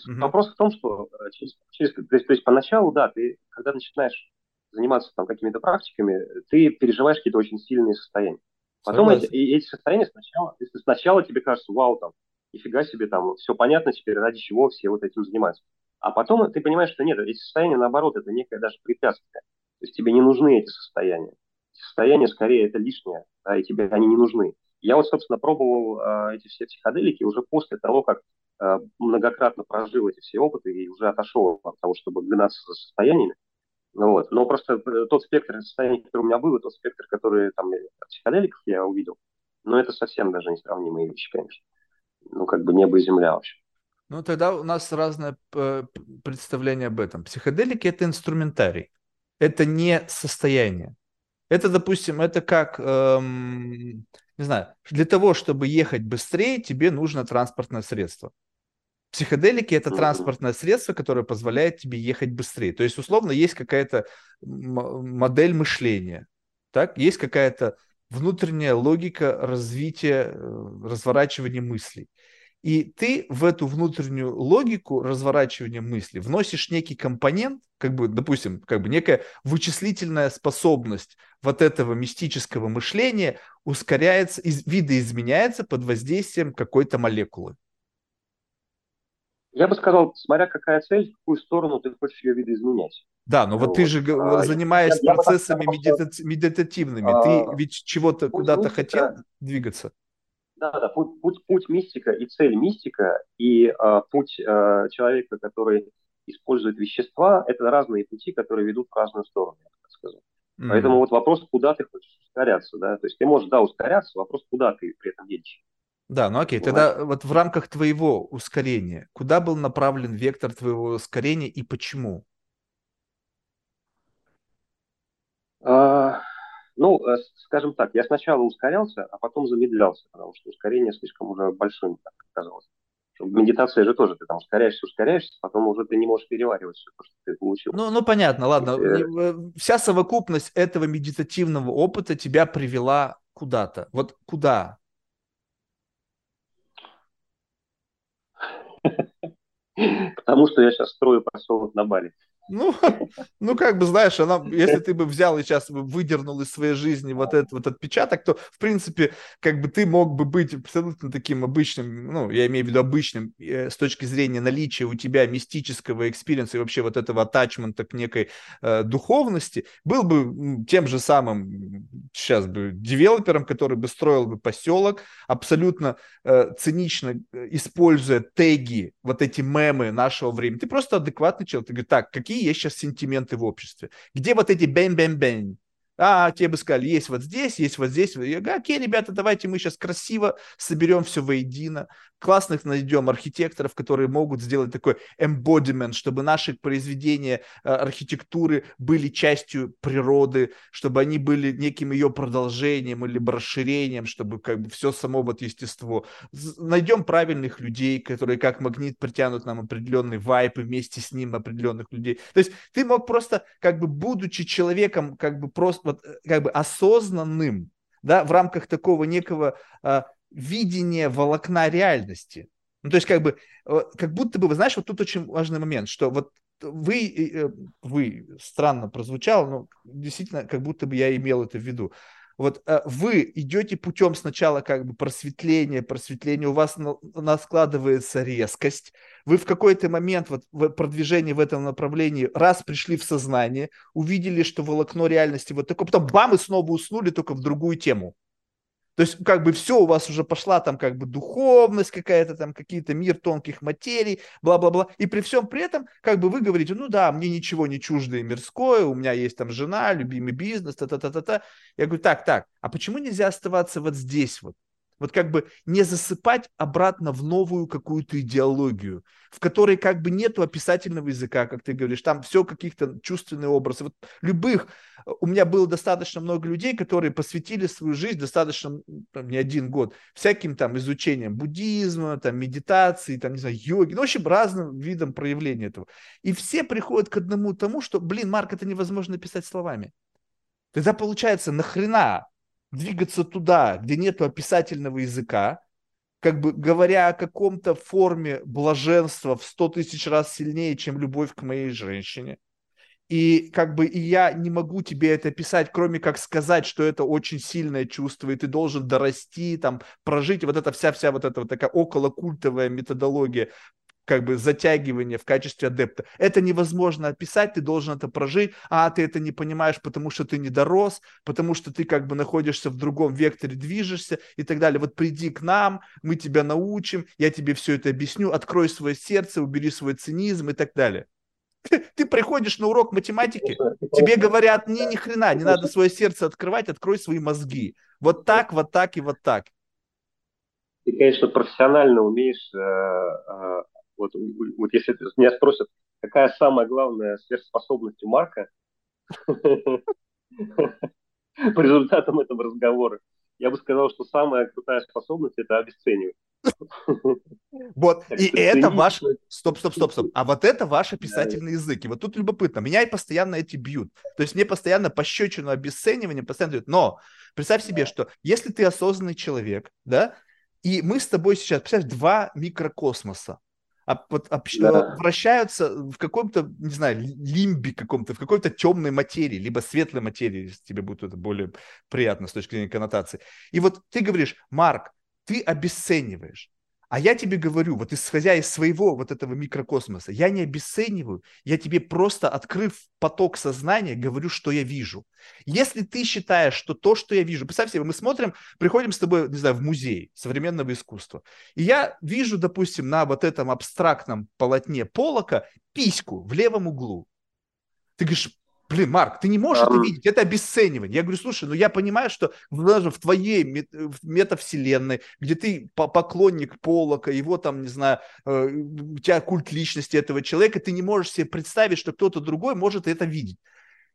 Вопрос в том, что э, через, то, есть, поначалу, да, ты, когда начинаешь заниматься там какими-то практиками, ты переживаешь какие-то очень сильные состояния. Потом эти, эти состояния сначала, если сначала тебе кажется, вау, там, нифига себе, там, все понятно теперь, ради чего все вот этим занимаются. А потом ты понимаешь, что нет, эти состояния, наоборот, это некое даже препятствие. То есть тебе не нужны эти состояния. Эти состояния, скорее, это лишнее, да, и тебе они не нужны. Я вот, собственно, пробовал э, эти все психоделики уже после того, как э, многократно прожил эти все опыты и уже отошел от того, чтобы гнаться за состояниями. Вот. Но просто э, тот спектр состояний, который у меня был, тот спектр, который там психоделиков я увидел, ну, это совсем даже несравнимые вещи, конечно. Ну, как бы небо и земля вообще. Ну, тогда у нас разное э, представление об этом. Психоделики – это инструментарий. Это не состояние. Это, допустим, это как, эм, не знаю, для того, чтобы ехать быстрее, тебе нужно транспортное средство. Психоделики это транспортное средство, которое позволяет тебе ехать быстрее. То есть, условно, есть какая-то модель мышления, так? есть какая-то внутренняя логика развития, э, разворачивания мыслей. И ты в эту внутреннюю логику разворачивания мысли вносишь некий компонент, как бы, допустим, как бы некая вычислительная способность вот этого мистического мышления ускоряется, из, видоизменяется под воздействием какой-то молекулы. Я бы сказал, смотря какая цель, в какую сторону ты хочешь ее видоизменять. Да, но вот, вот ты же, а, занимаясь я, процессами я медитативными, а, ты ведь чего-то куда-то хотел двигаться? Да, да, путь, путь, путь мистика и цель мистика, и а, путь а, человека, который использует вещества, это разные пути, которые ведут в разную сторону, я так скажу. Mm-hmm. Поэтому вот вопрос, куда ты хочешь ускоряться, да, то есть ты можешь, да, ускоряться, вопрос, куда ты при этом едешь. Да, ну окей, тогда вот в рамках твоего ускорения, куда был направлен вектор твоего ускорения и почему? А, ну, э, скажем так, я сначала ускорялся, а потом замедлялся, потому что ускорение слишком уже большим так казалось. Медитация же тоже, ты там ускоряешься, ускоряешься, потом уже ты не можешь переваривать все, что ты получил. Ну, ну понятно, ладно. Э, вся совокупность этого медитативного опыта тебя привела куда-то. Вот куда? Потому что я сейчас строю поселок на Бали. Ну, ну, как бы, знаешь, она, если ты бы взял и сейчас выдернул из своей жизни вот этот вот отпечаток, то, в принципе, как бы ты мог бы быть абсолютно таким обычным, ну, я имею в виду обычным, э, с точки зрения наличия у тебя мистического experience а и вообще вот этого attachment а к некой э, духовности, был бы тем же самым сейчас бы девелопером, который бы строил бы поселок, абсолютно э, цинично э, используя теги, вот эти мемы нашего времени. Ты просто адекватный человек. Ты говоришь, так, какие какие есть сейчас сентименты в обществе. Где вот эти бэм-бэм-бэм? А, тебе бы сказали, есть вот здесь, есть вот здесь. Я говорю, окей, ребята, давайте мы сейчас красиво соберем все воедино классных найдем архитекторов, которые могут сделать такой embodiment, чтобы наши произведения э, архитектуры были частью природы, чтобы они были неким ее продолжением или расширением, чтобы как бы все само вот естество. Найдем правильных людей, которые как магнит притянут нам определенный вайп и вместе с ним определенных людей. То есть ты мог просто как бы будучи человеком как бы просто вот э, как бы осознанным, да, в рамках такого некого а, видение волокна реальности. Ну, то есть, как бы, э, как будто бы, вы знаешь, вот тут очень важный момент, что вот вы, э, вы, странно прозвучало, но действительно, как будто бы я имел это в виду. Вот э, вы идете путем сначала как бы просветления, просветления, у вас на складывается резкость, вы в какой-то момент вот в продвижении в этом направлении раз пришли в сознание, увидели, что волокно реальности вот такое, потом бам, и снова уснули только в другую тему. То есть, как бы все у вас уже пошла там как бы духовность какая-то, там какие-то мир тонких материй, бла-бла-бла. И при всем при этом, как бы вы говорите, ну да, мне ничего не чуждое мирское, у меня есть там жена, любимый бизнес, та-та-та-та-та. Я говорю, так, так, а почему нельзя оставаться вот здесь вот? Вот как бы не засыпать обратно в новую какую-то идеологию, в которой как бы нету описательного языка, как ты говоришь, там все каких-то чувственные образы. Вот любых, у меня было достаточно много людей, которые посвятили свою жизнь достаточно, там, не один год, всяким там изучением буддизма, там медитации, там, не знаю, йоги, ну, в общем, разным видом проявления этого. И все приходят к одному тому, что, блин, Марк, это невозможно писать словами. Тогда получается, нахрена двигаться туда, где нету описательного языка, как бы говоря о каком-то форме блаженства в сто тысяч раз сильнее, чем любовь к моей женщине. И как бы и я не могу тебе это писать, кроме как сказать, что это очень сильное чувство, и ты должен дорасти, там, прожить вот эта вся-вся вот эта вот такая околокультовая методология как бы затягивание в качестве адепта. Это невозможно описать, ты должен это прожить, а ты это не понимаешь, потому что ты не дорос, потому что ты как бы находишься в другом векторе, движешься и так далее. Вот приди к нам, мы тебя научим, я тебе все это объясню, открой свое сердце, убери свой цинизм и так далее. Ты приходишь на урок математики, тебе говорят, не, ни хрена, не надо свое сердце открывать, открой свои мозги. Вот так, вот так и вот так. Ты, конечно, профессионально умеешь э, э, вот, вот если меня спросят, какая самая главная сверхспособность у Марка по результатам этого разговора, я бы сказал, что самая крутая способность – это обесценивать. Вот, и это ваш... Стоп, стоп, стоп, стоп. А вот это ваш описательный язык. И вот тут любопытно. Меня и постоянно эти бьют. То есть мне постоянно пощечину обесценивание постоянно дают. Но представь себе, что если ты осознанный человек, да, и мы с тобой сейчас, представляешь, два микрокосмоса а, вращаются в каком-то, не знаю, лимбе каком-то, в какой-то темной материи, либо светлой материи, если тебе будет это более приятно с точки зрения коннотации. И вот ты говоришь, Марк, ты обесцениваешь. А я тебе говорю, вот исходя из своего вот этого микрокосмоса, я не обесцениваю, я тебе просто, открыв поток сознания, говорю, что я вижу. Если ты считаешь, что то, что я вижу, представь себе, мы смотрим, приходим с тобой, не знаю, в музей современного искусства, и я вижу, допустим, на вот этом абстрактном полотне Полока письку в левом углу. Ты говоришь, Блин, Марк, ты не можешь um... это видеть, это обесценивание. Я говорю, слушай, ну я понимаю, что даже в твоей метавселенной, где ты поклонник Полока, его там, не знаю, э, у тебя культ личности этого человека, ты не можешь себе представить, что кто-то другой может это видеть.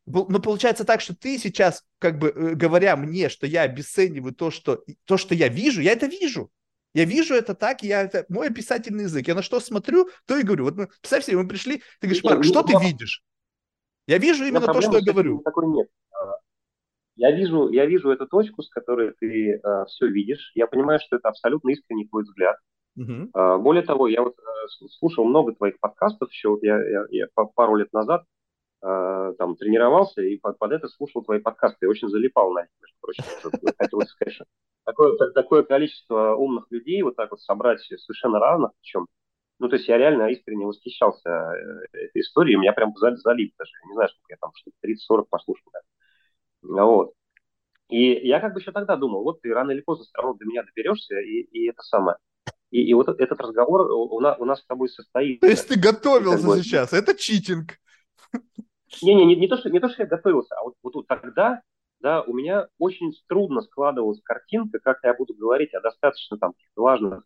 Но получается так, что ты сейчас, как бы э, говоря мне, что я обесцениваю то, что, то, что я вижу, я это вижу. Я вижу это так, я это мой описательный язык. Я на что смотрю, то и говорю. Вот мы, представь себе, мы пришли, ты говоришь, Марк, что ты видишь? Я вижу именно то, что я говорю. Такой нет. А, я вижу, я вижу эту точку, с которой ты uh, все видишь. Я понимаю, что это абсолютно искренний твой взгляд. Uh, более того, я вот uh, слушал много твоих подкастов еще. Вот я, я, я пару лет назад uh, там тренировался и под, под это слушал твои подкасты. И очень залипал на них, между прочим. Хотелось что такое, такое количество умных людей вот так вот собрать совершенно равных, причем ну, то есть я реально искренне восхищался э, этой историей, меня прям залип даже, не знаю, сколько я там, что 30-40 послушал. Да. Ну вот. И я как бы еще тогда думал, вот ты рано или поздно все равно до меня доберешься, и, и это самое. И, и вот этот разговор у нас, у нас с тобой состоится. То есть ты готовился как бы, сейчас, это читинг. Не-не, не, не, то, что, не то, что я готовился, а вот, вот тогда да, у меня очень трудно складывалась картинка, как я буду говорить о достаточно там важных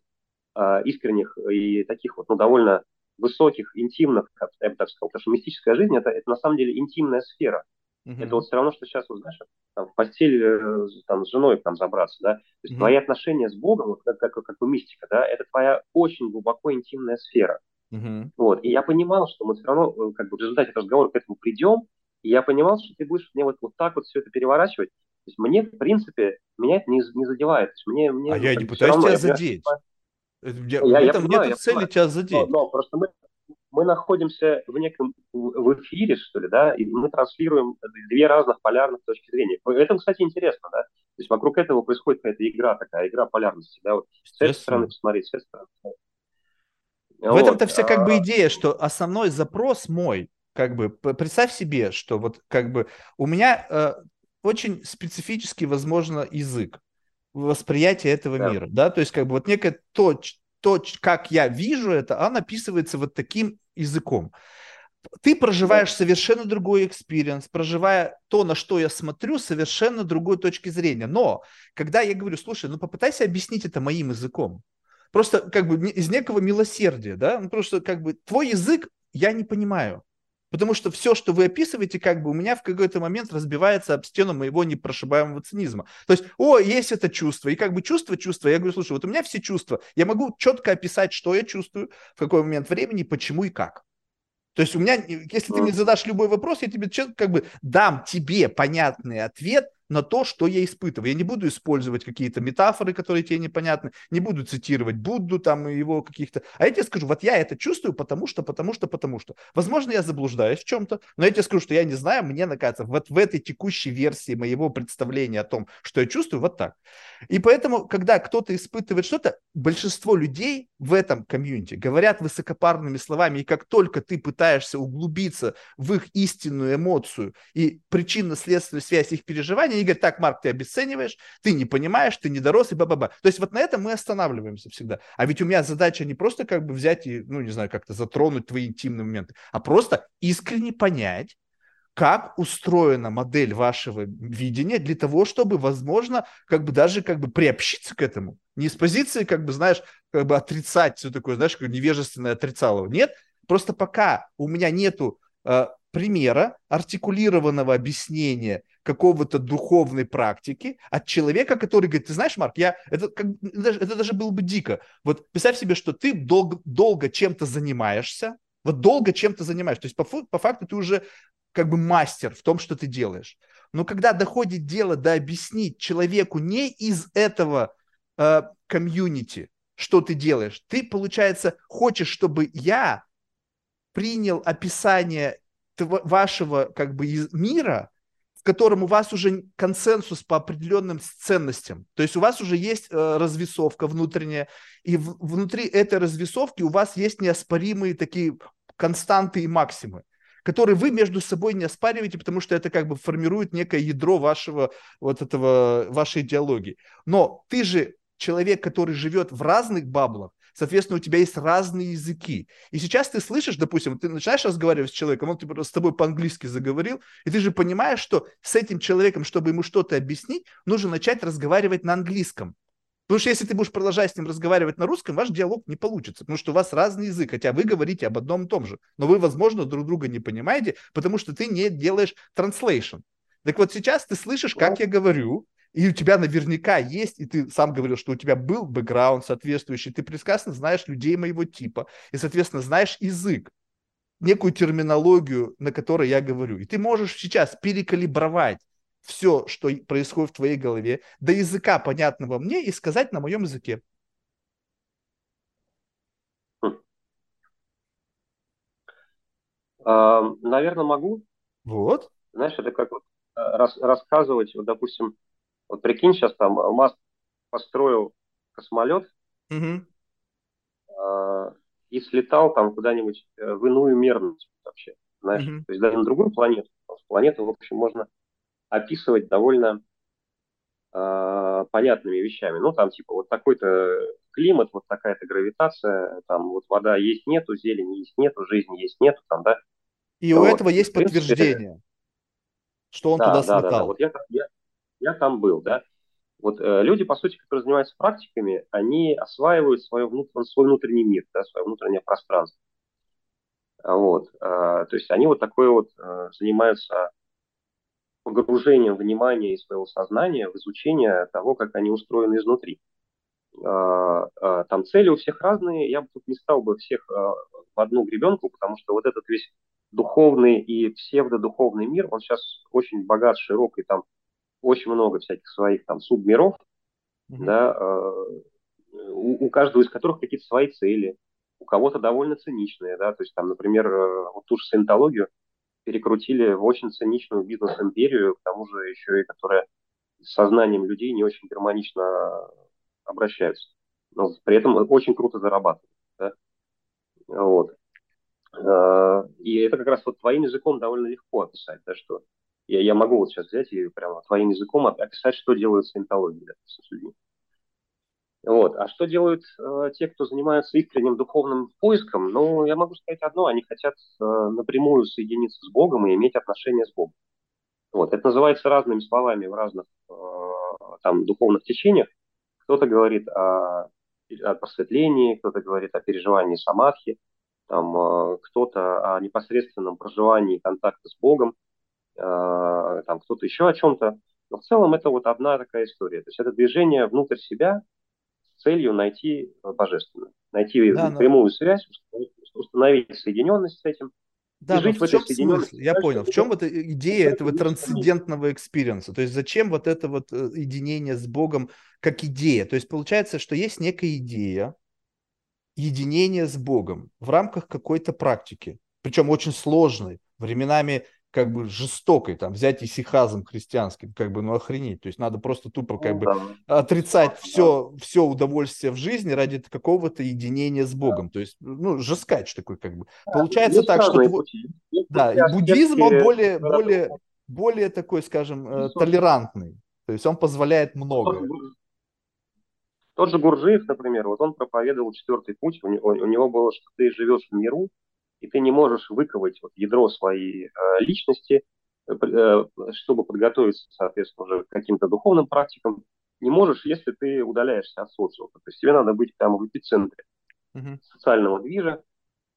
э, искренних и таких вот, ну, довольно высоких, интимных, я бы так сказал, потому что мистическая жизнь это, это на самом деле интимная сфера. Mm-hmm. Это вот все равно, что сейчас, вот, знаешь, там, в постель э, там, с женой там забраться, да. То есть mm-hmm. твои отношения с Богом, вот, как, как, как у мистика, да, это твоя очень глубоко интимная сфера. Mm-hmm. Вот. И я понимал, что мы все равно э, как бы в результате разговора к этому придем, и я понимал, что ты будешь мне вот, вот так вот все это переворачивать. То есть мне, в принципе, меня это не, не задевает. То есть мне, мне, а я не пытаюсь равно, тебя задеть. Я, я, я, я понимаю, нет цели понимаю. тебя задеть. Но, но просто мы, мы находимся в неком в эфире, что ли, да, и мы транслируем две разных полярных точки зрения. Это, кстати, интересно, да. То есть вокруг этого происходит какая-то игра такая, игра полярности, да, вот с этой стороны посмотреть, с этой стороны. В вот. этом-то вся как бы а, идея, что основной запрос мой, как бы, представь себе, что вот как бы у меня э, очень специфический, возможно, язык восприятие этого да. мира, да, то есть как бы вот некое то, то, как я вижу это, оно описывается вот таким языком. ты проживаешь совершенно другой experience, проживая то, на что я смотрю, совершенно другой точки зрения. Но когда я говорю, слушай, ну попытайся объяснить это моим языком. Просто как бы из некого милосердия, да, ну, просто как бы твой язык я не понимаю. Потому что все, что вы описываете, как бы у меня в какой-то момент разбивается об стену моего непрошибаемого цинизма. То есть, о, есть это чувство. И как бы чувство, чувство. Я говорю, слушай, вот у меня все чувства. Я могу четко описать, что я чувствую, в какой момент времени, почему и как. То есть у меня, если ты мне задашь любой вопрос, я тебе как бы дам тебе понятный ответ, на то, что я испытываю. Я не буду использовать какие-то метафоры, которые тебе непонятны, не буду цитировать Будду там его каких-то. А я тебе скажу, вот я это чувствую, потому что, потому что, потому что. Возможно, я заблуждаюсь в чем-то, но я тебе скажу, что я не знаю, мне накается вот в этой текущей версии моего представления о том, что я чувствую, вот так. И поэтому, когда кто-то испытывает что-то, большинство людей в этом комьюнити говорят высокопарными словами, и как только ты пытаешься углубиться в их истинную эмоцию и причинно-следственную связь их переживаний, они говорят, так, Марк, ты обесцениваешь, ты не понимаешь, ты не дорос, и ба-ба-ба. То есть вот на этом мы останавливаемся всегда. А ведь у меня задача не просто как бы взять и, ну, не знаю, как-то затронуть твои интимные моменты, а просто искренне понять, как устроена модель вашего видения для того, чтобы, возможно, как бы даже как бы приобщиться к этому. Не с позиции, как бы, знаешь, как бы отрицать все такое, знаешь, как невежественное отрицалово. Нет, просто пока у меня нету э, примера, артикулированного объяснения какого-то духовной практики от человека, который говорит, ты знаешь, Марк, я, это, как, это даже было бы дико. Вот представь себе, что ты долго, долго чем-то занимаешься, вот долго чем-то занимаешься. То есть по, по факту ты уже как бы мастер в том, что ты делаешь. Но когда доходит дело до объяснить человеку не из этого э, что ты делаешь, ты, получается, хочешь, чтобы я принял описание вашего как бы мира котором у вас уже консенсус по определенным ценностям. То есть у вас уже есть э, развесовка внутренняя, и в, внутри этой развесовки у вас есть неоспоримые такие константы и максимы которые вы между собой не оспариваете, потому что это как бы формирует некое ядро вашего вот этого вашей идеологии. Но ты же человек, который живет в разных баблах, соответственно, у тебя есть разные языки. И сейчас ты слышишь, допустим, ты начинаешь разговаривать с человеком, он типа, с тобой по-английски заговорил, и ты же понимаешь, что с этим человеком, чтобы ему что-то объяснить, нужно начать разговаривать на английском. Потому что если ты будешь продолжать с ним разговаривать на русском, ваш диалог не получится, потому что у вас разный язык, хотя вы говорите об одном и том же, но вы, возможно, друг друга не понимаете, потому что ты не делаешь translation. Так вот сейчас ты слышишь, как я говорю, и у тебя наверняка есть, и ты сам говорил, что у тебя был бэкграунд соответствующий, ты прекрасно знаешь людей моего типа, и, соответственно, знаешь язык, некую терминологию, на которой я говорю. И ты можешь сейчас перекалибровать все, что происходит в твоей голове, до языка, понятного мне, и сказать на моем языке. Наверное, могу. Вот. Знаешь, это как вот э, рас, рассказывать, вот, допустим, вот прикинь, сейчас там Маск построил космолет угу. э, и слетал там куда-нибудь э, в иную мерность вообще, знаешь, угу. то есть даже на другую планету. С планеты, в общем, можно описывать довольно э, понятными вещами. Ну, там типа вот такой-то климат, вот такая-то гравитация, там вот вода есть нету, зелени есть нету, жизни есть нету, там, да. И вот. у этого есть подтверждение, что он да, туда слетал. Да, да, да. Вот я, я, я там был, да. Вот э, люди, по сути, которые занимаются практиками, они осваивают свое внутренний, свой внутренний мир, да, свое внутреннее пространство. Вот, э, то есть они вот такое вот э, занимаются погружением внимания и своего сознания в изучение того, как они устроены изнутри. Э, э, там цели у всех разные, я бы тут не стал бы всех э, в одну гребенку, потому что вот этот весь духовный и псевдодуховный мир, он сейчас очень богат, широк, и там очень много всяких своих там субмиров, mm-hmm. да, э, у, у каждого из которых какие-то свои цели, у кого-то довольно циничные, да, то есть там, например, э, вот ту же саентологию перекрутили в очень циничную бизнес-империю, к тому же еще и которая с сознанием людей не очень гармонично обращаются. Но при этом очень круто зарабатывают. Да? Вот. Э, и это как раз вот твоим языком довольно легко описать, да, что я, я могу вот сейчас взять и прямо твоим языком описать, что делают саентологии да, с людьми. Вот. А что делают э, те, кто занимается искренним духовным поиском? Ну, я могу сказать одно, они хотят э, напрямую соединиться с Богом и иметь отношения с Богом. Вот. Это называется разными словами в разных э, там, духовных течениях. Кто-то говорит о, о просветлении, кто-то говорит о переживании самадхи, там, э, кто-то о непосредственном проживании контакта с Богом, там, кто-то еще о чем-то. Но в целом это вот одна такая история. То есть это движение внутрь себя с целью найти божественное, найти да, прямую но... связь, установить соединенность с этим. Да, но в чем смысл? Я понял. В чем вот идея этого трансцендентного experience а? То есть зачем вот это вот э, единение с Богом как идея? То есть получается, что есть некая идея единения с Богом в рамках какой-то практики, причем очень сложной, временами как бы жестокой, там, взять исихазм христианский, как бы, ну, охренеть. То есть надо просто тупо как ну, бы да. отрицать все, все удовольствие в жизни ради какого-то единения с Богом. То есть, ну, жескач такой как бы. Да, Получается так, что... Пути. Да, и буддизм, он более, более, более такой, скажем, э, толерантный. То есть он позволяет многое. Тот же Гуржиев, например, вот он проповедовал четвертый путь, у него, у него было, что ты живешь в миру, и ты не можешь выковать вот ядро своей э, личности, э, э, чтобы подготовиться, соответственно, уже к каким-то духовным практикам, не можешь, если ты удаляешься от социума. То есть тебе надо быть там в эпицентре uh-huh. социального движа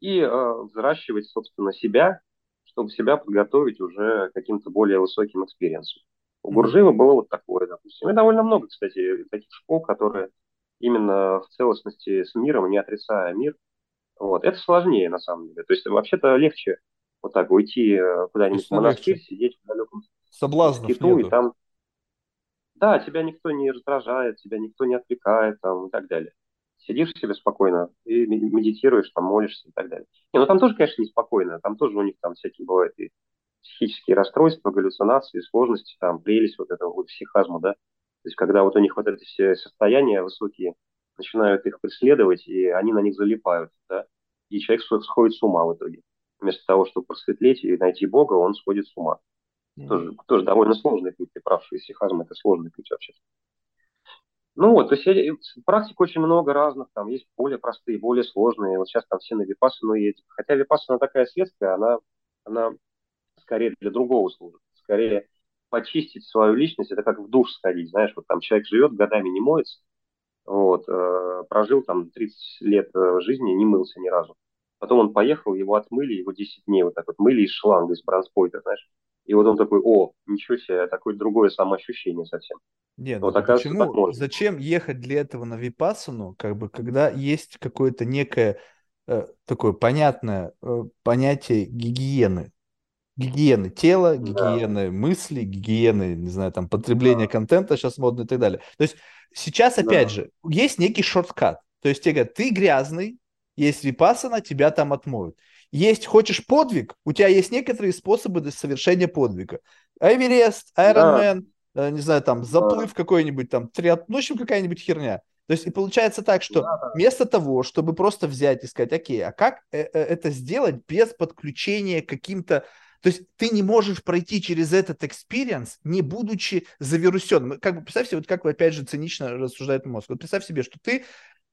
и э, взращивать, собственно, себя, чтобы себя подготовить уже к каким-то более высоким experience ам. У Гуржиева было вот такое, допустим. И довольно много, кстати, таких школ, которые именно в целостности с миром, не отрицая мир, вот. Это сложнее, на самом деле. То есть вообще-то легче вот так уйти э, куда-нибудь в монастырь, легче. сидеть в далеком Соблазнов скиту, и там... Да, тебя никто не раздражает, тебя никто не отвлекает там, и так далее. Сидишь себе спокойно и медитируешь, там молишься и так далее. Не, ну там тоже, конечно, неспокойно. Там тоже у них там всякие бывают и психические расстройства, галлюцинации, сложности, там прелесть вот этого вот психазма, да. То есть когда вот у них вот эти все состояния высокие, начинают их преследовать, и они на них залипают, да, и человек сходит с ума в итоге. Вместо того, чтобы просветлеть и найти Бога, он сходит с ума. Mm-hmm. Тоже, тоже довольно сложный путь, ты прав, что исихазм – это сложный путь вообще. Ну вот, то есть практик очень много разных, там есть более простые, более сложные. Вот сейчас там все на випассану едут. Хотя випассана такая следствие, она, она скорее для другого служит. Скорее почистить свою личность, это как в душ сходить, знаешь, вот там человек живет, годами не моется, вот, э, прожил там 30 лет э, жизни, не мылся ни разу. Потом он поехал, его отмыли, его 10 дней вот так вот мыли из шланга, из бронспойта, знаешь. И вот он такой, о, ничего себе, такое другое самоощущение совсем. Нет, вот, ну, почему? Зачем ехать для этого на Випассану, как бы, когда есть какое-то некое э, такое понятное э, понятие гигиены? Гигиены тела, гигиены да. мысли, гигиены, не знаю, там, потребления да. контента сейчас модно и так далее. То есть сейчас, опять да. же, есть некий shortcut. То есть тебе говорят, ты грязный, есть випасана, тебя там отмоют. Есть, хочешь подвиг, у тебя есть некоторые способы для совершения подвига. Эверест, Ironman, да. э, не знаю, там, заплыв да. какой-нибудь, там, триат... ну, в общем, какая-нибудь херня. То есть и получается так, что вместо того, чтобы просто взять и сказать, окей, а как э, э, это сделать без подключения к каким-то то есть ты не можешь пройти через этот experience, не будучи завирусенным. Как бы представь себе, вот как вы опять же цинично рассуждает мозг. Вот представь себе, что ты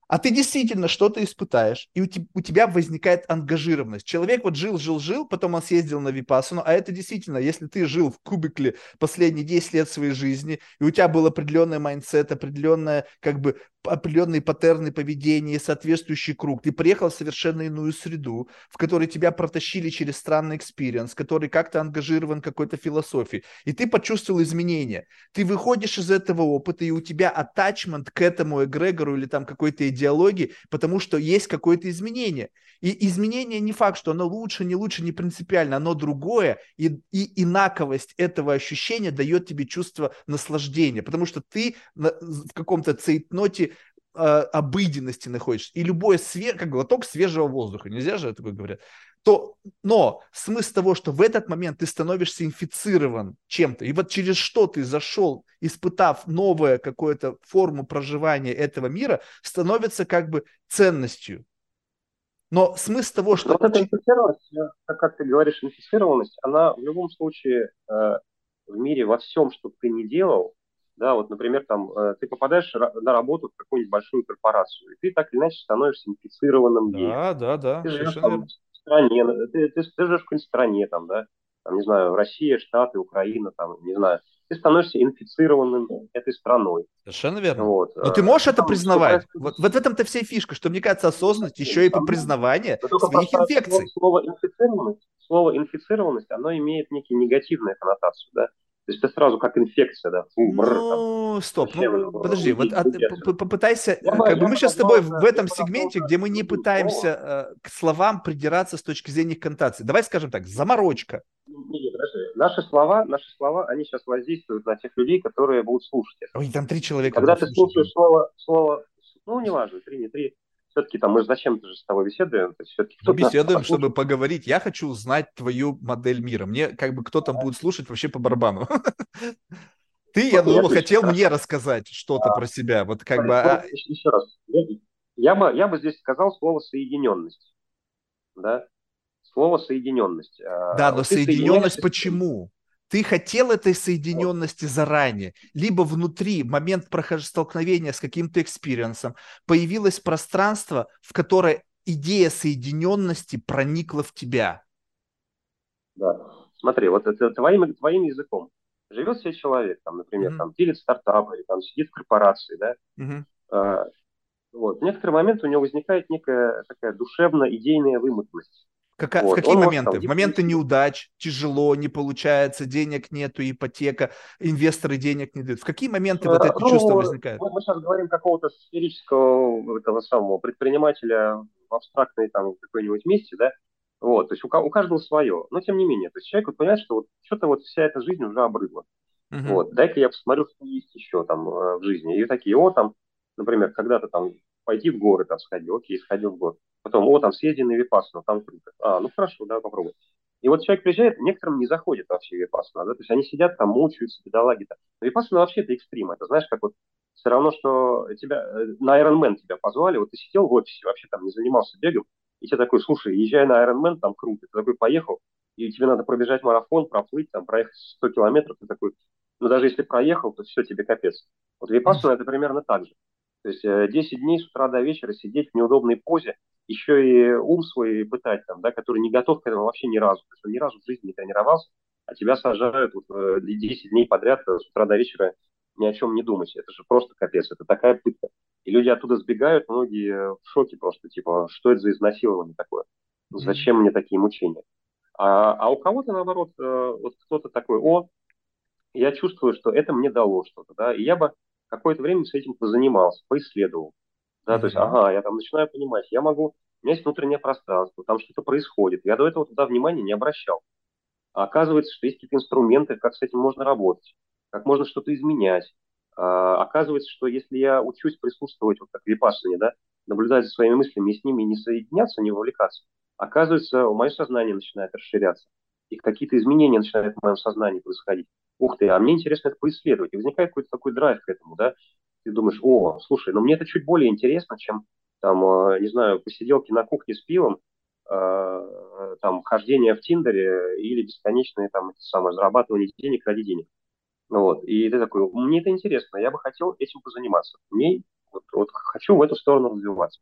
а ты действительно что-то испытаешь, и у, те, у тебя возникает ангажированность. Человек вот жил, жил, жил, потом он съездил на Випассану, а это действительно, если ты жил в cubicle последние 10 лет своей жизни, и у тебя был определенный mindset, определенное, как бы, определенные паттерны поведения, соответствующий круг, ты приехал в совершенно иную среду, в которой тебя протащили через странный experience, который как-то ангажирован какой-то философией, и ты почувствовал изменения. Ты выходишь из этого опыта, и у тебя attachment к этому эгрегору или там какой-то идеологии, потому что есть какое-то изменение. И изменение не факт, что оно лучше, не лучше, не принципиально, оно другое, и, и инаковость этого ощущения дает тебе чувство наслаждения, потому что ты в каком-то цейтноте э, обыденности находишься. И любой све... как глоток свежего воздуха, нельзя же такое говорят, то, но смысл того, что в этот момент ты становишься инфицирован чем-то, и вот через что ты зашел, испытав новую какую-то форму проживания этого мира, становится как бы ценностью. Но смысл того, что... Вот эта инфицированность, как ты говоришь, инфицированность, она в любом случае э, в мире во всем, что ты не делал, Да, вот, например, там э, ты попадаешь на работу в какую-нибудь большую корпорацию, и ты так или иначе становишься инфицированным Да, да, да, Ты живешь совершенно там в стране, ты, ты, ты живешь в какой-нибудь стране, там, да, там, не знаю, Россия, Штаты, Украина, там, не знаю, ты становишься инфицированным этой страной. Совершенно верно. Вот. Но ты э, можешь это признавать. Вот, вот в этом-то вся фишка, что мне кажется, осознанность еще и по признаванию своих инфекций. Слово инфицированность, слово инфицированность, оно имеет некий негативную коннотацию, да. То есть это сразу как инфекция, да. Фу, бррр, там. Ну, стоп, Зачем ну, подожди, вот а п- попытайся, Я как бы мы сейчас с тобой в это- этом сегменте, где мы не пытаемся э, к словам придираться с точки зрения их коннотации. Давай скажем так, заморочка. Не, не, подожди. Наши слова, наши слова, они сейчас воздействуют на тех людей, которые будут слушать. Ой, там три человека. Когда ты слушаешь слово, слово, ну, неважно, три, не три, все-таки там мы же зачем-то же с тобой беседуем, то есть все-таки Мы беседуем, чтобы поговорить. Я хочу узнать твою модель мира. Мне как бы кто там будет слушать вообще по барабану. Ты, я думал, отлично, хотел мне рассказать что-то про себя. Вот как бы... а, еще, раз. Я, бы, я бы здесь сказал слово соединенность. Да? Слово соединенность. А, Да, но соединенность почему? Ты хотел этой соединенности заранее, либо внутри, момент столкновения с каким-то experience ом, появилось пространство, в которое идея соединенности проникла в тебя. Да. Смотри, вот это твоим, твоим языком. Живет себе человек, там, например, Мгм. там, пилит стартап, или там сидит в корпорации, да, Мгм. А, вот. В некоторый момент у него возникает некая такая душевно-идейная вымотанность. Кака- Вот, В какие он может моменты? моменты неудач, тяжело, не получается, денег нету, ипотека, инвесторы денег не дают. В какие моменты вот Э, это ну, чувство возникает? Мы, мы сейчас говорим какого-то сферического этого самого предпринимателя в абстрактной там какой-нибудь месте, да, вот, то есть у, у каждого свое, но тем не менее, то есть человек вот понимает, что вот что-то вот вся эта жизнь уже обрыдла, Мгм. вот, дай-ка я посмотрю, что есть еще там э, в жизни, и такие, о, там, например, когда-то там пойти в горы там сходил, окей, сходил в горы, потом, о, там съезди на Випассану, там круто, а, ну хорошо, да, попробуй. И вот человек приезжает, некоторым не заходит вообще Випассана, да, то есть они сидят там, мучаются, бедолаги-то. Випассана вообще это экстрим, это знаешь, как вот все равно, что тебя э, на Iron Man тебя позвали, вот ты сидел в офисе, вообще там не занимался бегом, и тебе такой, слушай, езжай на Iron Man, там круто, ты такой поехал, и тебе надо пробежать марафон, проплыть, там, проехать 100 километров, ты такой, ну даже если проехал, то все, тебе капец. Вот Випассана это примерно так же. То есть э, 10 дней с утра до вечера сидеть в неудобной позе, еще и ум свой пытать, там, да, который не готов к этому вообще ни разу. То есть он ни разу в жизни не тренировался, а тебя сажают вот, э, 10 дней подряд э, с утра до вечера ни о чем не думать. Это же просто капец, это такая пытка. И люди оттуда сбегают, многие в шоке просто, типа, что это за изнасилование такое? Зачем мне такие мучения? А, а у кого-то, наоборот, э, вот кто-то такой, о, я чувствую, что это мне дало что-то, да, и я бы какое-то время с этим позанимался, поисследовал. Да, то есть, ага, я там начинаю понимать, я могу, у меня есть внутреннее пространство, там что-то происходит. Я до этого туда внимания не обращал. А оказывается, что есть какие-то инструменты, как с этим можно работать, как можно что-то изменять. А, оказывается, что если я учусь присутствовать, вот как в Випассане, да, наблюдать за своими мыслями и с ними не соединяться, не вовлекаться, оказывается, мое сознание начинает расширяться. И какие-то изменения начинают в моем сознании происходить. Ух ты, а мне интересно это поисследовать. И возникает какой-то такой драйв к этому, да. Ты думаешь, о, слушай, ну мне это чуть более интересно, чем, там, э, не знаю, посиделки на кухне с пивом, э, там, хождение в Тиндере или бесконечное там, самое, зарабатывание денег ради денег. Ну вот, и ты такой, мне это интересно, я бы хотел этим позаниматься. Мне вот, вот хочу в эту сторону развиваться.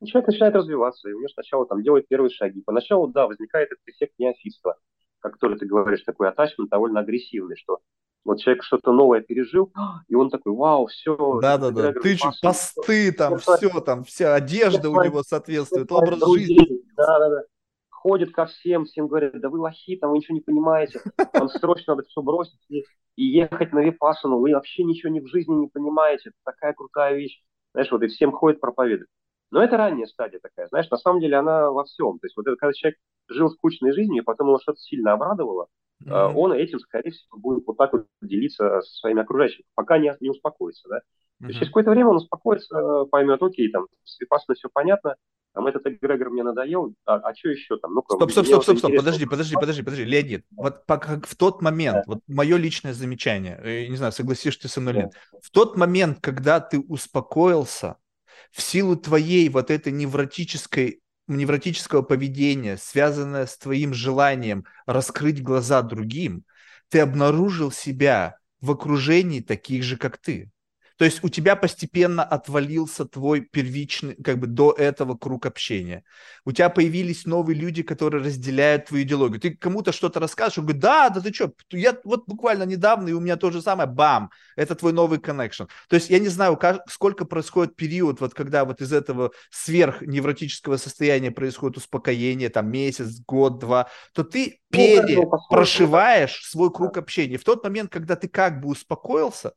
И человек начинает развиваться, и у него сначала там делает первые шаги. Поначалу, да, возникает этот эффект неофитства, как который ты говоришь, такой атачмент довольно агрессивный, что вот человек что-то новое пережил, и он такой, вау, все. Да-да-да, тычут посты там, все там, вся одежда у него соответствует, образ жизни. друзей, Да, да, да. Ходит ко всем, всем говорят, да вы лохи, там вы ничего не понимаете, вам срочно надо все бросить и, и ехать на Випассану, вы вообще ничего ни в жизни не понимаете, это такая крутая вещь. Знаешь, вот и всем ходит проповедует. Но это ранняя стадия такая, знаешь, на самом деле она во всем. То есть вот это когда человек жил скучной жизнью, и потом его что-то сильно обрадовало, Мгм. он этим, скорее всего, будет вот так вот делиться со своими окружающими, пока не, не успокоится, да. То есть через какое-то время он успокоится, поймет, окей, там, с все понятно, там этот эгрегор мне надоел, а, а что еще там? Ну-ка, Стоп, стоп, стоп, стоп, стоп, подожди, подожди, подожди, подожди, Леонид, вот по- как в тот момент, вот мое личное замечание, э, не знаю, согласишься ты со мной или нет, в тот момент, когда ты успокоился, в силу твоей вот этой невротической невротического поведения, связанное с твоим желанием раскрыть глаза другим, ты обнаружил себя в окружении таких же, как ты. То есть у тебя постепенно отвалился твой первичный, как бы до этого круг общения. У тебя появились новые люди, которые разделяют твою идеологию. Ты кому-то что-то расскажешь, он говорит, да, да ты что, я вот буквально недавно, и у меня то же самое, бам, это твой новый коннекшн. То есть я не знаю, сколько происходит период, вот когда вот из этого сверхневротического состояния происходит успокоение, там месяц, год, два, то ты ну, перепрошиваешь свой круг общения. В тот момент, когда ты как бы успокоился,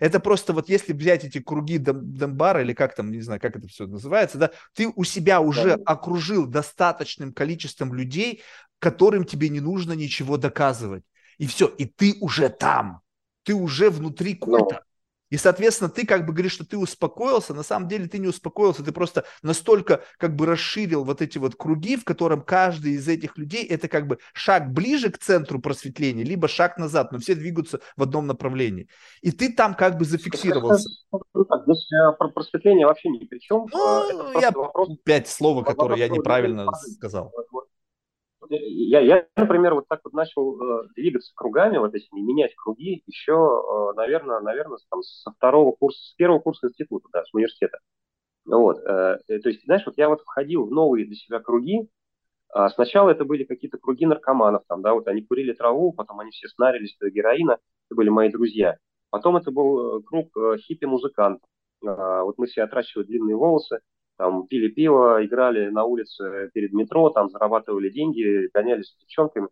это просто вот если взять эти круги Дембара, или как там, не знаю, как это все называется, да, ты у себя уже да. окружил достаточным количеством людей, которым тебе не нужно ничего доказывать. И все, и ты уже там, ты уже внутри культа. И, соответственно, ты как бы говоришь, что ты успокоился, на самом деле ты не успокоился, ты просто настолько как бы расширил вот эти вот круги, в котором каждый из этих людей это как бы шаг ближе к центру просветления, либо шаг назад, но все двигаются в одном направлении. И ты там как бы зафиксировался. Здесь э, про просветление вообще ни при чем. Ну, э, я вопрос, пять слова, которые я неправильно сказал я, я, например, вот так вот начал э, двигаться кругами, вот этими, менять круги еще, э, наверное, наверное, там, со второго курса, с первого курса института, да, с университета. Вот, э, э, то есть, знаешь, вот я вот входил в новые для себя круги, а сначала это были какие-то круги наркоманов, там, да, вот они курили траву, потом они все снарились до героина, это были мои друзья. Потом это был э, круг э, хиппи-музыкантов. Э, вот мы все отращивали длинные волосы, там пили пиво, играли на улице перед метро, там зарабатывали деньги, гонялись с девчонками,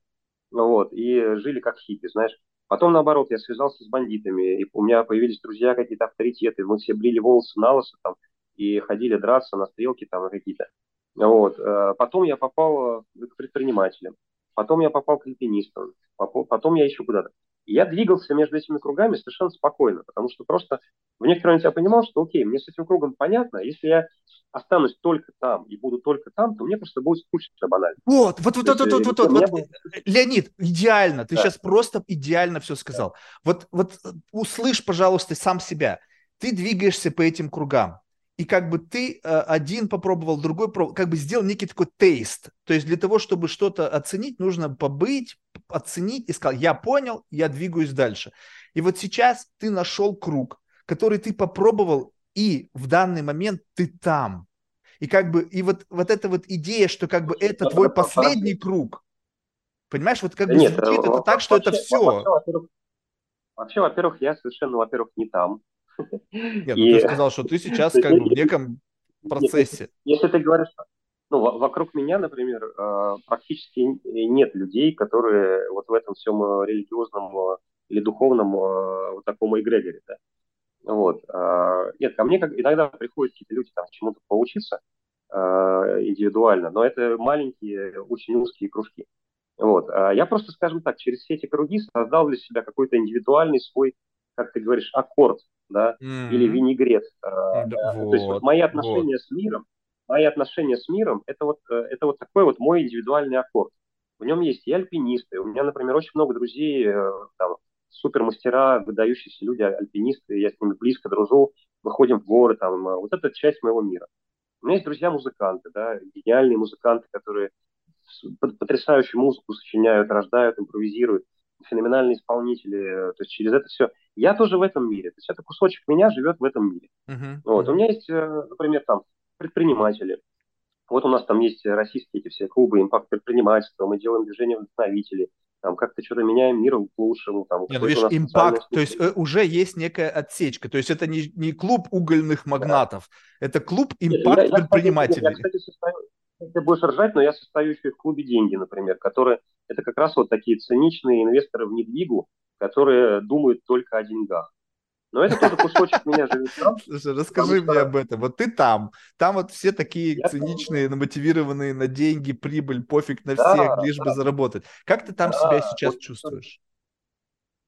вот, и жили как хиппи, знаешь. Потом, наоборот, я связался с бандитами, и у меня появились друзья какие-то авторитеты, мы все брили волосы на лысо там, и ходили драться на стрелки там какие-то. Вот. Э, потом я попал к предпринимателям, потом я попал к альпинистам, потом я еще куда-то и я двигался между этими кругами совершенно спокойно, потому что просто в некотором я понимал, что окей, мне с этим кругом понятно, а если я останусь только там и буду только там, то мне просто будет скучно банально. Вот, вот, вот, вот, э, вот, вот, вот, вот. Будет... Леонид, идеально, ты да. сейчас просто идеально все сказал. Да. Вот, вот э, услышь, пожалуйста, сам себя. Ты двигаешься по этим кругам, и как бы ты э, один попробовал, другой пробовал, как бы сделал некий такой тейст. То есть для того, чтобы что-то оценить, нужно побыть, оценить и сказал, я понял, я двигаюсь дальше. И вот сейчас ты нашел круг, который ты попробовал, и в данный момент ты там. И как бы, и вот, вот эта вот идея, что как бы это твой последний круг, понимаешь, вот как бы Нет, звучит это так, что это все. Вообще, вообще, во-первых, я совершенно, во-первых, не там. Нет, ну ты сказал, что ты сейчас как бы в неком процессе. Если ты говоришь, ну, вокруг меня, например, э, практически нет людей, которые вот в этом всем э, религиозном э, или духовном вот таком эгрегоре, да. Вот. Нет, ко мне как, иногда приходят какие-то люди там чему-то поучиться индивидуально, но это маленькие, очень узкие кружки. Вот. Я просто, скажем так, через все эти круги создал для себя какой-то индивидуальный свой, как ты говоришь, аккорд, да, mm-hmm. или винегрет. Да, вот, То есть вот мои отношения вот. с миром, мои отношения с миром, это вот, э, это вот такой вот мой индивидуальный аккорд. В нем есть и альпинисты. У меня, например, очень много друзей, э, там, супермастера, выдающиеся люди, альпинисты, я с ними близко дружу, выходим в горы, там, вот это часть моего мира. У меня есть друзья-музыканты, да, гениальные музыканты, которые потрясающую музыку сочиняют, рождают, импровизируют феноменальные исполнители, э, то есть через это все. Я тоже в этом мире, то есть это кусочек меня живет в этом мире. Uh-huh. Вот. Uh-huh. У меня есть, э, например, там предприниматели. Вот у нас там есть российские эти все клубы импакт предпринимательства, мы делаем движение вдохновителей, там как-то что-то меняем мир к лучшему. Там, Нет, ну, видишь, импакт, то есть э, уже есть некая отсечка, то есть это не, не клуб угольных магнатов, да. это клуб импакт предпринимателей. Я, я, кстати, состою, ты будешь ржать, но я состою еще и в клубе «Деньги», например, которые это как раз вот такие циничные инвесторы в недвигу, которые думают только о деньгах. Но это тоже кусочек меня живет. Слушай, расскажи мне об этом. Вот ты там. Там вот все такие я циничные, там... намотивированные на деньги, прибыль, пофиг на да, всех, лишь да. бы заработать. Как ты там да, себя сейчас вот, чувствуешь?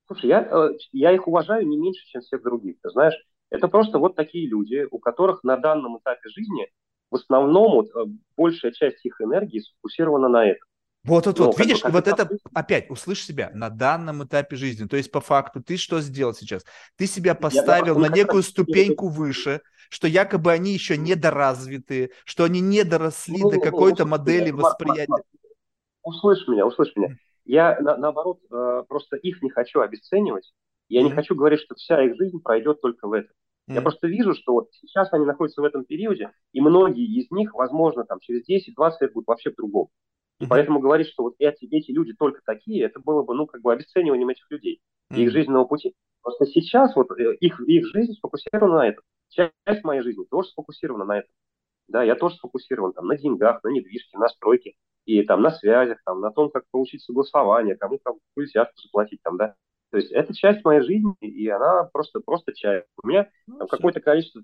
Слушай, я, э, я их уважаю не меньше, чем всех других. Ты знаешь, это просто вот такие люди, у которых на данном этапе жизни в основном вот, э, большая часть их энергии сфокусирована на этом. Вот, вот, вот, ну, видишь, и вот это опять, услышь себя, на данном этапе жизни, то есть по факту ты что сделал сейчас? Ты себя поставил я, на некую ступеньку выше, что якобы они еще недоразвитые, что они не доросли ну, до какой-то ну, модели восприятия. Услышь меня, услышь меня. Я, на, наоборот, э, просто их не хочу обесценивать, Я mm-hmm. не хочу говорить, что вся их жизнь пройдет только в этом. Mm-hmm. Я просто вижу, что вот сейчас они находятся в этом периоде, и многие из них, возможно, там через 10-20 лет будут вообще в другом. И mm-hmm. поэтому говорить, что вот эти, эти люди только такие, это было бы, ну, как бы обесцениванием этих людей mm-hmm. их жизненного пути. Просто сейчас вот э, их, их жизнь сфокусирована на этом. Часть моей жизни тоже сфокусирована на этом. Да, я тоже сфокусирован там на деньгах, на недвижке, на стройке и там на связях, там на том, как получить согласование, кому там взятку заплатить там, да. То есть это часть моей жизни, и она просто, просто часть. У меня ну, там какое-то количество...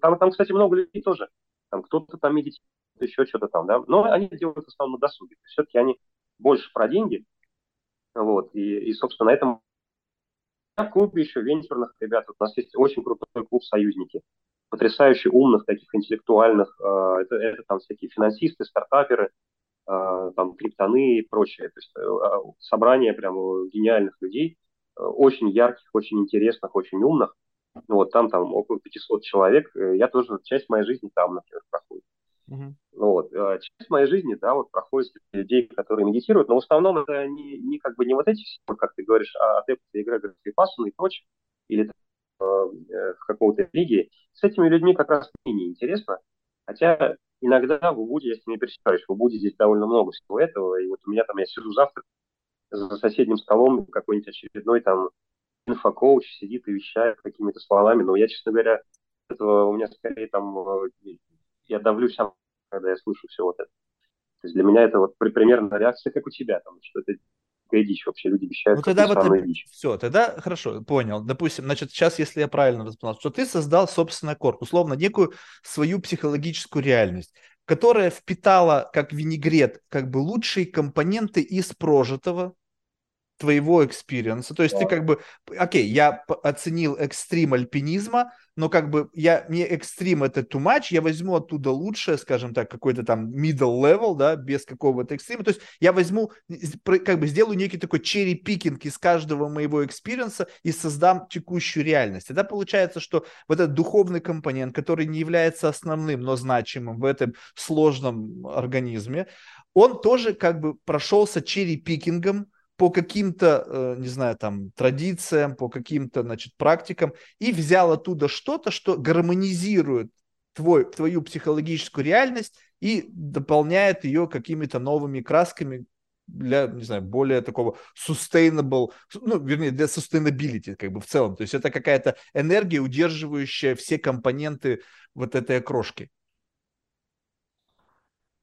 Там, там, кстати, много людей тоже. Там кто-то там медитирует, еще что-то там, да. Но они делают в основном на досуге. Все-таки они больше про деньги. Вот. И, и собственно, на этом в клубе еще венчурных ребят. Вот у нас есть очень крутой клуб «Союзники». Потрясающе умных, таких интеллектуальных. Э, это, это там всякие финансисты, стартаперы, там криптоны и прочее. То есть э, а, собрание прям гениальных людей, очень ярких, очень интересных, очень умных. Вот там, там около 500 человек. Я тоже, часть моей жизни там, например, проходит. Uh-huh. Вот. Часть моей жизни, да, вот проходит людей, которые медитируют, но в основном это не, не как бы не вот эти, как ты говоришь, а адепты эгрегора Випассана и прочее, или э, какого-то религии. С этими людьми как раз менее интересно. Хотя иногда в Убуде, если не пересекаешь, в Убуде здесь довольно много всего этого. И вот у меня там, я сижу завтра за соседним столом, какой-нибудь очередной там инфокоуч сидит и вещает какими-то словами. Но я, честно говоря, этого у меня скорее там, э, я давлю сам, когда я слышу все вот это. То есть для меня это вот примерно реакция, как у тебя, там, что это дичь вообще, люди обещают. Ну тогда вот это... дичь. все, тогда хорошо, понял. Допустим, значит, сейчас, если я правильно воспринял, что ты создал собственный корт, условно, некую свою психологическую реальность, которая впитала как винегрет как бы лучшие компоненты из прожитого, твоего experience а. То есть да. ты как бы, окей, я оценил экстрим альпинизма, но как бы я, мне экстрим это too much, я возьму оттуда лучшее, скажем так, какой-то там middle level, да, без какого-то экстрима. То есть я возьму, как бы сделаю некий такой cherry picking из каждого моего experience а и создам текущую реальность. Тогда получается, что вот этот духовный компонент, который не является основным, но значимым в этом сложном организме, он тоже как бы прошелся cherry picking ом по каким-то, э, не знаю, там, традициям, по каким-то, значит, практикам и взял оттуда что-то, что гармонизирует твой, твою психологическую реальность и дополняет ее какими-то новыми красками для, не знаю, более такого sustainable, ну, вернее, для sustainability, как бы в целом. То есть это какая-то энергия, удерживающая все компоненты вот этой окрошки.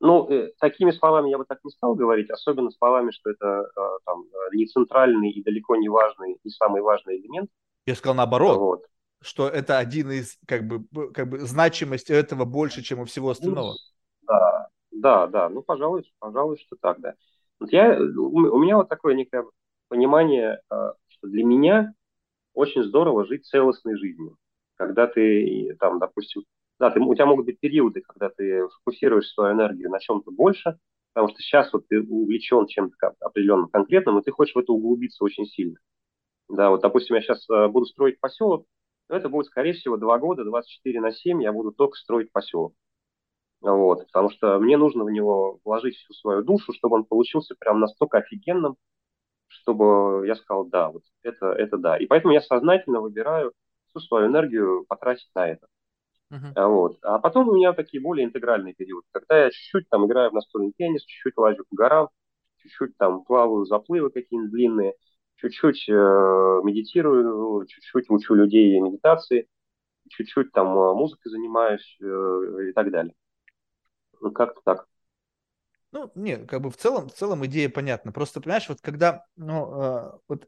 Ну, э, такими словами я бы так не стал говорить, особенно словами, что это э, там, э, не центральный и далеко не важный, не самый важный элемент. Я сказал наоборот, вот. что это один из, как бы, как бы, значимость этого больше, чем у всего остального. Да, да, да, ну, пожалуй, пожалуй, что так, да. Вот я, у меня вот такое некое понимание, что для меня очень здорово жить целостной жизнью. Когда ты, там, допустим, да, ты, у тебя могут быть периоды, когда ты фокусируешь свою энергию на чем-то больше, потому что сейчас вот ты увлечен чем-то определенным конкретным, и ты хочешь в это углубиться очень сильно. Да, вот, допустим, я сейчас э, буду строить поселок, но это будет, скорее всего, два года, 24 на 7 я буду только строить поселок. Вот, потому что мне нужно в него вложить всю свою душу, чтобы он получился прям настолько офигенным, чтобы я сказал, да, вот это, это да. И поэтому я сознательно выбираю всю свою энергию потратить на это. Uh-huh. Вот. А потом у меня такие более интегральные периоды, когда я чуть-чуть там играю в настольный теннис, чуть-чуть лазю по горам, чуть-чуть там плаваю заплывы какие-нибудь длинные, чуть-чуть э, медитирую, чуть-чуть учу людей медитации, чуть-чуть там э, музыкой занимаюсь э, и так далее. Ну, как-то так. Ну, не, как бы в целом, в целом идея понятна. Просто, понимаешь, вот когда, ну, э, вот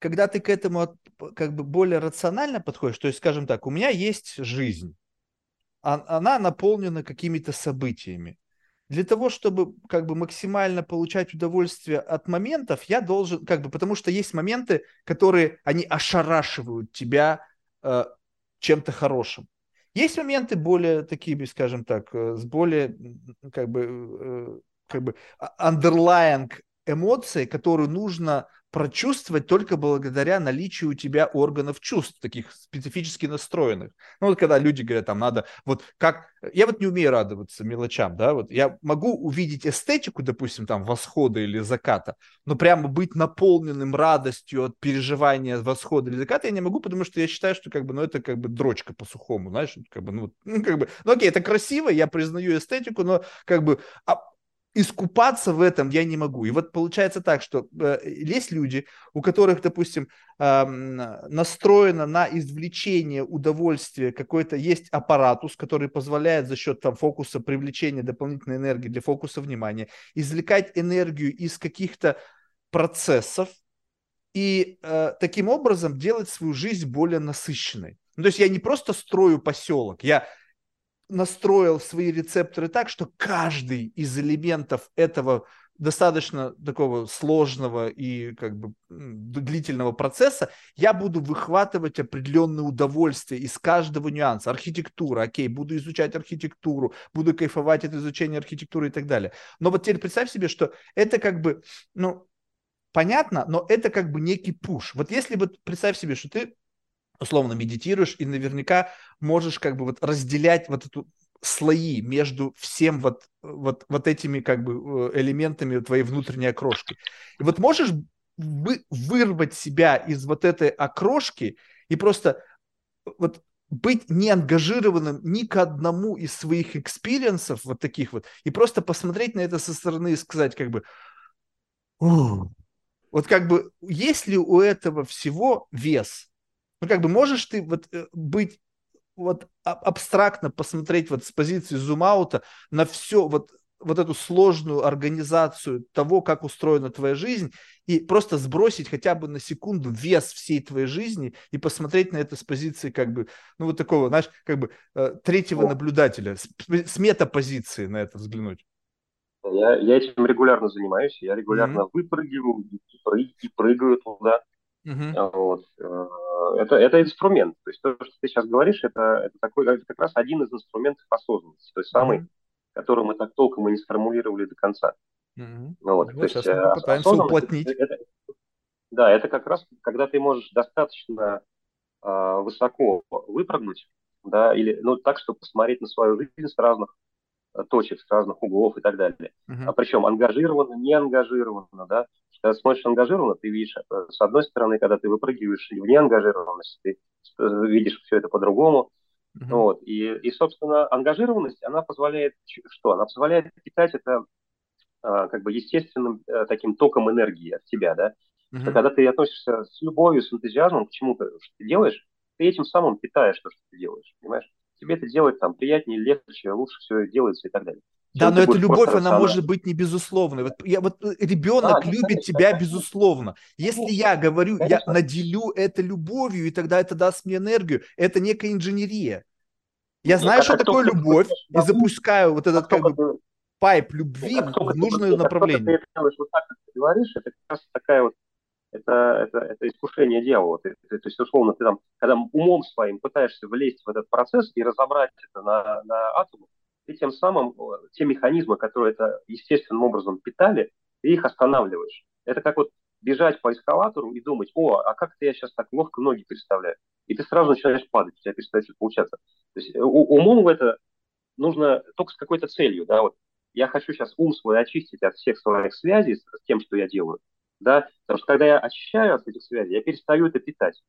когда ты к этому как бы более рационально подходишь, то есть, скажем так, у меня есть жизнь, она наполнена какими-то событиями. Для того, чтобы как бы максимально получать удовольствие от моментов, я должен, как бы, потому что есть моменты, которые, они ошарашивают тебя э, чем-то хорошим. Есть моменты более такие, скажем так, э, с более, как бы, э, как бы, а, underlying эмоция, которую нужно прочувствовать только благодаря наличию у тебя органов чувств, таких специфически настроенных. Ну вот когда люди говорят, там надо, вот как, я вот не умею радоваться мелочам, да, вот я могу увидеть эстетику, допустим, там восхода или заката, но прямо быть наполненным радостью от переживания восхода или заката я не могу, потому что я считаю, что как бы, ну это как бы дрочка по-сухому, знаешь, как бы, ну, ну как бы, ну окей, это красиво, я признаю эстетику, но как бы, а искупаться в этом я не могу. И вот получается так, что э, есть люди, у которых, допустим, э, настроено на извлечение удовольствия какой-то есть аппаратус, который позволяет за счет там фокуса привлечения дополнительной энергии для фокуса внимания извлекать энергию из каких-то процессов и э, таким образом делать свою жизнь более насыщенной. Ну, то есть я не просто строю поселок, я настроил свои рецепторы так, что каждый из элементов этого достаточно такого сложного и как бы длительного процесса, я буду выхватывать определенное удовольствие из каждого нюанса. Архитектура, окей, буду изучать архитектуру, буду кайфовать от изучения архитектуры и так далее. Но вот теперь представь себе, что это как бы, ну, понятно, но это как бы некий пуш. Вот если вот представь себе, что ты условно медитируешь и наверняка можешь как бы вот разделять вот эту слои между всем вот, вот, вот этими как бы э, элементами твоей внутренней окрошки. И вот можешь вы, вырвать себя из вот этой окрошки и просто вот быть не ангажированным ни к одному из своих experience ов вот таких вот, и просто посмотреть на это со стороны и сказать как бы, вот как бы, есть ли у этого всего вес? Ну, как бы можешь ты вот э, быть вот абстрактно посмотреть вот с позиции зум-аута на все вот вот эту сложную организацию того, как устроена твоя жизнь, и просто сбросить хотя бы на секунду вес всей твоей жизни и посмотреть на это с позиции как бы, ну вот такого, знаешь, как бы э, третьего наблюдателя, с, с метапозиции на это взглянуть. Я, я этим регулярно занимаюсь, я регулярно mm-hmm. выпрыгиваю и, и прыгаю туда. Uh-huh. Вот. Э, это, это инструмент. То есть то, что ты сейчас говоришь, это, это, такой, это как раз один из инструментов осознанности. То есть самый, uh-huh. который мы так толком и не сформулировали до конца. Uh-huh. Вот, вот то сейчас есть, мы э, попытаемся уплотнить. Это, это, да, это как раз, когда ты можешь достаточно э, высоко выпрыгнуть, да, или ну так, чтобы посмотреть на свою жизнь с разных точек с разных углов и так далее. Uh-huh. А причем ангажированно, не ангажированно, да. Когда смотришь ангажированно, ты видишь, э, с одной стороны, когда ты выпрыгиваешь в неангажированность, ты э, видишь все это по-другому. Uh-huh. Вот. И, и, собственно, ангажированность, она позволяет что? Она позволяет питать это а, как бы естественным таким током энергии от тебя, да. Uh-huh. Что когда ты относишься с любовью, с энтузиазмом к чему-то, что ты делаешь, ты этим самым питаешь то, что ты делаешь, понимаешь? Тебе это делать там приятнее, легче, лучше все делается и так далее. Да, но эта любовь, она может быть не безусловной. Вот, я, вот э, ребенок да, любит конечно, тебя конечно. безусловно. Если конечно, я говорю, конечно. я наделю это любовью, и тогда это даст мне энергию, это некая инженерия. Я ну, знаю, что такое любовь, и запускаю вот этот как бы пайп любви в нужное направление. Ты делаешь вот так, как ты говоришь, это как раз такая вот это, это, это искушение дьявола. Ты, ты, то есть, условно, ты там, когда умом своим пытаешься влезть в этот процесс и разобрать это на, на атомы, ты тем самым э, те механизмы, которые это естественным образом питали, ты их останавливаешь. Это как вот бежать по эскалатору и думать, о, а как это я сейчас так ловко ноги переставляю? И ты сразу начинаешь падать, у тебя перестает получаться. То есть умом в это нужно только с какой-то целью, да, вот я хочу сейчас ум свой очистить от всех своих связей с тем, что я делаю, да, потому что когда я очищаю от этих связей, я перестаю это питать.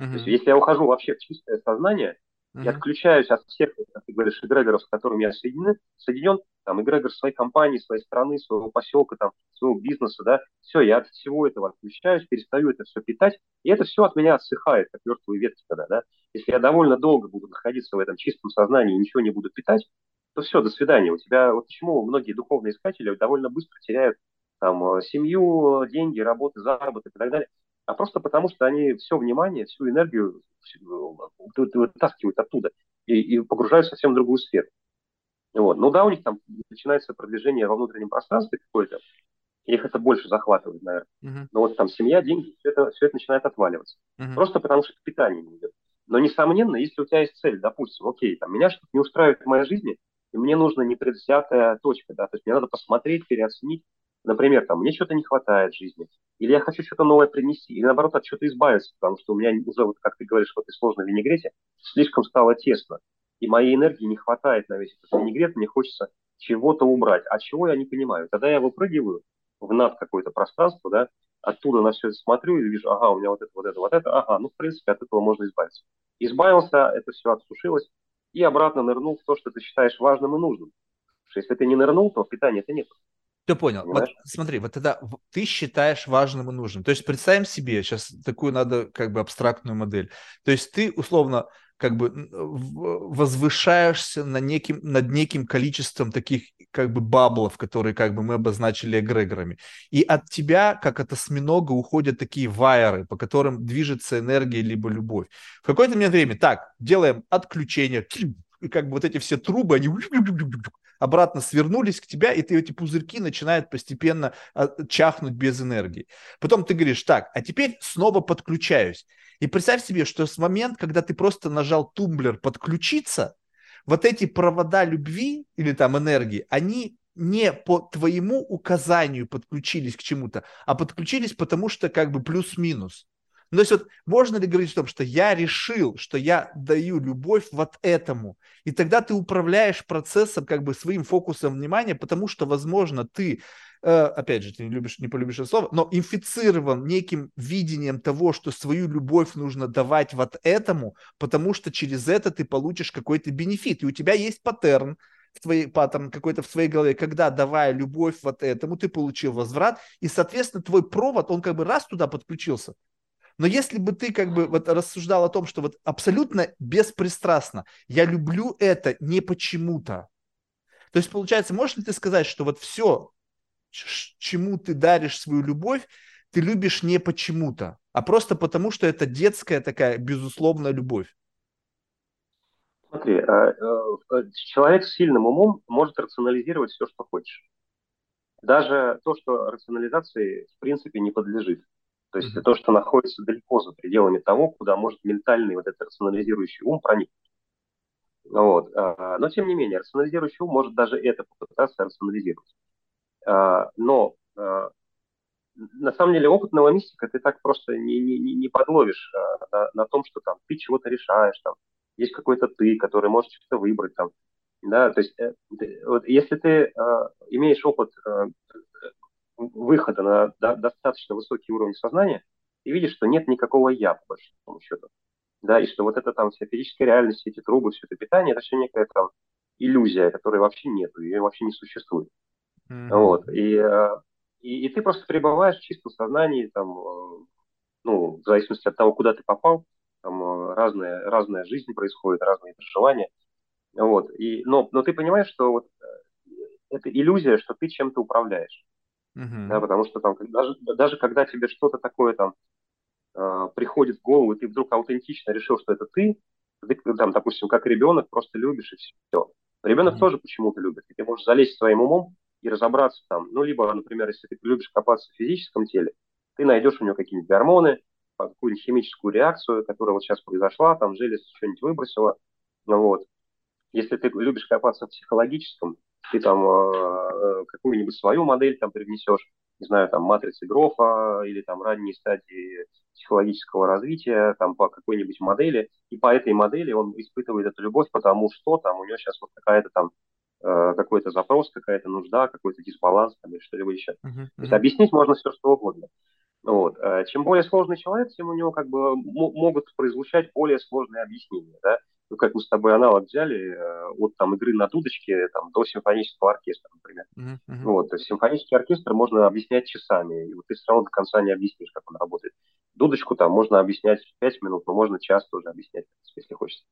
Uh-huh. То есть, если я ухожу вообще в чистое сознание, uh-huh. я отключаюсь от всех, как ты говоришь, эгрегоров, с которыми я соединен, соединен, там, эгрегор своей компании, своей страны, своего поселка, там, своего бизнеса, да, все, я от всего этого отключаюсь, перестаю это все питать, и это все от меня отсыхает, как мертвые ветки тогда, да. Если я довольно долго буду находиться в этом чистом сознании и ничего не буду питать, то все, до свидания. У тебя, вот почему многие духовные искатели довольно быстро теряют там, э, семью, деньги, работы, заработок и так далее, а просто потому, что они все внимание, всю энергию вытаскивают оттуда и, и погружают совсем в другую сферу. Вот. Ну да, у них там начинается продвижение во внутреннем пространстве какое-то, их это больше захватывает, наверное. Uh-huh. Но вот там семья, деньги, все это, все это начинает отваливаться. Uh-huh. Просто потому, что питание не идет. Но, несомненно, если у тебя есть цель, допустим, окей, там, меня что-то не устраивает в моей жизни, и мне нужна непредвзятая точка, да, то есть мне надо посмотреть, переоценить, например, там, мне что-то не хватает в жизни, или я хочу что-то новое принести, или наоборот от чего-то избавиться, потому что у меня уже, вот, как ты говоришь, в этой сложной винегрете слишком стало тесно, и моей энергии не хватает на весь этот винегрет, мне хочется чего-то убрать. А чего я не понимаю? Тогда я выпрыгиваю в над какое-то пространство, да, оттуда на все это смотрю и вижу, ага, у меня вот это, вот это, вот это, ага, ну, в принципе, от этого можно избавиться. Избавился, это все отсушилось, и обратно нырнул в то, что ты считаешь важным и нужным. Потому что если ты не нырнул, то питания-то нет. Ты понял. Вот смотри, вот тогда ты считаешь важным и нужным. То есть представим себе, сейчас такую надо как бы абстрактную модель. То есть ты условно как бы возвышаешься на неким, над неким количеством таких как бы баблов, которые как бы мы обозначили эгрегорами. И от тебя, как от осьминога, уходят такие вайеры, по которым движется энергия либо любовь. В какое-то момент времени, так, делаем отключение, и как бы вот эти все трубы, они обратно свернулись к тебя, и ты эти пузырьки начинают постепенно а, чахнуть без энергии. Потом ты говоришь, так, а теперь снова подключаюсь. И представь себе, что с момента, когда ты просто нажал тумблер подключиться, вот эти провода любви или там энергии, они не по твоему указанию подключились к чему-то, а подключились потому что как бы плюс-минус. Ну, то есть вот можно ли говорить о том, что я решил, что я даю любовь вот этому, и тогда ты управляешь процессом, как бы своим фокусом внимания, потому что, возможно, ты Э, опять же, ты не любишь, не полюбишь это слово, но инфицирован неким видением того, что свою любовь нужно давать вот этому, потому что через это ты получишь какой-то бенефит, и у тебя есть паттерн, в твоей паттерн какой-то в твоей голове, когда давая любовь вот этому, ты получил возврат, и, соответственно, твой провод, он как бы раз туда подключился. Но если бы ты как бы вот рассуждал о том, что вот абсолютно беспристрастно, я люблю это не почему-то, то есть, получается, можешь ли ты сказать, что вот все, чему ты даришь свою любовь, ты любишь не почему-то, а просто потому, что это детская такая безусловная любовь. Смотри, а, э, человек с сильным умом может рационализировать все, что хочешь. Даже то, что рационализации в принципе не подлежит. То есть mm-hmm. то, что находится далеко за пределами того, куда может ментальный вот этот рационализирующий ум проникнуть. Вот. А, но тем не менее, рационализирующий ум может даже это попытаться рационализировать. А, но а, на самом деле опытного мистика ты так просто не, не, не подловишь на, на том, что там ты чего-то решаешь, там есть какой-то ты, который может что-то выбрать там. Да, то есть э, вот если ты имеешь опыт э, выхода на до, достаточно высокий уровень сознания, ты видишь, что нет никакого я, по большому счету. Да, и что вот это там вся физическая реальность, эти трубы, все это питание, это все некая там иллюзия, которой вообще нет, ее вообще не существует. Mm-hmm. Вот. И, э, и, и ты просто пребываешь в чистом сознании, там, э, ну, в зависимости от того, куда ты попал, там э, разная, разная жизнь происходит, разные переживания. Вот. И, но, но ты понимаешь, что вот это иллюзия, что ты чем-то управляешь. Mm-hmm. Да, потому что там, даже, даже когда тебе что-то такое там э, приходит в голову, и ты вдруг аутентично решил, что это ты, ты там, допустим, как ребенок, просто любишь и все. Ребенок mm-hmm. тоже почему-то любит. И ты можешь залезть своим умом и разобраться там. Ну, либо, например, если ты любишь копаться в физическом теле, ты найдешь у него какие-нибудь гормоны, какую-нибудь химическую реакцию, которая вот сейчас произошла, там желез что-нибудь выбросила. Ну, вот. Если ты любишь копаться в психологическом, ты там э, какую-нибудь свою модель там привнесешь, не знаю, там матрицы Грофа или там ранние стадии психологического развития, там по какой-нибудь модели, и по этой модели он испытывает эту любовь, потому что там у него сейчас вот какая-то там Э, какой-то запрос, какая-то нужда, какой-то дисбаланс там, или что-либо еще. Uh-huh, То есть объяснить можно все, что угодно. Вот. Э, чем более сложный человек, тем у него как бы могут прозвучать более сложные объяснения. Да? Ну, как мы с тобой аналог взяли э, от там, игры на дудочке там, до симфонического оркестра, например. Uh-huh. Вот, то есть симфонический оркестр можно объяснять часами, и вот ты все равно до конца не объяснишь, как он работает. Дудочку там можно объяснять в 5 минут, но можно час тоже объяснять, если хочется.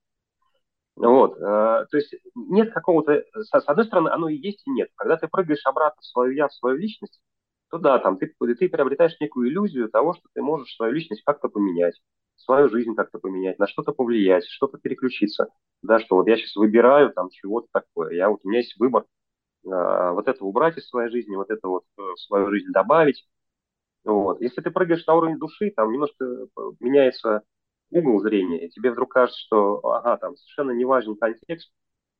Вот, э, то есть нет какого-то, с, с одной стороны, оно и есть, и нет. Когда ты прыгаешь обратно в свою я, в свою личность, то да, там ты, ты приобретаешь некую иллюзию того, что ты можешь свою личность как-то поменять, свою жизнь как-то поменять, на что-то повлиять, что-то переключиться. Да, что вот я сейчас выбираю там чего-то такое. Я вот у меня есть выбор э, вот это убрать из своей жизни, вот это вот э, в свою жизнь добавить. Вот. Если ты прыгаешь на уровень души, там немножко э, меняется угол зрения, и тебе вдруг кажется, что, ага, там совершенно не важен контекст,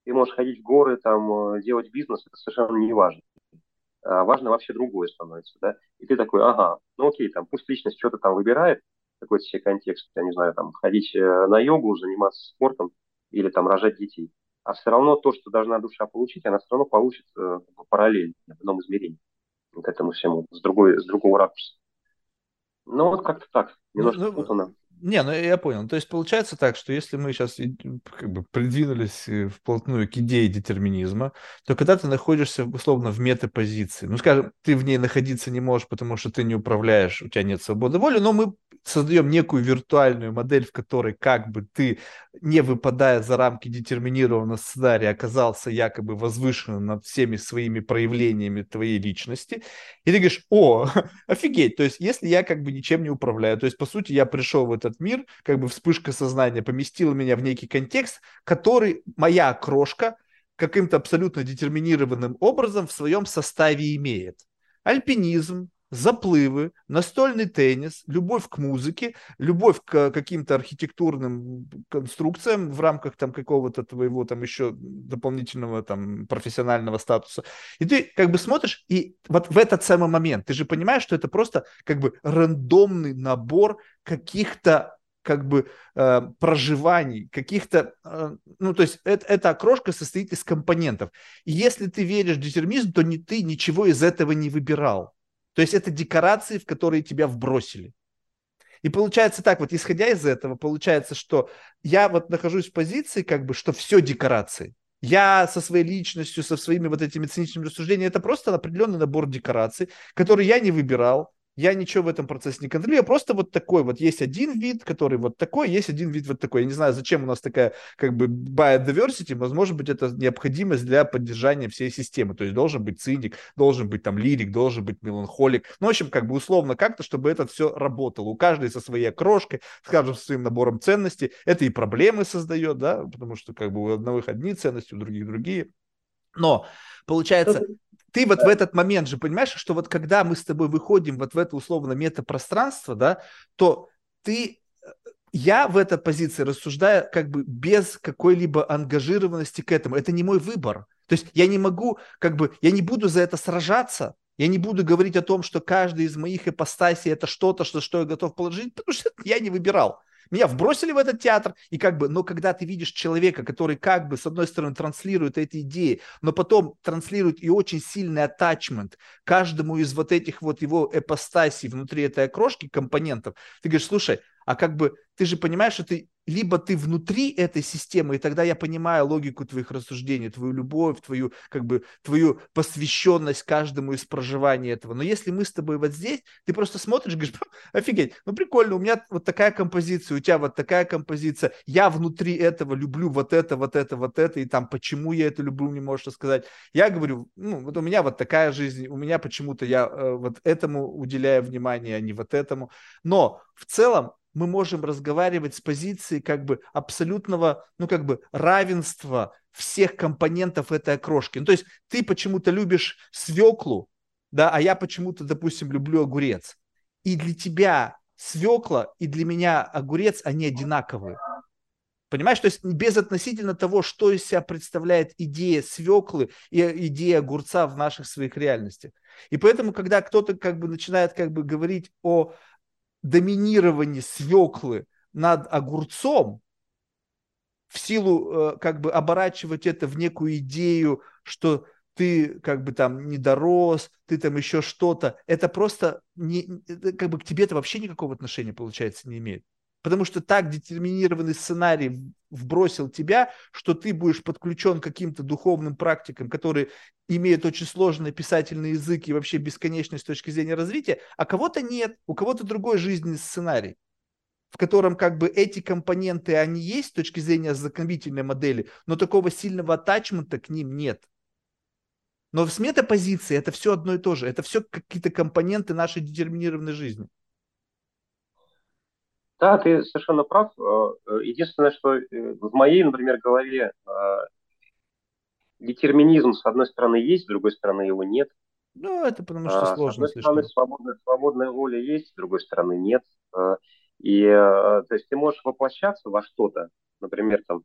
ты можешь ходить в горы, там, э, делать бизнес, это совершенно не важно. А важно вообще другое становится, да, и ты такой, ага, ну окей, там, пусть личность что-то там выбирает, какой-то себе контекст, я не знаю, там, ходить э, на йогу, заниматься спортом или там рожать детей, а все равно то, что должна душа получить, она все равно получит э, параллельно, в одном измерении к этому всему, с, другой, с другого ракурса. Ну, вот как-то так, ну, немножко ну, путано. Не, ну я понял. То есть получается так, что если мы сейчас как бы придвинулись э, вплотную к идее детерминизма, то когда ты находишься условно в метапозиции, ну скажем, ты в ней находиться не можешь, потому что ты не управляешь, у тебя нет свободы воли, но мы создаем некую виртуальную модель, в которой как бы ты, не выпадая за рамки детерминированного сценария, оказался якобы возвышенным над всеми своими проявлениями твоей личности, и ты говоришь, о, офигеть, то есть если я как бы ничем не управляю, то есть по сути я пришел в этот мир, как бы вспышка сознания поместила меня в некий контекст, который моя крошка каким-то абсолютно детерминированным образом в своем составе имеет. Альпинизм, заплывы, настольный теннис, любовь к музыке, любовь к каким-то архитектурным конструкциям в рамках там какого-то твоего там еще дополнительного там профессионального статуса. И ты как бы смотришь, и вот в этот самый момент ты же понимаешь, что это просто как бы рандомный набор каких-то как бы э, проживаний, каких-то, э, ну, то есть это, эта окрошка состоит из компонентов. И если ты веришь в детермизм, то не ты ничего из этого не выбирал. То есть это декорации, в которые тебя вбросили. И получается так, вот исходя из этого, получается, что я вот нахожусь в позиции, как бы, что все декорации. Я со своей личностью, со своими вот этими циничными рассуждениями, это просто определенный набор декораций, который я не выбирал, я ничего в этом процессе не контролирую, просто вот такой вот есть один вид, который вот такой, есть один вид вот такой. Я не знаю, зачем у нас такая как бы biodiversity, возможно быть, это необходимость для поддержания всей системы, то есть должен быть циник, должен быть там лирик, должен быть меланхолик, ну, в общем, как бы условно как-то, чтобы это все работало, у каждой со своей окрошкой, с каждым со своим набором ценностей, это и проблемы создает, да, потому что как бы у одних одни ценности, у других другие, но получается, ты вот в этот момент же понимаешь, что вот когда мы с тобой выходим вот в это условно метапространство, да, то ты э, я в этой позиции рассуждаю как бы без какой-либо ангажированности к этому. Это не мой выбор. То есть я не могу, как бы, я не буду за это сражаться, я не буду говорить о том, что каждый из моих ипостасей это что-то, что, что я готов положить, потому что я не выбирал. Меня вбросили в этот театр, и как бы, но когда ты видишь человека, который как бы, с одной стороны, транслирует эти идеи, но потом транслирует и очень сильный атачмент каждому из вот этих вот его эпостасий внутри этой окрошки компонентов, ты говоришь, слушай, а как бы ты же понимаешь, что ты либо ты внутри этой системы, и тогда я понимаю логику твоих рассуждений, твою любовь, твою, как бы, твою посвященность каждому из проживания этого. Но если мы с тобой вот здесь, ты просто смотришь, говоришь, офигеть, ну прикольно, у меня вот такая композиция, у тебя вот такая композиция, я внутри этого люблю вот это, вот это, вот это, и там почему я это люблю, не можешь сказать. Я говорю, ну вот у меня вот такая жизнь, у меня почему-то я э, вот этому уделяю внимание, а не вот этому. Но в целом мы можем разговаривать с позиции как бы абсолютного, ну как бы равенства всех компонентов этой окрошки. Ну, то есть ты почему-то любишь свеклу, да, а я почему-то, допустим, люблю огурец. И для тебя свекла и для меня огурец, они одинаковые. Понимаешь, то есть без относительно того, что из себя представляет идея свеклы и идея огурца в наших своих реальностях. И поэтому, когда кто-то как бы начинает как бы говорить о доминировании свеклы над огурцом, в силу э, как бы оборачивать это в некую идею, что ты как бы там не дорос, ты там еще что-то, это просто не, как бы к тебе это вообще никакого отношения, получается, не имеет потому что так детерминированный сценарий вбросил тебя, что ты будешь подключен к каким-то духовным практикам, которые имеют очень сложный писательный язык и вообще бесконечность с точки зрения развития, а кого-то нет, у кого-то другой жизненный сценарий в котором как бы эти компоненты, они есть с точки зрения знакомительной модели, но такого сильного атачмента к ним нет. Но в метапозиции это все одно и то же. Это все какие-то компоненты нашей детерминированной жизни. Да, ты совершенно прав. Э, э, единственное, что э, в моей, например, голове детерминизм, с одной стороны, есть, с другой стороны, его нет. Ну, это потому что сложно. С одной стороны, свободная, свободная воля есть, с другой стороны, нет. И, то есть, ты можешь воплощаться во что-то, например, там,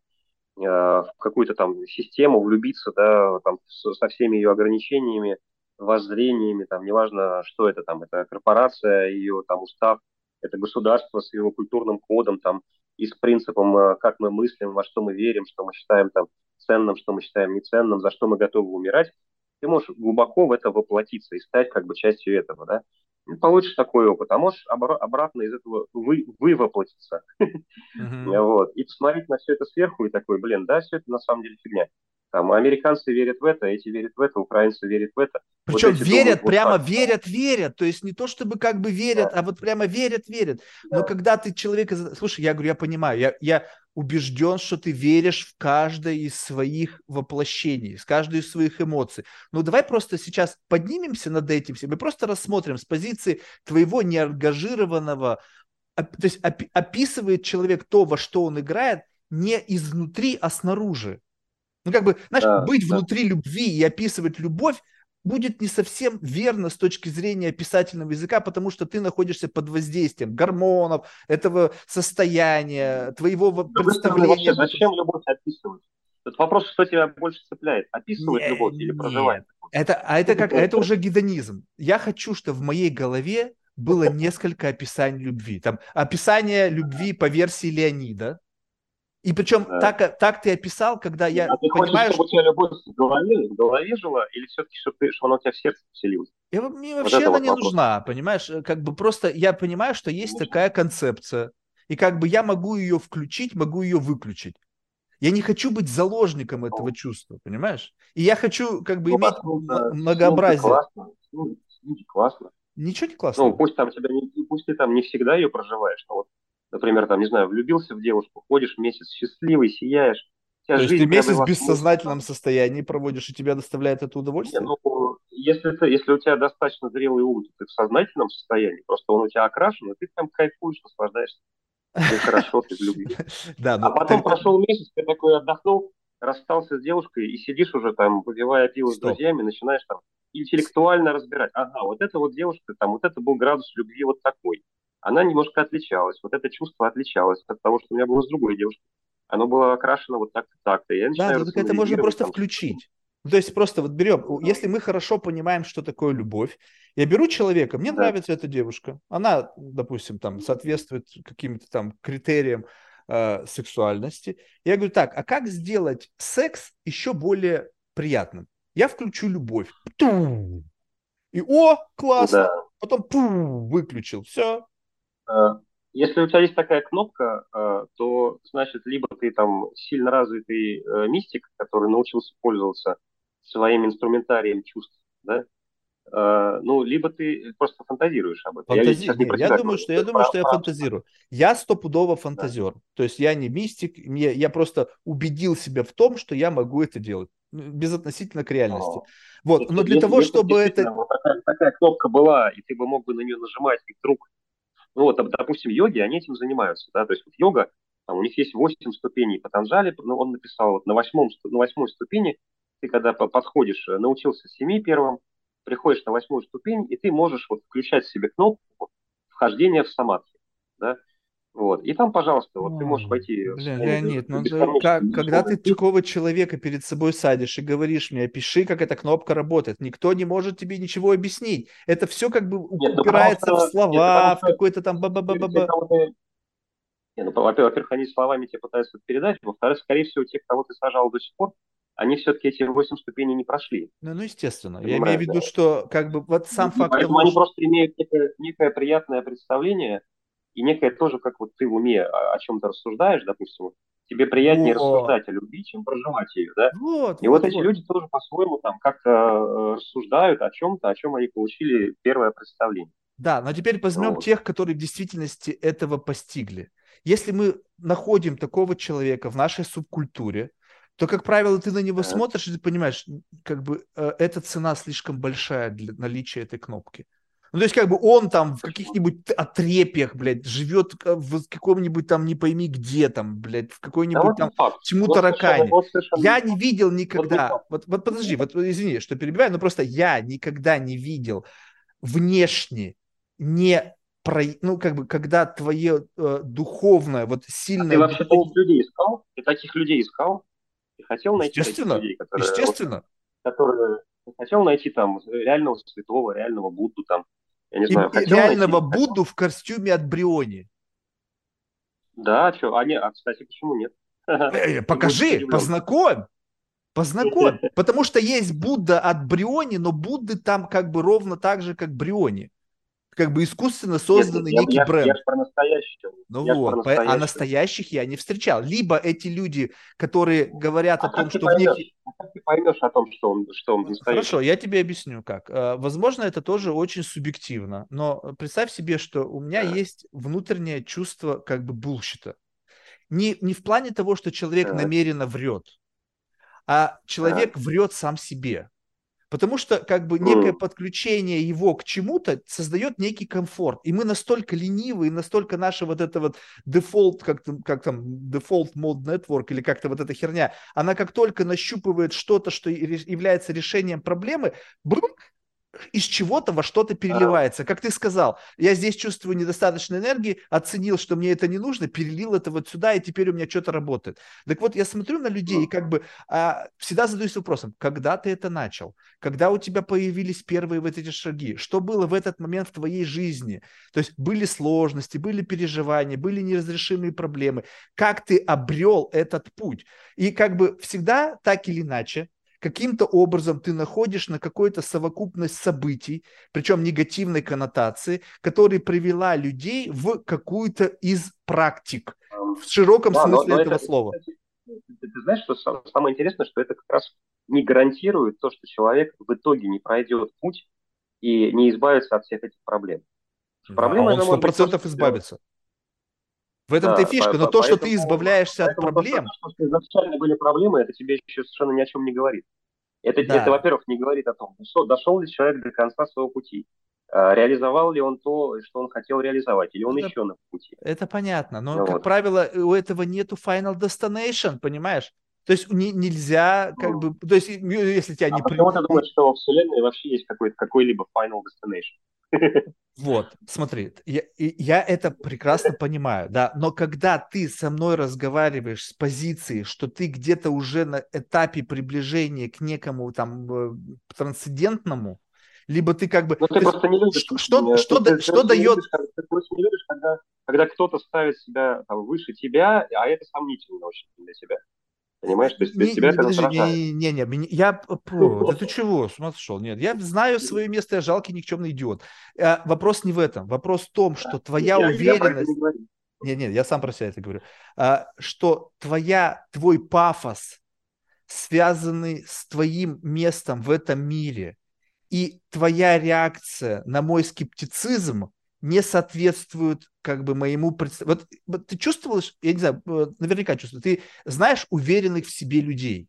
в какую-то там систему, влюбиться, да, там, со всеми ее ограничениями, воззрениями, там, неважно, что это там, это корпорация, ее там устав, это государство с его культурным кодом, там, и с принципом, э, как мы мыслим, во что мы верим, что мы считаем там ценным, что мы считаем неценным, за что мы готовы умирать, ты можешь глубоко в это воплотиться и стать как бы частью этого, да. И получишь такой опыт, а можешь обра- обратно из этого вы, вывоплотиться. Mm-hmm. вот. И посмотреть на все это сверху и такой, блин, да, все это на самом деле фигня. Там американцы верят в это, эти верят в это, украинцы верят в это. Причем вот верят, думают, прямо вот верят, верят. То есть не то, чтобы как бы верят, да. а вот прямо верят, верят. Да. Но когда ты человека... Слушай, я говорю, я понимаю, я, я убежден, что ты веришь в каждое из своих воплощений, в каждую из своих эмоций. Ну давай просто сейчас поднимемся над этим всем и просто рассмотрим с позиции твоего неангажированного, то есть описывает человек то, во что он играет, не изнутри, а снаружи. Ну, как бы, знаешь, да, быть да. внутри любви и описывать любовь будет не совсем верно с точки зрения писательного языка, потому что ты находишься под воздействием гормонов, этого состояния, твоего да, представления. Вообще, зачем любовь описывать? Тут вопрос, что тебя больше цепляет, описывать не, любовь или проживать? Это, а это как, это уже гедонизм. Я хочу, чтобы в моей голове было несколько описаний любви. Там описание любви по версии Леонида, и причем да. так, так ты описал, когда я а ты понимаю, хочешь, чтобы у тебя любовь в голове, в голове жила, или все-таки, чтобы, ты, чтобы она у тебя в сердце поселилась? Я, мне вот вообще она вот не вопрос. нужна, понимаешь? Э, как бы просто я понимаю, что есть Конечно. такая концепция, и как бы я могу ее включить, могу ее выключить. Я не хочу быть заложником этого ну. чувства, понимаешь? И я хочу как бы ну, иметь ну, многообразие. Классно. Ну, классно. Ничего не классно. Ну, пусть там тебя не, пусть ты там не всегда ее проживаешь, но вот например, там, не знаю, влюбился в девушку, ходишь месяц счастливый, сияешь. То есть ты месяц в бессознательном состоянии проводишь, и тебя доставляет это удовольствие? Не, ну, если, ты, если у тебя достаточно зрелый ум, ты в сознательном состоянии, просто он у тебя окрашен, и ты там кайфуешь, наслаждаешься. Ты хорошо, ты влюбился. Да, а потом прошел месяц, ты такой отдохнул, расстался с девушкой и сидишь уже там, выпивая пиво с друзьями, начинаешь там интеллектуально разбирать. Ага, вот эта вот девушка, там, вот это был градус любви вот такой она немножко отличалась. Вот это чувство отличалось от того, что у меня было с другой девушкой. Оно было окрашено вот так-то, так-то. Я да, так это можно просто там, включить. То есть просто вот берем, если мы хорошо понимаем, что такое любовь, я беру человека, мне да. нравится эта девушка, она, допустим, там соответствует каким-то там критериям э, сексуальности. Я говорю, так, а как сделать секс еще более приятным? Я включу любовь. И о, классно. Да. Потом пу, выключил. Все, если у тебя есть такая кнопка, э, то значит, либо ты там сильно развитый э, мистик, который научился пользоваться своим инструментарием чувств, да, ну, либо ты просто фантазируешь об этом. Фантази... Я, не я думаю, что я думаю, что я фантазирую. Я стопудово фантазер. Да. То есть я не мистик, мне, я просто убедил себя в том, что я могу это делать безотносительно к реальности. О. Вот, но для если, того, чтобы это... Вот такая, такая кнопка была, и ты бы мог бы на нее нажимать, и вдруг ну вот, допустим, йоги, они этим занимаются, да, то есть вот йога, там, у них есть 8 ступеней Патанджали, ну, он написал вот на, восьмом, на восьмой ступени, ты когда подходишь, э, научился семи первым, приходишь на восьмую ступень, и ты можешь вот включать себе кнопку вхождения в самадхи, да, вот. И там, пожалуйста, вот ты можешь пойти... Блин, Леонид, ну как, когда ты такого человека перед собой садишь и говоришь мне, опиши, как эта кнопка работает, никто не может тебе ничего объяснить. Это все как бы нет, ну, упирается что, в слова, нет, в какой-то там ба-ба-ба-ба. ну, во-первых, они словами тебе пытаются передать, во-вторых, скорее всего, те, кого ты сажал до сих пор, они все-таки эти восемь ступеней не прошли. Ну, ну естественно. Понимаешь, Я имею в виду, да? что как бы вот сам ну, факт... Поэтому того, они просто имеют некое, некое приятное представление и некое тоже, как вот ты в уме о, о чем-то рассуждаешь, допустим, тебе приятнее вот. рассуждать о любви, чем проживать ее, да? Вот, и вот, вот эти вот. люди тоже по-своему там как-то э, рассуждают о чем-то, о чем они получили первое представление. Да, но теперь возьмем вот. тех, которые в действительности этого постигли. Если мы находим такого человека в нашей субкультуре, то, как правило, ты на него смотришь и ты понимаешь, как бы э, эта цена слишком большая для наличия этой кнопки. Ну, то есть, как бы он там в каких-нибудь отрепьях, блядь, живет в каком-нибудь там не пойми где там, блядь, в какой-нибудь да, там тьму вот таракане. Вот я не видел никогда, вот, вот подожди, вот извини, что перебиваю, но просто я никогда не видел внешне не про, ну, как бы, когда твое э, духовное, вот сильное... А ты вообще духов... таких людей искал? Ты таких людей искал? Ты хотел найти естественно, людей, которые... Естественно. Вот, которые хотел найти там реального святого, реального Будду там, я не знаю. И, реального найти, Будду в костюме от Бриони. Да, что, а, не, а кстати, почему нет? Э, э, покажи, познакомь. Познакомь. Потому что есть Будда от Бриони, но Будды там как бы ровно так же, как Бриони как бы искусственно созданный Нет, некий я, бренд. Я, я про настоящих. Ну я вот, про а настоящих я не встречал. Либо эти люди, которые говорят а о том, что поймешь, в них... А как ты поймешь о том, что он, что он настоящий? Хорошо, я тебе объясню как. Э, возможно, это тоже очень субъективно, но представь себе, что у меня да. есть внутреннее чувство как бы bullshit а. Не, не в плане того, что человек да. намеренно врет, а человек да. врет сам себе. Потому что как бы некое подключение его к чему-то создает некий комфорт. И мы настолько ленивы, и настолько наша вот эта вот дефолт, как, там, как там, default mode network или как-то вот эта херня, она как только нащупывает что-то, что является решением проблемы, брум, из чего-то во что-то переливается. Как ты сказал, я здесь чувствую недостаточно энергии, оценил, что мне это не нужно, перелил это вот сюда, и теперь у меня что-то работает. Так вот, я смотрю на людей и как бы а, всегда задаюсь вопросом, когда ты это начал? Когда у тебя появились первые вот эти шаги? Что было в этот момент в твоей жизни? То есть были сложности, были переживания, были неразрешимые проблемы. Как ты обрел этот путь? И как бы всегда так или иначе, каким-то образом ты находишь на какую-то совокупность событий, причем негативной коннотации, которая привела людей в какую-то из практик, в широком да, смысле но, но этого это, слова. Ты, ты, знаешь, что самое интересное, что это как раз не гарантирует то, что человек в итоге не пройдет путь и не избавится от всех этих проблем. Проблема, да, он сто процентов избавится. В этом-то да, фишка, но то, что ты избавляешься от проблем... То, что изначально были проблемы, это тебе еще совершенно ни о чем не говорит. Это, да. это во-первых, не говорит о том, что дошел ли человек до конца своего пути, а, реализовал ли он то, что он хотел реализовать, или он это, еще на пути. Это понятно, но, ну, как вот. правило, у этого нету final destination, понимаешь? То есть не, нельзя, как ну, бы, то есть если тебя а не... почему ты думаешь, что во Вселенной вообще есть какой-то какой-либо final destination? Вот, смотри, я, я это прекрасно понимаю, да, но когда ты со мной разговариваешь с позиции, что ты где-то уже на этапе приближения к некому там э, трансцендентному, либо ты как бы... Но ты, ты просто не любишь. Что, что, что, ты, что, что дает... Любишь, ты просто не любишь, когда, когда кто-то ставит себя там, выше тебя, а это сомнительно очень для тебя. Понимаешь, то есть для не, тебя не, это подожди, не, не, не, не, я, да ты чего, с ума сошел? Нет, я знаю свое место, я жалкий никчемный идиот. А, вопрос не в этом, вопрос в том, что твоя я, уверенность... Я нет, нет, я сам про себя это говорю. А, что твоя, твой пафос, связанный с твоим местом в этом мире, и твоя реакция на мой скептицизм не соответствуют как бы моему представлению. Вот, ты чувствовал, я не знаю, э, наверняка чувствовал, ты знаешь уверенных в себе людей.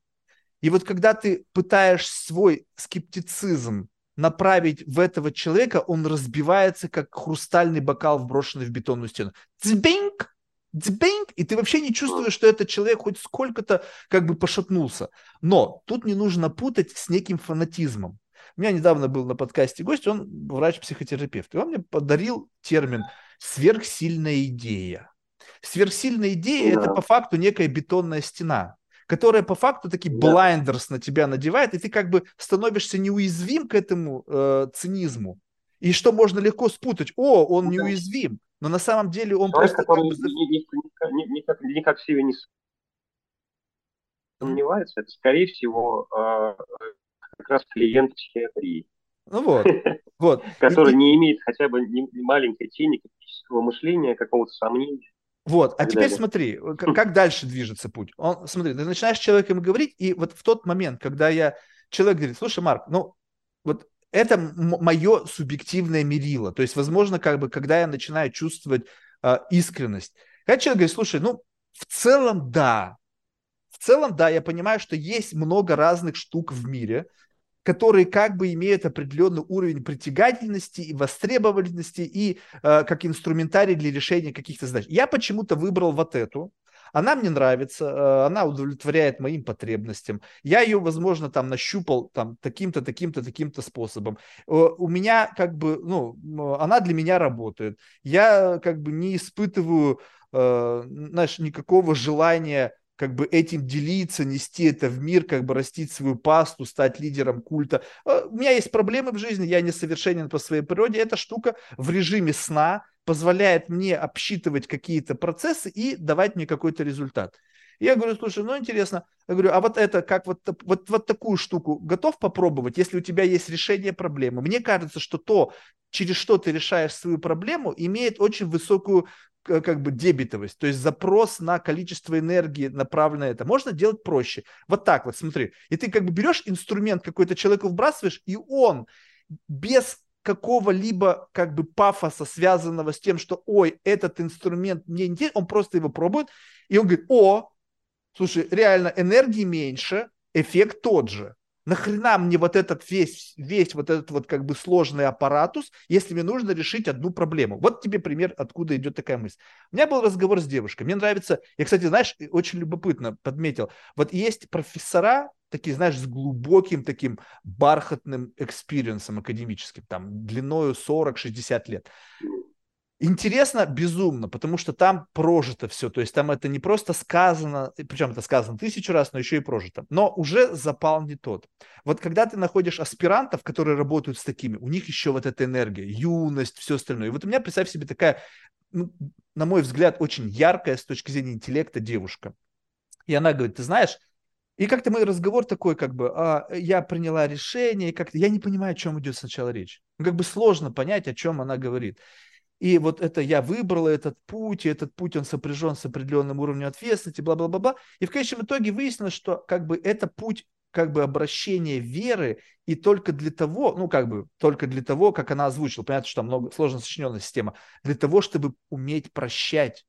И вот когда ты пытаешь свой скептицизм направить в этого человека, он разбивается, как хрустальный бокал, вброшенный в бетонную стену. Дзбинг! Дзбинг! И ты вообще не чувствуешь, что этот человек хоть сколько-то как бы пошатнулся. Но тут не нужно путать с неким фанатизмом. У меня недавно был на подкасте гость, он врач-психотерапевт, и он мне подарил термин «сверхсильная идея». Сверхсильная идея да. – это по факту некая бетонная стена, которая по факту такие blinders на тебя надевает, и ты как бы становишься неуязвим к этому э, цинизму. И что можно легко спутать? О, он неуязвим, но на самом деле он Человек, просто... Который как бы... никак, никак, никак в себе не сомневается, это, скорее всего, э, как раз клиент психиатрии. Ну вот, вот. Который не имеет хотя бы маленькой тени критического мышления, какого-то сомнения. Вот, а теперь смотри, как дальше движется путь. Он, смотри, ты начинаешь с человеком говорить, и вот в тот момент, когда я, человек говорит, слушай, Марк, ну, вот это мое субъективное мерило. То есть, возможно, как бы, когда я начинаю чувствовать э, искренность. Когда человек говорит, слушай, ну, в целом, да. Целом, да, я понимаю, что есть много разных штук в мире, которые как бы имеют определенный уровень притягательности и востребованности и э, как инструментарий для решения каких-то задач. Я почему-то выбрал вот эту. Она мне нравится, э, она удовлетворяет моим потребностям. Я ее, возможно, там нащупал там таким-то, таким-то, таким-то способом. Э, у меня как бы, ну, она для меня работает. Я как бы не испытываю, э, знаешь, никакого желания как бы этим делиться, нести это в мир, как бы растить свою пасту, стать лидером культа. Э, у меня есть проблемы в жизни, я несовершенен по своей природе. Эта штука в режиме сна позволяет мне обсчитывать какие-то процессы и давать мне какой-то результат. Я говорю, слушай, ну интересно. Я говорю, а вот это, как вот, вот, вот такую штуку готов попробовать, если у тебя есть решение проблемы? Мне кажется, что то, через что ты решаешь свою проблему, имеет очень высокую как бы дебетовость, то есть запрос на количество энергии направлено на это. Можно делать проще. Вот так вот, смотри. И ты как бы берешь инструмент какой-то человеку вбрасываешь, и он без какого-либо как бы пафоса, связанного с тем, что, ой, этот инструмент мне интересен, он просто его пробует, и он говорит, о, слушай, реально энергии меньше, эффект тот же. Нахрена мне вот этот весь, весь вот этот вот как бы сложный apparatus, если мне нужно решить одну проблему. Вот тебе пример, откуда идет такая мысль. У меня был разговор с девушкой. Мне нравится, я, кстати, знаешь, очень любопытно подметил. Вот есть профессора, такие, знаешь, с глубоким таким бархатным experience ом академическим, там, длиною 40-60 лет. Интересно безумно, потому что там прожито все, то есть там это не просто сказано, причем это сказано тысячу раз, но еще и прожито, но уже запал не тот. Вот когда ты находишь аспирантов, которые работают с такими, у них еще вот эта энергия, юность, все остальное. И вот у меня, представь себе, такая, ну, на мой взгляд, очень яркая с точки зрения интеллекта девушка. И она говорит, ты знаешь, и как-то мой разговор такой, как бы, а, я приняла решение, как-то я не понимаю, о чем идет сначала речь. Ну, как бы сложно понять, о чем она говорит. И вот это я выбрала этот путь, и этот путь, он сопряжен с определенным уровнем ответственности, бла-бла-бла-бла. И в конечном итоге выяснилось, что как бы это путь как бы обращения веры и только для того, ну как бы только для того, как она озвучила, понятно, что там много сложно сочиненная система, для того, чтобы уметь прощать.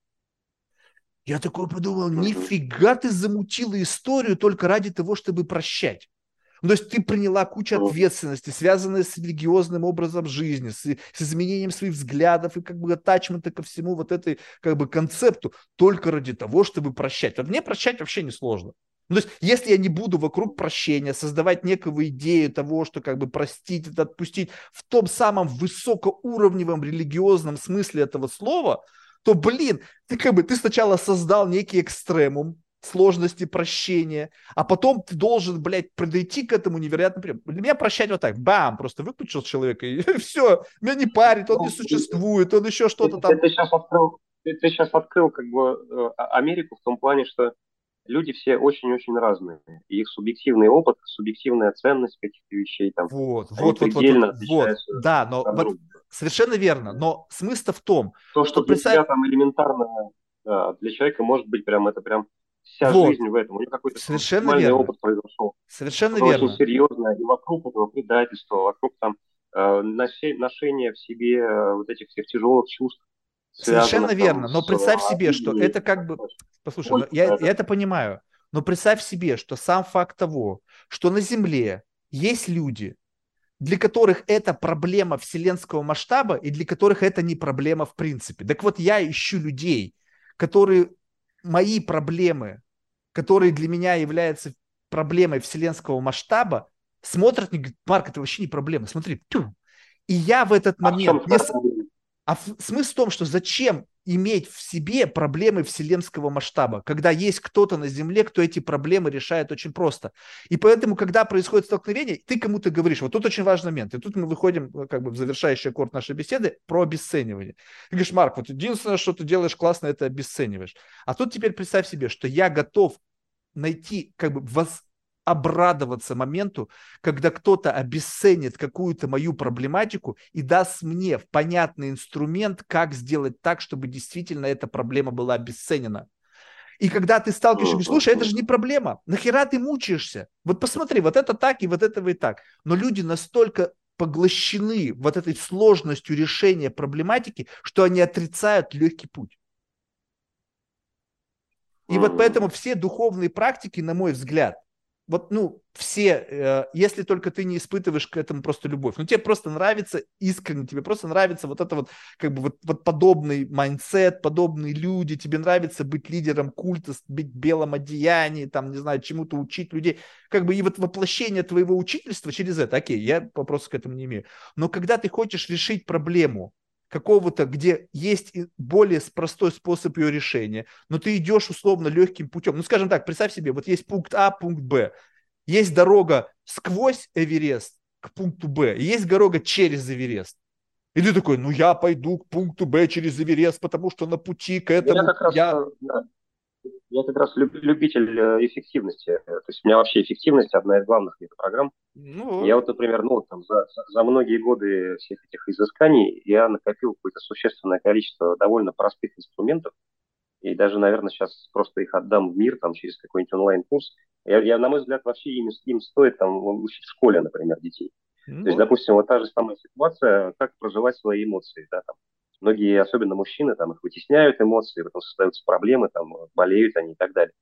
Я такой подумал, нифига ты замутила историю только ради того, чтобы прощать. Ну, то есть ты приняла кучу ответственности, связанной с религиозным образом жизни, с, с изменением своих взглядов и как бы атачмента ко всему вот этой как бы концепту только ради того, чтобы прощать. Вот мне прощать вообще не сложно. Ну, то есть, если я не буду вокруг прощения создавать некую идею того, что как бы простить, это отпустить в том самом высокоуровневом религиозном смысле этого слова, то, блин, ты как бы ты сначала создал некий экстремум, сложности прощения, а потом ты должен, блядь, подойти к этому невероятно прием. Для меня прощать вот так, бам, просто выключил человека, и все, меня не парит, он не ну, существует, он еще что-то там. Ты сейчас открыл, ты, ты сейчас открыл как бы э, а, Америку в том плане, что люди все очень-очень разные. И их субъективный опыт, субъективная ценность каких-то вещей там. Вот, вот, вот, вот, вот, да, но вот, совершенно верно. Но смысл в том, То, что, что для представь... тебя там элементарно, да, для человека может быть прям это прям вся вот. жизнь в этом. У него какой-то Совершенно верно. опыт произошел. Совершенно это верно. Очень серьезно. И вокруг этого предательства, вокруг там э, ношения в себе э, вот этих всех тяжелых чувств. Совершенно верно. Но представь с, себе, что это как бы... Послушай, ну, я, я это понимаю. Но представь себе, что сам факт того, что на Земле есть люди, для которых это проблема вселенского масштаба и для которых это не проблема в принципе. Так вот, я ищу людей, которые мои проблемы, которые для меня являются проблемой вселенского масштаба, смотрят и говорят, Марк, это вообще не проблема, смотри. Тю. И я в этот а момент... А, не... а смысл в том, что зачем иметь в себе проблемы вселенского масштаба, когда есть кто-то на Земле, кто эти проблемы решает очень просто. И поэтому, когда происходит столкновение, ты кому-то говоришь, вот тут очень важный момент, и тут мы выходим э, как бы в завершающий аккорд нашей беседы про обесценивание. Ты говоришь, Марк, вот единственное, что ты делаешь классно, это обесцениваешь. А тут теперь представь себе, что я готов найти, как бы воз, обрадоваться моменту, когда кто-то обесценит какую-то мою проблематику и даст мне понятный инструмент, как сделать так, чтобы действительно эта проблема была обесценена. И когда ты сталкиваешься, говоришь, слушай, это же не проблема, нахера ты мучаешься? Вот посмотри, вот это так и вот это и так. Но люди настолько поглощены вот этой сложностью решения проблематики, что они отрицают легкий путь. И вот поэтому все духовные практики, на мой взгляд, вот, ну, все, э, если только ты не испытываешь к этому просто любовь, ну, тебе просто нравится искренне, тебе просто нравится вот это вот, как бы, вот, вот подобный mindset, подобные люди, тебе нравится быть лидером культа, быть в белом одеянии, там, не знаю, чему-то учить людей, как бы, и вот воплощение твоего учительства через это, окей, я вопросов к этому не имею, но когда ты хочешь решить проблему, какого-то, где есть более простой способ ее решения, но ты идешь условно легким путем. Ну, скажем так, представь себе, вот есть пункт А, пункт Б. Есть дорога сквозь Эверест к пункту Б, есть дорога через Эверест. И ты такой, ну я пойду к пункту Б через Эверест, потому что на пути к этому я... Раз, я... Да. Я как раз любитель э, эффективности. То есть у меня вообще эффективность одна из главных программ. Ну, я вот, например, ну, там, за, за многие годы всех этих изысканий я накопил какое-то существенное количество довольно простых инструментов. И даже, наверное, сейчас просто их отдам в мир там, через какой-нибудь онлайн-курс. Я, я, на мой взгляд, вообще им, им стоит там, учить в школе, например, детей. Ну. То есть, допустим, вот та же самая ситуация, как проживать свои эмоции. Да, там. Многие, особенно мужчины, там, их вытесняют эмоции, потом создаются проблемы, там, болеют они и так далее.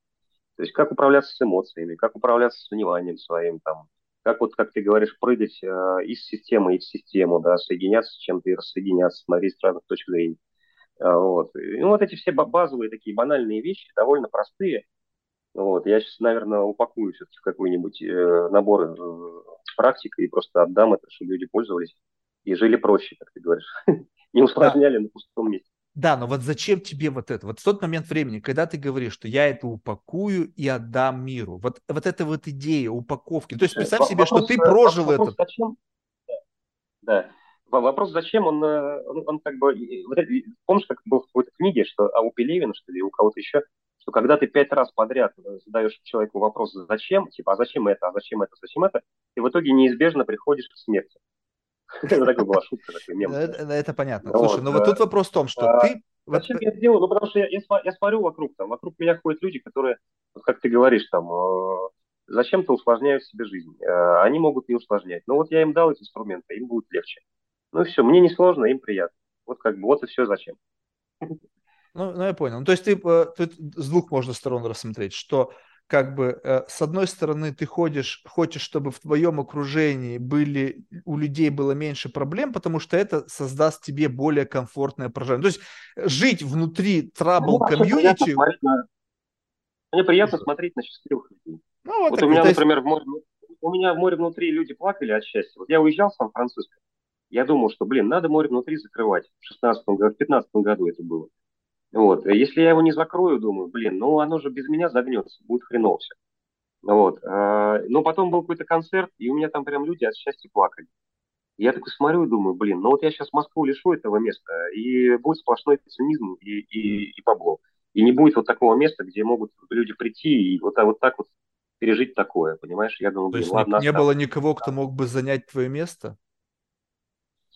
То есть как управляться с эмоциями, как управляться с вниманием своим, там, как вот, как ты говоришь, прыгать э, из системы в систему, да, соединяться с чем-то и рассоединяться, смотреть с разных точек зрения. Э, вот. И, ну, вот эти все базовые такие банальные вещи, довольно простые, вот, я сейчас, наверное, упакую все-таки в какой-нибудь э, набор э, практик и просто отдам это, чтобы люди пользовались и жили проще, как ты говоришь. Не усложняли да. на пустом месте. Да, но вот зачем тебе вот это? Вот в тот момент времени, когда ты говоришь, что я это упакую и отдам миру, вот, вот эта вот идея упаковки, то есть представь вопрос, себе, что ты прожил вопрос, это. Зачем? Да. Вопрос, зачем он, э, он, он как бы, вот помнишь, как был в какой-то книге, что а у Пелевина, что ли, у кого-то еще, что когда ты пять раз подряд задаешь человеку вопрос «зачем?», типа «а зачем это?», «а зачем это?», «зачем это?», ты в итоге неизбежно приходишь к смерти. Это такая была шутка, такой мем. Это понятно. Слушай, ну вот тут вопрос в том, что а, ты... Зачем я это делаю? Ну, потому что я смотрю вокруг, там, вокруг меня ходят люди, которые, как ты говоришь, там, э, зачем-то усложняют себе жизнь. Э, они могут не усложнять. Но вот я им дал эти инструменты, им будет легче. Ну и все, мне не сложно, им приятно. Вот как бы, вот и все зачем. Ну, ну я понял. Ну, то есть ты э, тут с двух можно сторон рассмотреть, что как бы э, с одной стороны ты ходишь, хочешь, чтобы в твоем окружении были у людей было меньше проблем, потому что это создаст тебе более комфортное проживание. То есть жить внутри трабл комьюнити. Мне приятно смотреть на счастливых людей. Ну, вот, вот у меня, есть... например, в море, у меня в море внутри люди плакали от счастья. Вот я уезжал в Сан-Франциско, я думал, что, блин, надо море внутри закрывать. В 16 году, в 15 году это было. Вот. Если я его не закрою, думаю, блин, ну оно же без меня загнется, будет хреново все. Вот. А, но потом был какой-то концерт, и у меня там прям люди от счастья плакали. Я такой смотрю и думаю, блин, ну вот я сейчас Москву лишу этого места, и будет сплошной цинизм и, и, и бабло. И не будет вот такого места, где могут люди прийти и вот, вот так вот пережить такое, понимаешь? Я думаю, блин, То есть ладно, не, не было никого, кто мог бы занять твое место?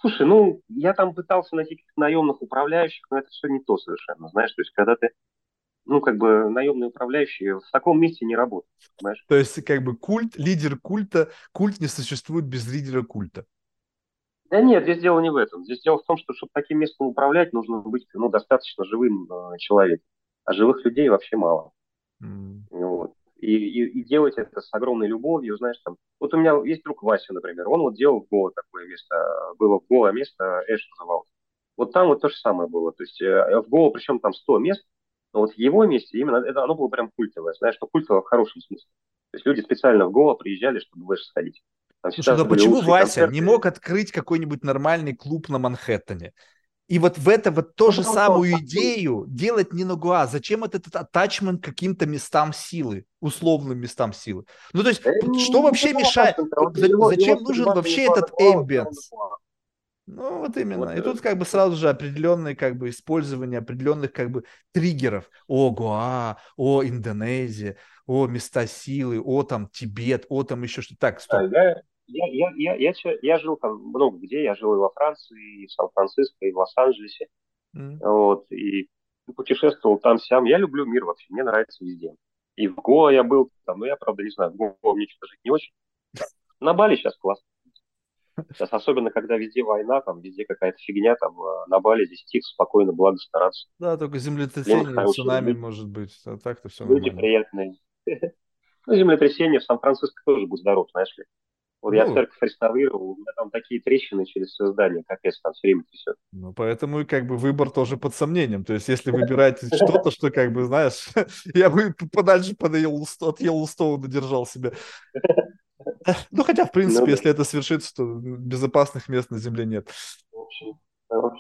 Слушай, ну, я там пытался найти каких-то наемных управляющих, но это все не то совершенно, знаешь, то есть когда ты, ну, как бы наемные управляющие в таком месте не работают, понимаешь? То есть, как бы культ, лидер культа, культ не существует без лидера культа. Да нет, здесь дело не в этом. Здесь дело в том, что чтобы таким местом управлять, нужно быть ну, достаточно живым э, человеком. А живых людей вообще мало. Mm. Вот и, и, и делать это с огромной любовью, знаешь, там. Вот у меня есть друг Вася, например, он вот делал в Гоа такое место, было в место, Эш называлось. Вот там вот то же самое было, то есть э, в Гоа, причем там 100 мест, но вот в его месте именно это, оно было прям культовое, знаешь, что культовое в хорошем смысле. То есть люди специально в Гоа приезжали, чтобы в Эш сходить. Слушай, ну почему Вася концерты. не мог открыть какой-нибудь нормальный клуб на Манхэттене? И вот в это вот ту же самую идею делать не на Гуа. Зачем этот, этот атачмент каким-то местам силы, условным местам силы? Ну, то есть, что вообще мешает? Зачем нужен вообще этот эмбиенс? Ну, вот именно. Вот, и тут как бы сразу же определенное как бы использование определенных как бы триггеров. О, Гуа, о, Индонезия, о, места силы, о, там, Тибет, о, там еще что-то. Так, стоп. Да, я, я, я, я, я жил там много где, я жил и во Франции, и в Сан-Франциско, и в Лос-Анджелесе, mm. вот, и путешествовал там сям. Я люблю мир вообще, мне нравится везде. И в Гоа я был, там, ну я, правда, не знаю, в Гоа мне что-то жить не очень. На Бали сейчас классно. Сейчас особенно, когда везде война, там везде какая-то фигня, там а, на Бали здесь тихо, спокойно, благо стараться. Да, только землетрясение, цунами люди. может быть, а так-то все Люди нормально. приятные. Ну, землетрясение в Сан-Франциско тоже будь здоров, знаешь ли. Вот ну, я церковь реставрировал, у меня там такие трещины через все здание, капец, там все время трясет. Ну, поэтому и как бы выбор тоже под сомнением. То есть, если выбираете что-то, что как бы, знаешь, я бы подальше под от Йеллоустоуна держал себя. Ну, хотя, в принципе, ну, если это свершится, то безопасных мест на Земле нет.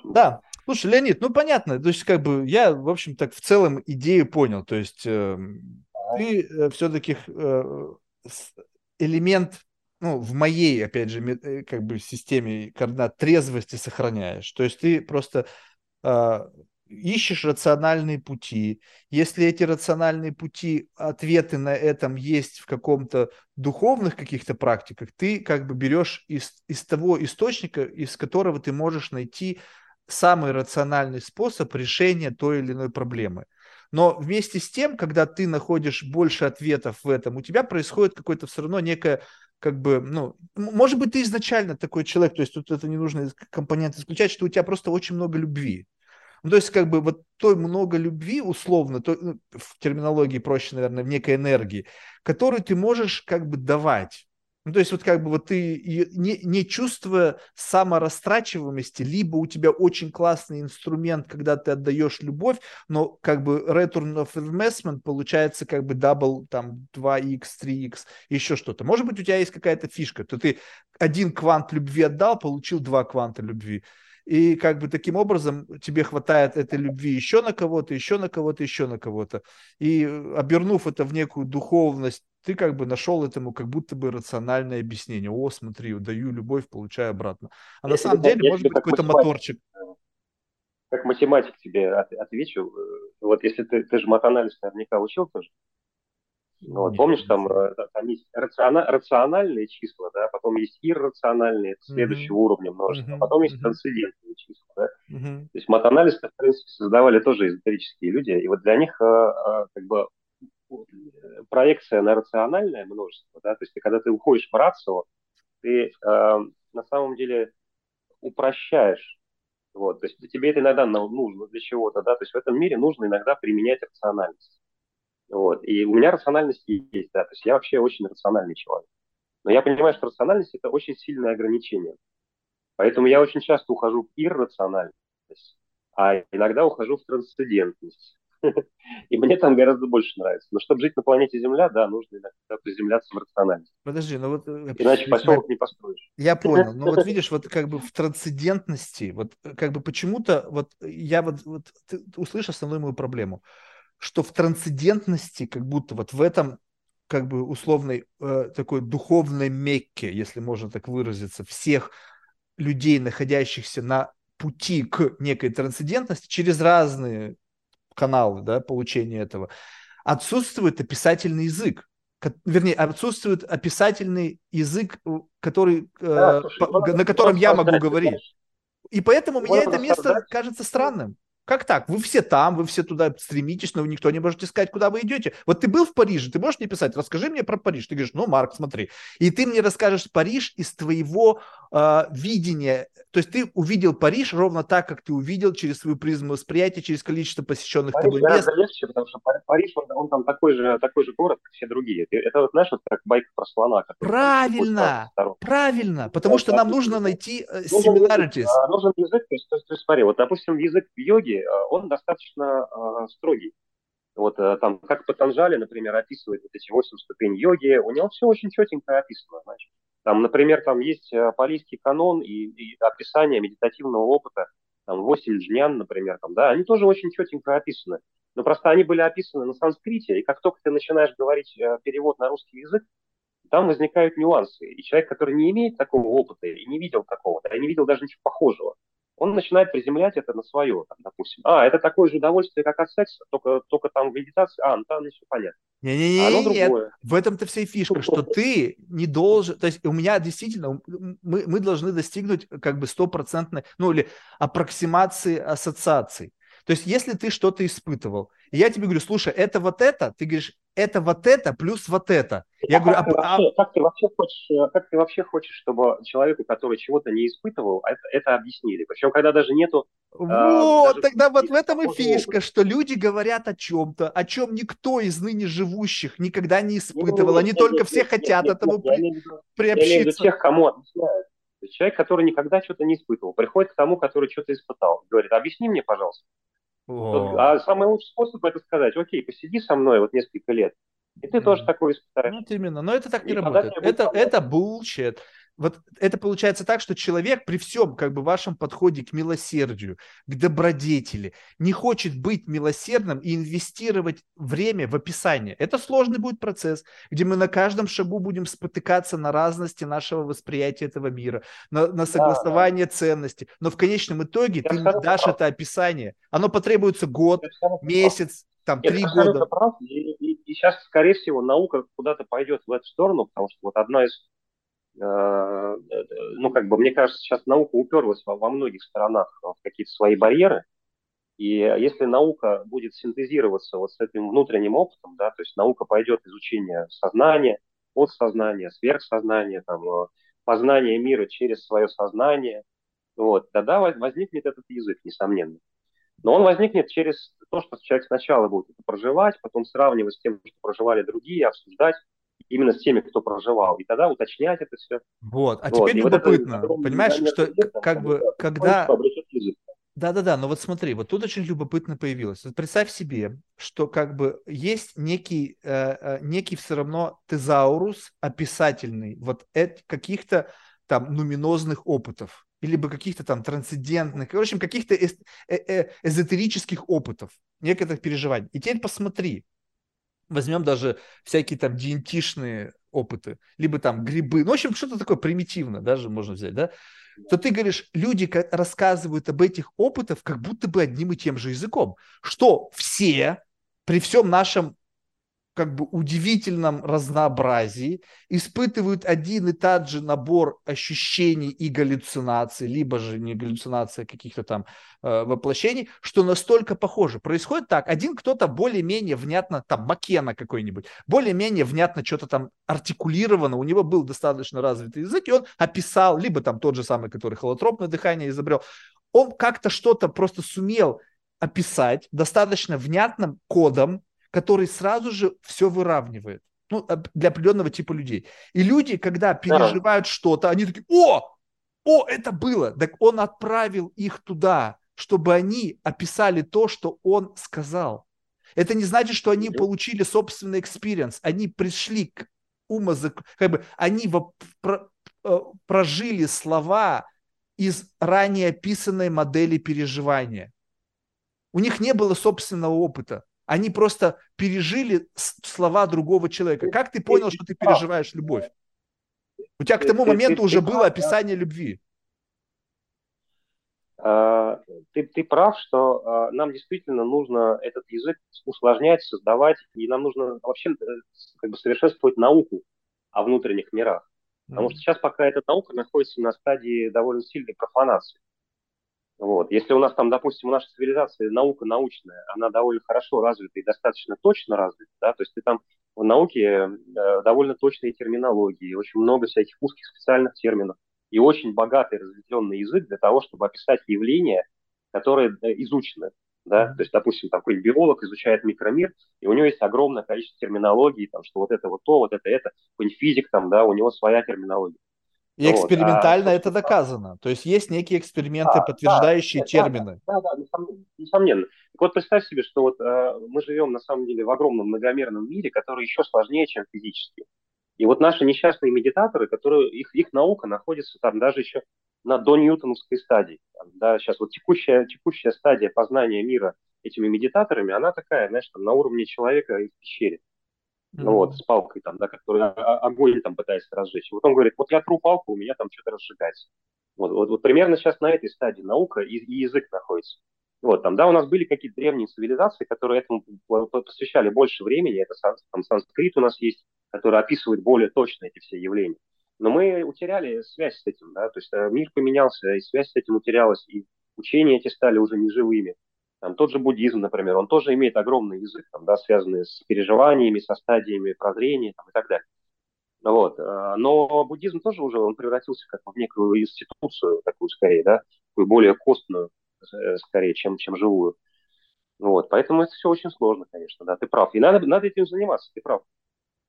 Да, слушай, Леонид, ну понятно, то есть как бы я, в общем, так в целом идею понял, то есть э, ты э, все-таки э, элемент, ну, в моей, опять же, э, как бы системе координат трезвости сохраняешь, то есть ты просто э, ищешь рациональные пути. Если эти рациональные пути, ответы на этом есть в каком-то духовных каких-то практиках, ты как бы берешь из, из того источника, из которого ты можешь найти самый рациональный способ решения той или иной проблемы. Но вместе с тем, когда ты находишь больше ответов в этом, у тебя происходит какое-то все равно некое как бы, ну, может быть, ты изначально такой человек, то есть тут это не нужно компонент исключать, что у тебя просто очень много любви. Ну, то есть, как бы, вот той много любви, условно, то, ну, в терминологии проще, наверное, в некой энергии, которую ты можешь, как бы, давать. Ну, то есть, вот как бы вот ты, не, не чувствуя саморастрачиваемости, либо у тебя очень классный инструмент, когда ты отдаешь любовь, но как бы return of investment получается как бы double, там, 2x, 3x, еще что-то. Может быть, у тебя есть какая-то фишка, то ты один квант любви отдал, получил два кванта любви и как бы таким образом тебе хватает этой любви еще на кого-то, еще на кого-то, еще на кого-то. И обернув это в некую духовность, ты как бы нашел этому как будто бы рациональное объяснение. О, смотри, даю любовь, получаю обратно. А я на самом деле, может быть, какой-то моторчик. Как математик тебе отвечу. Вот если ты, ты же матанализ наверняка учил тоже. Ну, вот, помнишь, там, э, там есть рациона, рациональные числа, да, потом есть иррациональные, это следующего mm-hmm. уровня множества, mm-hmm. потом есть трансцендентные числа, да. Mm-hmm. То есть матанализ, в принципе, создавали тоже эзотерические люди, и вот для них э, э, как бы проекция на рациональное множество, да, то есть когда ты уходишь в рацио, ты на самом деле упрощаешь вот, то есть тебе это иногда нужно для чего-то, да, то есть в этом мире нужно иногда применять рациональность. Вот. И у меня рациональность есть, да, то есть я вообще очень рациональный человек. Но я понимаю, что рациональность – это очень сильное ограничение. Поэтому я очень часто ухожу в иррациональность, а иногда ухожу в трансцендентность. И мне там гораздо больше нравится. Но чтобы жить на планете Земля, да, нужно иногда приземляться в рациональность. Подожди, ну вот... Э, Иначе поселок не построишь. Я понял. Но вот видишь, вот как бы в трансцендентности, вот как бы почему-то, вот я вот, вот ты услышишь основную мою проблему что в трансцендентности, как будто вот в этом как бы условной э, такой духовной мекке, если можно так выразиться, всех людей, находящихся на пути к некой трансцендентности через разные каналы да, получения этого, отсутствует описательный язык. Вернее, отсутствует описательный язык, э, который, э, да, слушай, по, на котором я могу говорить. И поэтому мне это место кажется странным. Как так? Вы все там, вы все туда стремитесь, но вы никто не можете сказать, куда вы идете. Вот ты был в Париже, ты можешь мне писать, расскажи мне про Париж. Ты говоришь, ну, Марк, смотри. И ты мне расскажешь Париж из твоего э, видения. То есть ты увидел Париж ровно так, как ты увидел через свою призму восприятия, через количество посещенных Париж тобой мест. легче, потому что Париж, он, он там такой же, такой же город, как все другие. Это вот, знаешь, вот как байк про слона. Правильно, правильно, потому что нам нужно найти э, similarities. Нужен язык, то есть, то есть смотри, вот, допустим, язык йоги, Э, он достаточно э, строгий. Вот э, там, как Патанжали, например, описывает вот эти восемь ступеней йоги, у него все очень четенько описано, значит. Там, например, там есть палийский канон и, и описание медитативного опыта, там, восемь джнян, например, там, да, они тоже очень четенько описаны. Но просто они были описаны на санскрите, и как только ты начинаешь говорить перевод на русский язык, там возникают нюансы. И человек, который не имеет такого опыта и не видел такого, да, и не видел даже ничего похожего, он начинает приземлять это на свое, там, допустим. А, это такое же удовольствие, как от секса, только, только там в медитации, а, ну там все понятно. Не-не-не, а в этом-то вся и фишка, что ты не должен, то есть у меня действительно, мы, мы должны достигнуть как бы стопроцентной, ну или аппроксимации ассоциаций. То есть если ты что-то испытывал, и я тебе говорю, слушай, это вот это, ты говоришь, это вот это плюс вот это. Я а говорю, как, а, ты вообще, а... как ты вообще хочешь, э, как ты вообще хочешь, чтобы человеку, который чего-то не испытывал, это, это объяснили? Причем, когда даже нету. Вот, а, даже тогда вот в этом и фишка, что люди говорят о чем-то, о чем никто из ныне живущих никогда не испытывал. Они только все хотят этому приобщиться. Я имею в виду тех, кому объясняют. Человек, который никогда что-то не испытывал, приходит к тому, который что-то испытал. Говорит, объясни мне, пожалуйста. А самый лучший способ это сказать, окей, посиди со мной вот несколько лет, и ты mm. тоже такой испытаешь. Вот именно, но это так не и работает. Это, это bullshit. Вот это получается так, что человек при всем как бы вашем подходе к милосердию, к добродетели, не хочет быть милосердным и инвестировать время в описание. Это сложный будет процесс, где мы на каждом шагу будем спотыкаться на разности нашего восприятия этого мира, на, на согласование да, да. ценностей. Но в конечном итоге Я ты дашь прав. это описание. Оно потребуется год, месяц, там, три года. Прав. И, и, и сейчас, скорее всего, наука куда-то пойдет в эту сторону, потому что вот одна из ну, как бы, мне кажется, сейчас наука уперлась во, во многих сторонах в какие-то свои барьеры, и если наука будет синтезироваться вот с этим внутренним опытом, да, то есть наука пойдет изучение сознания, подсознания, сверхсознания, там, э, познание мира через свое сознание, вот, тогда возникнет этот язык, несомненно. Но он возникнет через то, что человек сначала будет это проживать, потом сравнивать с тем, что проживали другие, обсуждать, именно с теми, кто проживал, и тогда уточнять это все. Вот, а вот. теперь и любопытно, вот понимаешь, что как бы, когда... Да-да-да, но вот смотри, вот тут очень любопытно появилось. Вот представь себе, что как бы есть некий, э, э некий все равно тезаурус описательный вот каких-то там нуминозных опытов, или бы каких-то там трансцендентных, в общем, каких-то э э эзотерических опытов, некоторых переживаний. И теперь посмотри, возьмем даже всякие там диентишные опыты, либо там грибы, ну, в общем, что-то такое примитивное даже можно взять, да, то ты говоришь, люди рассказывают об этих опытах как будто бы одним и тем же языком, что все при всем нашем как бы удивительном разнообразии, испытывают один и тот же набор ощущений и галлюцинаций, либо же не галлюцинация а каких-то там э, воплощений, что настолько похоже. Происходит так, один кто-то более-менее внятно, там Макена какой-нибудь, более-менее внятно что-то там артикулировано, у него был достаточно развитый язык, и он описал, либо там тот же самый, который холотропное дыхание изобрел, он как-то что-то просто сумел описать достаточно внятным кодом, который сразу же все выравнивает. Ну, для определенного типа людей. И люди, когда переживают да. что-то, они такие, о, о, это было. Так он отправил их туда, чтобы они описали то, что он сказал. Это не значит, что они получили собственный experience. Они пришли к умозак... Как бы они э, прожили слова из ранее описанной модели переживания. У них не было собственного опыта. Они просто пережили слова другого человека. Как ты понял, что ты переживаешь любовь? У тебя к тому моменту уже было описание любви. А, ты, ты прав, что а, нам действительно нужно этот язык усложнять, создавать, и нам нужно вообще э, как бы совершенствовать науку о внутренних мирах. Потому что сейчас пока эта наука находится на стадии довольно сильной профанации. Вот. Если у нас там, допустим, у нашей цивилизации наука научная, она довольно хорошо развита и достаточно точно развита, да, то есть ты там в науке э, довольно точные терминологии, очень много всяких узких специальных терминов и очень богатый разветвленный язык для того, чтобы описать явления, которые э, изучены. Да? То есть, допустим, такой биолог изучает микромир, и у него есть огромное количество терминологии, там, что вот это вот то, вот это это, какой-нибудь физик, там, да, у него своя терминология. И вот, экспериментально а, это доказано. То есть есть некие эксперименты, а, подтверждающие да, термины. Да, да, да, несомненно. несомненно. Так вот представь себе, что вот э, мы живем на самом деле в огромном многомерном мире, который еще сложнее, чем физически. И вот наши несчастные медитаторы, которые, их, их наука находится там даже еще на до ньютоновской стадии. Там, да, сейчас вот текущая, текущая стадия познания мира этими медитаторами, она такая, знаешь, там, на уровне человека в пещере mm-hmm. вот, с палкой там, да, который огонь там пытается разжечь. Вот он говорит, вот я тру палку, у меня там что-то разжигается. Вот, вот, вот примерно сейчас на этой стадии наука и, и язык находится. Вот, там, да, у нас были какие-то древние цивилизации, которые этому посвящали больше времени. Это там санскрит у нас есть, который описывает более точно эти все явления. Но мы утеряли связь с этим, да, то есть э, мир поменялся, и связь с этим утерялась, и учения эти стали уже неживыми. Там тот же буддизм, например, он тоже имеет огромный язык, там, да, связанный с переживаниями, со стадиями прозрения там, и так далее. Вот. Э, но буддизм тоже уже он превратился как в некую институцию, такую скорее, да, такую более костную, э, скорее, чем, чем живую. Вот. Поэтому это все очень сложно, конечно, да, ты прав. И надо, надо этим заниматься, ты прав.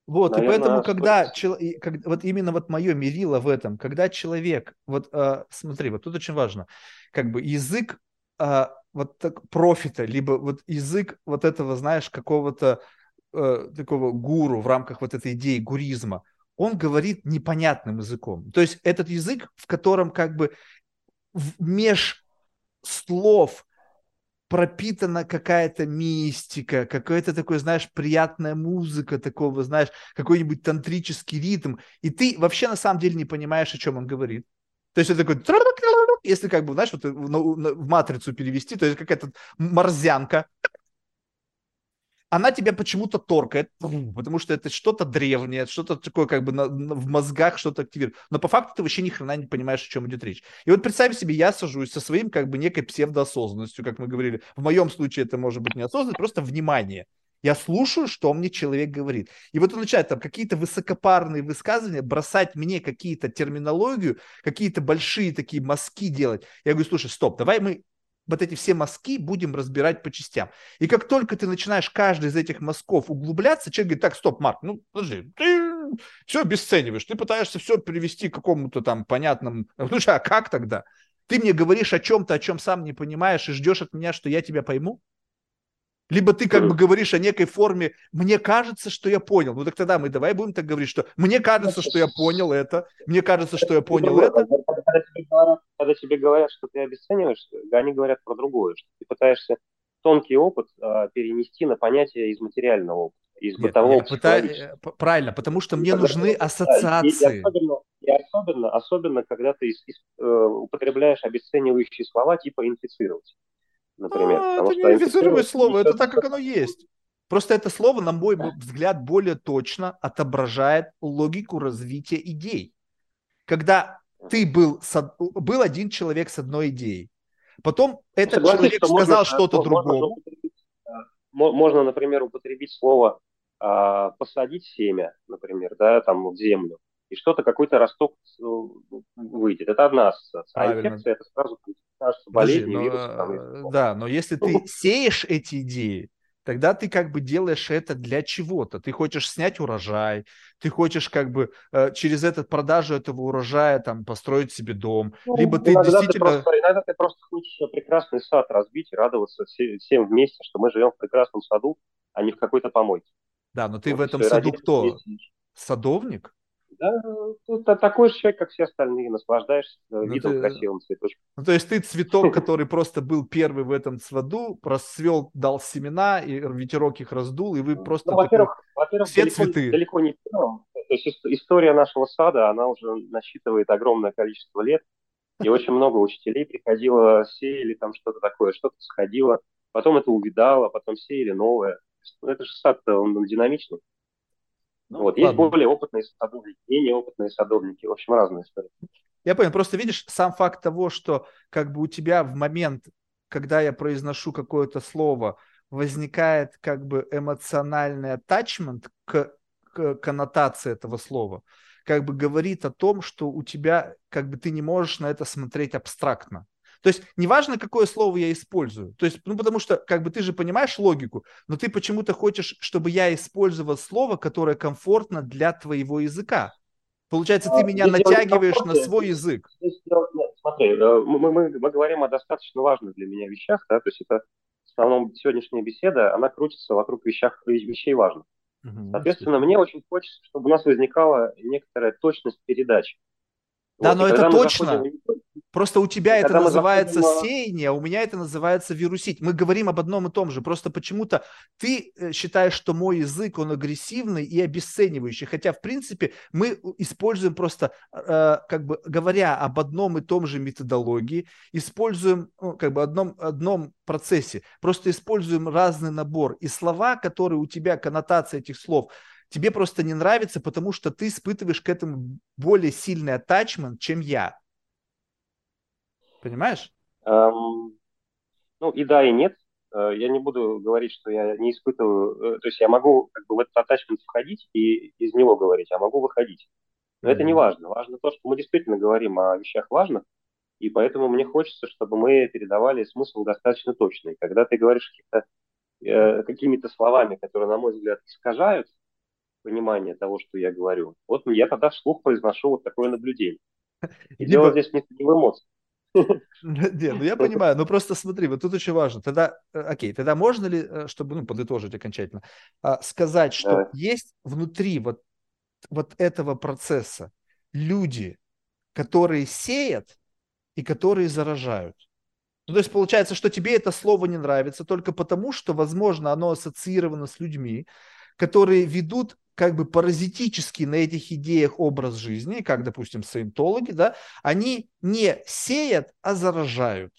Вот, Наверное, и поэтому, когда, чел... как, вот именно вот мое мерило в этом, когда человек, вот э, смотри, вот тут очень важно, как бы язык э, вот так профита, либо вот язык вот этого, знаешь, какого-то э, такого гуру в рамках вот этой идеи гуризма, он говорит непонятным языком. То есть этот язык, в котором как бы меж слов пропитана какая-то мистика, какая-то такой, знаешь, приятная музыка такого, знаешь, какой-нибудь тантрический ритм, и ты вообще на самом деле не понимаешь, о чем он говорит. То есть это такой, если как бы, знаешь, вот в матрицу перевести, то есть какая-то морзянка, она тебя почему-то торкает, потому что это что-то древнее, что-то такое как бы на, на, в мозгах что-то активирует. Но по факту ты вообще ни хрена не понимаешь, о чем идет речь. И вот представь себе, я сажусь со своим как бы некой псевдоосознанностью, как мы говорили. В моем случае это может быть неосознанность, просто внимание. Я слушаю, что мне человек говорит. И вот он начинает там какие-то высокопарные высказывания, бросать мне какие-то терминологию, какие-то большие такие мазки делать. Я говорю, слушай, стоп, давай мы вот эти все мазки будем разбирать по частям. И как только ты начинаешь каждый из этих мазков углубляться, человек говорит, так, стоп, Марк, ну, подожди, ты все обесцениваешь, ты пытаешься все привести к какому-то там понятному... Слушай, а как тогда? Ты мне говоришь о чем-то, о чем сам не понимаешь, и ждешь от меня, что я тебя пойму? Либо ты как бы говоришь о некой форме, мне кажется, что я понял. Ну так тогда мы давай будем так говорить, что мне кажется, что я понял это, мне кажется, что я понял это. Когда тебе говорят, когда тебе говорят что ты обесцениваешь, они говорят про другое, что ты пытаешься тонкий опыт а, перенести на понятие из материального опыта, из Нет, бытового пытаюсь, э, Правильно, потому что мне нужны ассоциации. И, и особенно, и особенно, особенно, когда ты из, из, э, употребляешь обесценивающие слова типа инфицировать например. А, это не официруемое слово, это так, как оно есть. Просто это слово, на мой взгляд, более точно отображает логику развития идей. Когда ты был, был один человек с одной идеей, потом этот Согласен, человек что сказал что-то другое. Можно, например, употребить слово а, посадить семя, например, да, там в землю и что-то, какой-то росток э, выйдет. Это одна ассоциация. А инфекция это сразу кажется болезнь, но, вирус. Там, да, но если ты сеешь эти идеи, тогда ты как бы делаешь это для чего-то. Ты хочешь снять урожай, ты хочешь как бы э, через этот продажу этого урожая там построить себе дом, ну, либо ты действительно... Ты просто, иногда ты просто хочешь прекрасный сад разбить и радоваться всем вместе, что мы живем в прекрасном саду, а не в какой-то помойке. Да, но ты вот, в этом саду кто? Садовник? Да, это такой же человек, как все остальные, наслаждаешься ну, видом ты... красивым цветочком. Ну, то есть ты цветок, который просто был первый в этом саду, расцвел, дал семена, и ветерок их раздул, и вы ну, просто... Ну, во-первых, во-первых, все далеко, цветы. далеко не первым. То есть история нашего сада, она уже насчитывает огромное количество лет, и очень много учителей приходило, сеяли там что-то такое, что-то сходило, потом это увидало, потом сеяли новое. Это же сад, он динамичный. Ну, вот, есть более опытные садовники, менее опытные садовники, в общем, разные истории. Я понял, просто видишь, сам факт того, что как бы у тебя в момент, когда я произношу какое-то слово, возникает как бы эмоциональный attachment к, к коннотации этого слова, как бы говорит о том, что у тебя, как бы ты не можешь на это смотреть абстрактно. То есть неважно, какое слово я использую. То есть, ну, потому что, как бы, ты же понимаешь логику, но ты почему-то хочешь, чтобы я использовал слово, которое комфортно для твоего языка. Получается, ты а, меня натягиваешь на свой язык. Смотри, э, мы, мы, мы говорим о достаточно важных для меня вещах, да, то есть это в основном сегодняшняя беседа, она крутится вокруг вещах, вещей важных. Соответственно, мне очень хочется, чтобы у нас возникала некоторая точность передачи. Да, вот, но это точно. Заходим... Просто у тебя это называется заходим... сеяние, а у меня это называется вирусить. Мы говорим об одном и том же. Просто почему-то ты э, считаешь, что мой язык, он агрессивный и обесценивающий. Хотя, в принципе, мы используем просто, э, как бы говоря об одном и том же методологии, используем ну, как бы одном, одном процессе. Просто используем разный набор. И слова, которые у тебя, коннотация этих слов – тебе просто не нравится, потому что ты испытываешь к этому более сильный атачмент, чем я. Понимаешь? Um, ну и да, и нет. Э, я не буду говорить, что я не испытываю, э, то есть я могу как бы в этот атачмент входить и из него говорить, а могу выходить. Но mm-hmm. это не важно. Важно то, что мы действительно говорим о вещах важных, и поэтому мне хочется, чтобы мы передавали смысл достаточно точный. Когда ты говоришь каких-то, э, какими-то словами, которые, на мой взгляд, искажают понимание того, что я говорю. Вот я тогда вслух произношу вот такое наблюдение. И Либо... дело здесь не, в эмоциях. Не, ну я понимаю, но просто смотри, вот тут очень важно. Тогда, э, окей, тогда можно ли, э, чтобы, ну, подытожить окончательно, а, сказать, что есть внутри вот вот этого процесса люди, которые сеят и которые заражают. Ну, то есть получается, что тебе это слово не нравится только потому, что, возможно, оно ассоциировано с людьми, которые ведут как бы паразитически на этих идеях образ жизни, как, допустим, саентологи, да, они не сеят, а заражают.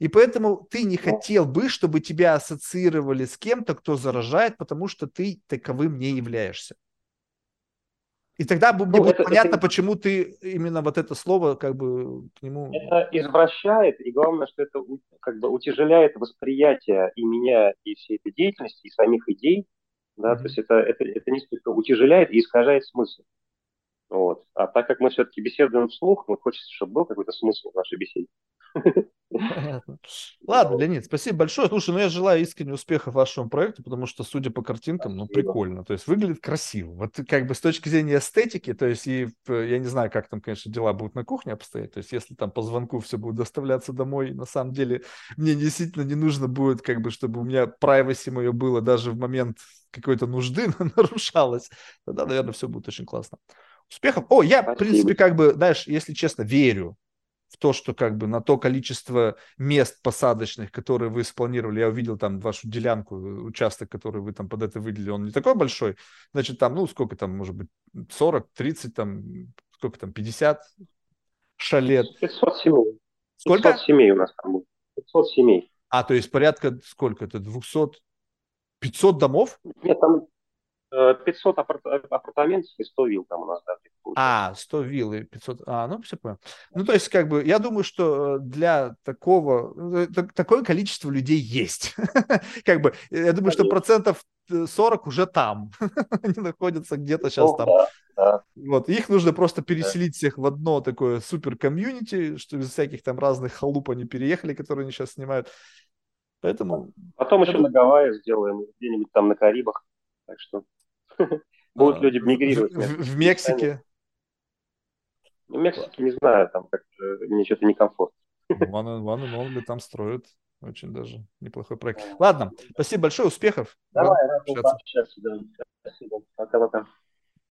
И поэтому ты не хотел бы, чтобы тебя ассоциировали с кем-то, кто заражает, потому что ты таковым не являешься. И тогда мне ну, будет это, понятно, это... почему ты именно вот это слово как бы к нему... Это извращает, и главное, что это как бы утяжеляет восприятие и меня, и всей этой деятельности, и самих идей, да, mm-hmm. то есть это, это, это несколько утяжеляет и искажает смысл. Вот. А так как мы все-таки беседуем вслух, ну, хочется, чтобы был какой-то смысл в нашей беседе. Понятно. Ладно, Леонид, спасибо большое. Слушай, ну я желаю искренне успехов вашему проекту, потому что, судя по картинкам, ну прикольно. То есть выглядит красиво. Вот как бы с точки зрения эстетики, то есть и я не знаю, как там, конечно, дела будут на кухне обстоять. То есть если там по звонку все будет доставляться домой, на самом деле мне действительно не нужно будет, как бы, чтобы у меня privacy мое было даже в момент какой-то нужды нарушалось, тогда, наверное, все будет очень классно. Успехов. О, я, Спасибо. в принципе, как бы, знаешь, если честно, верю в то, что как бы на то количество мест посадочных, которые вы спланировали, я увидел там вашу делянку, участок, который вы там под это выделили, он не такой большой, значит, там, ну, сколько там, может быть, 40, 30, там, сколько там, 50 шалет. 500 семей. Сколько? 500 семей у нас там будет. 500 семей. А, то есть порядка, сколько это, 200, 500 домов? Нет, там 500 апарт- апартаментов и 100 вилл там у нас, да. А, 100 вилл и 500, а, ну, все понял. Ну, то есть, как бы, я думаю, что для такого, э, такое количество людей есть. Как бы, я думаю, что процентов 40 уже там. Они находятся где-то сейчас ну там. Вот, их нужно просто переселить всех в одно такое супер комьюнити, что без всяких там разных халуп они переехали, которые они сейчас снимают. Поэтому... Потом еще на Гавайи сделаем, где-нибудь там на Карибах. Так что будут люди мигрировать. В, Мексике? В Мексике не знаю, там как мне что-то некомфортно. One and Only там строят очень даже неплохой проект. Ладно, спасибо большое, успехов. Давай, рад пообщаться. Спасибо. Пока-пока.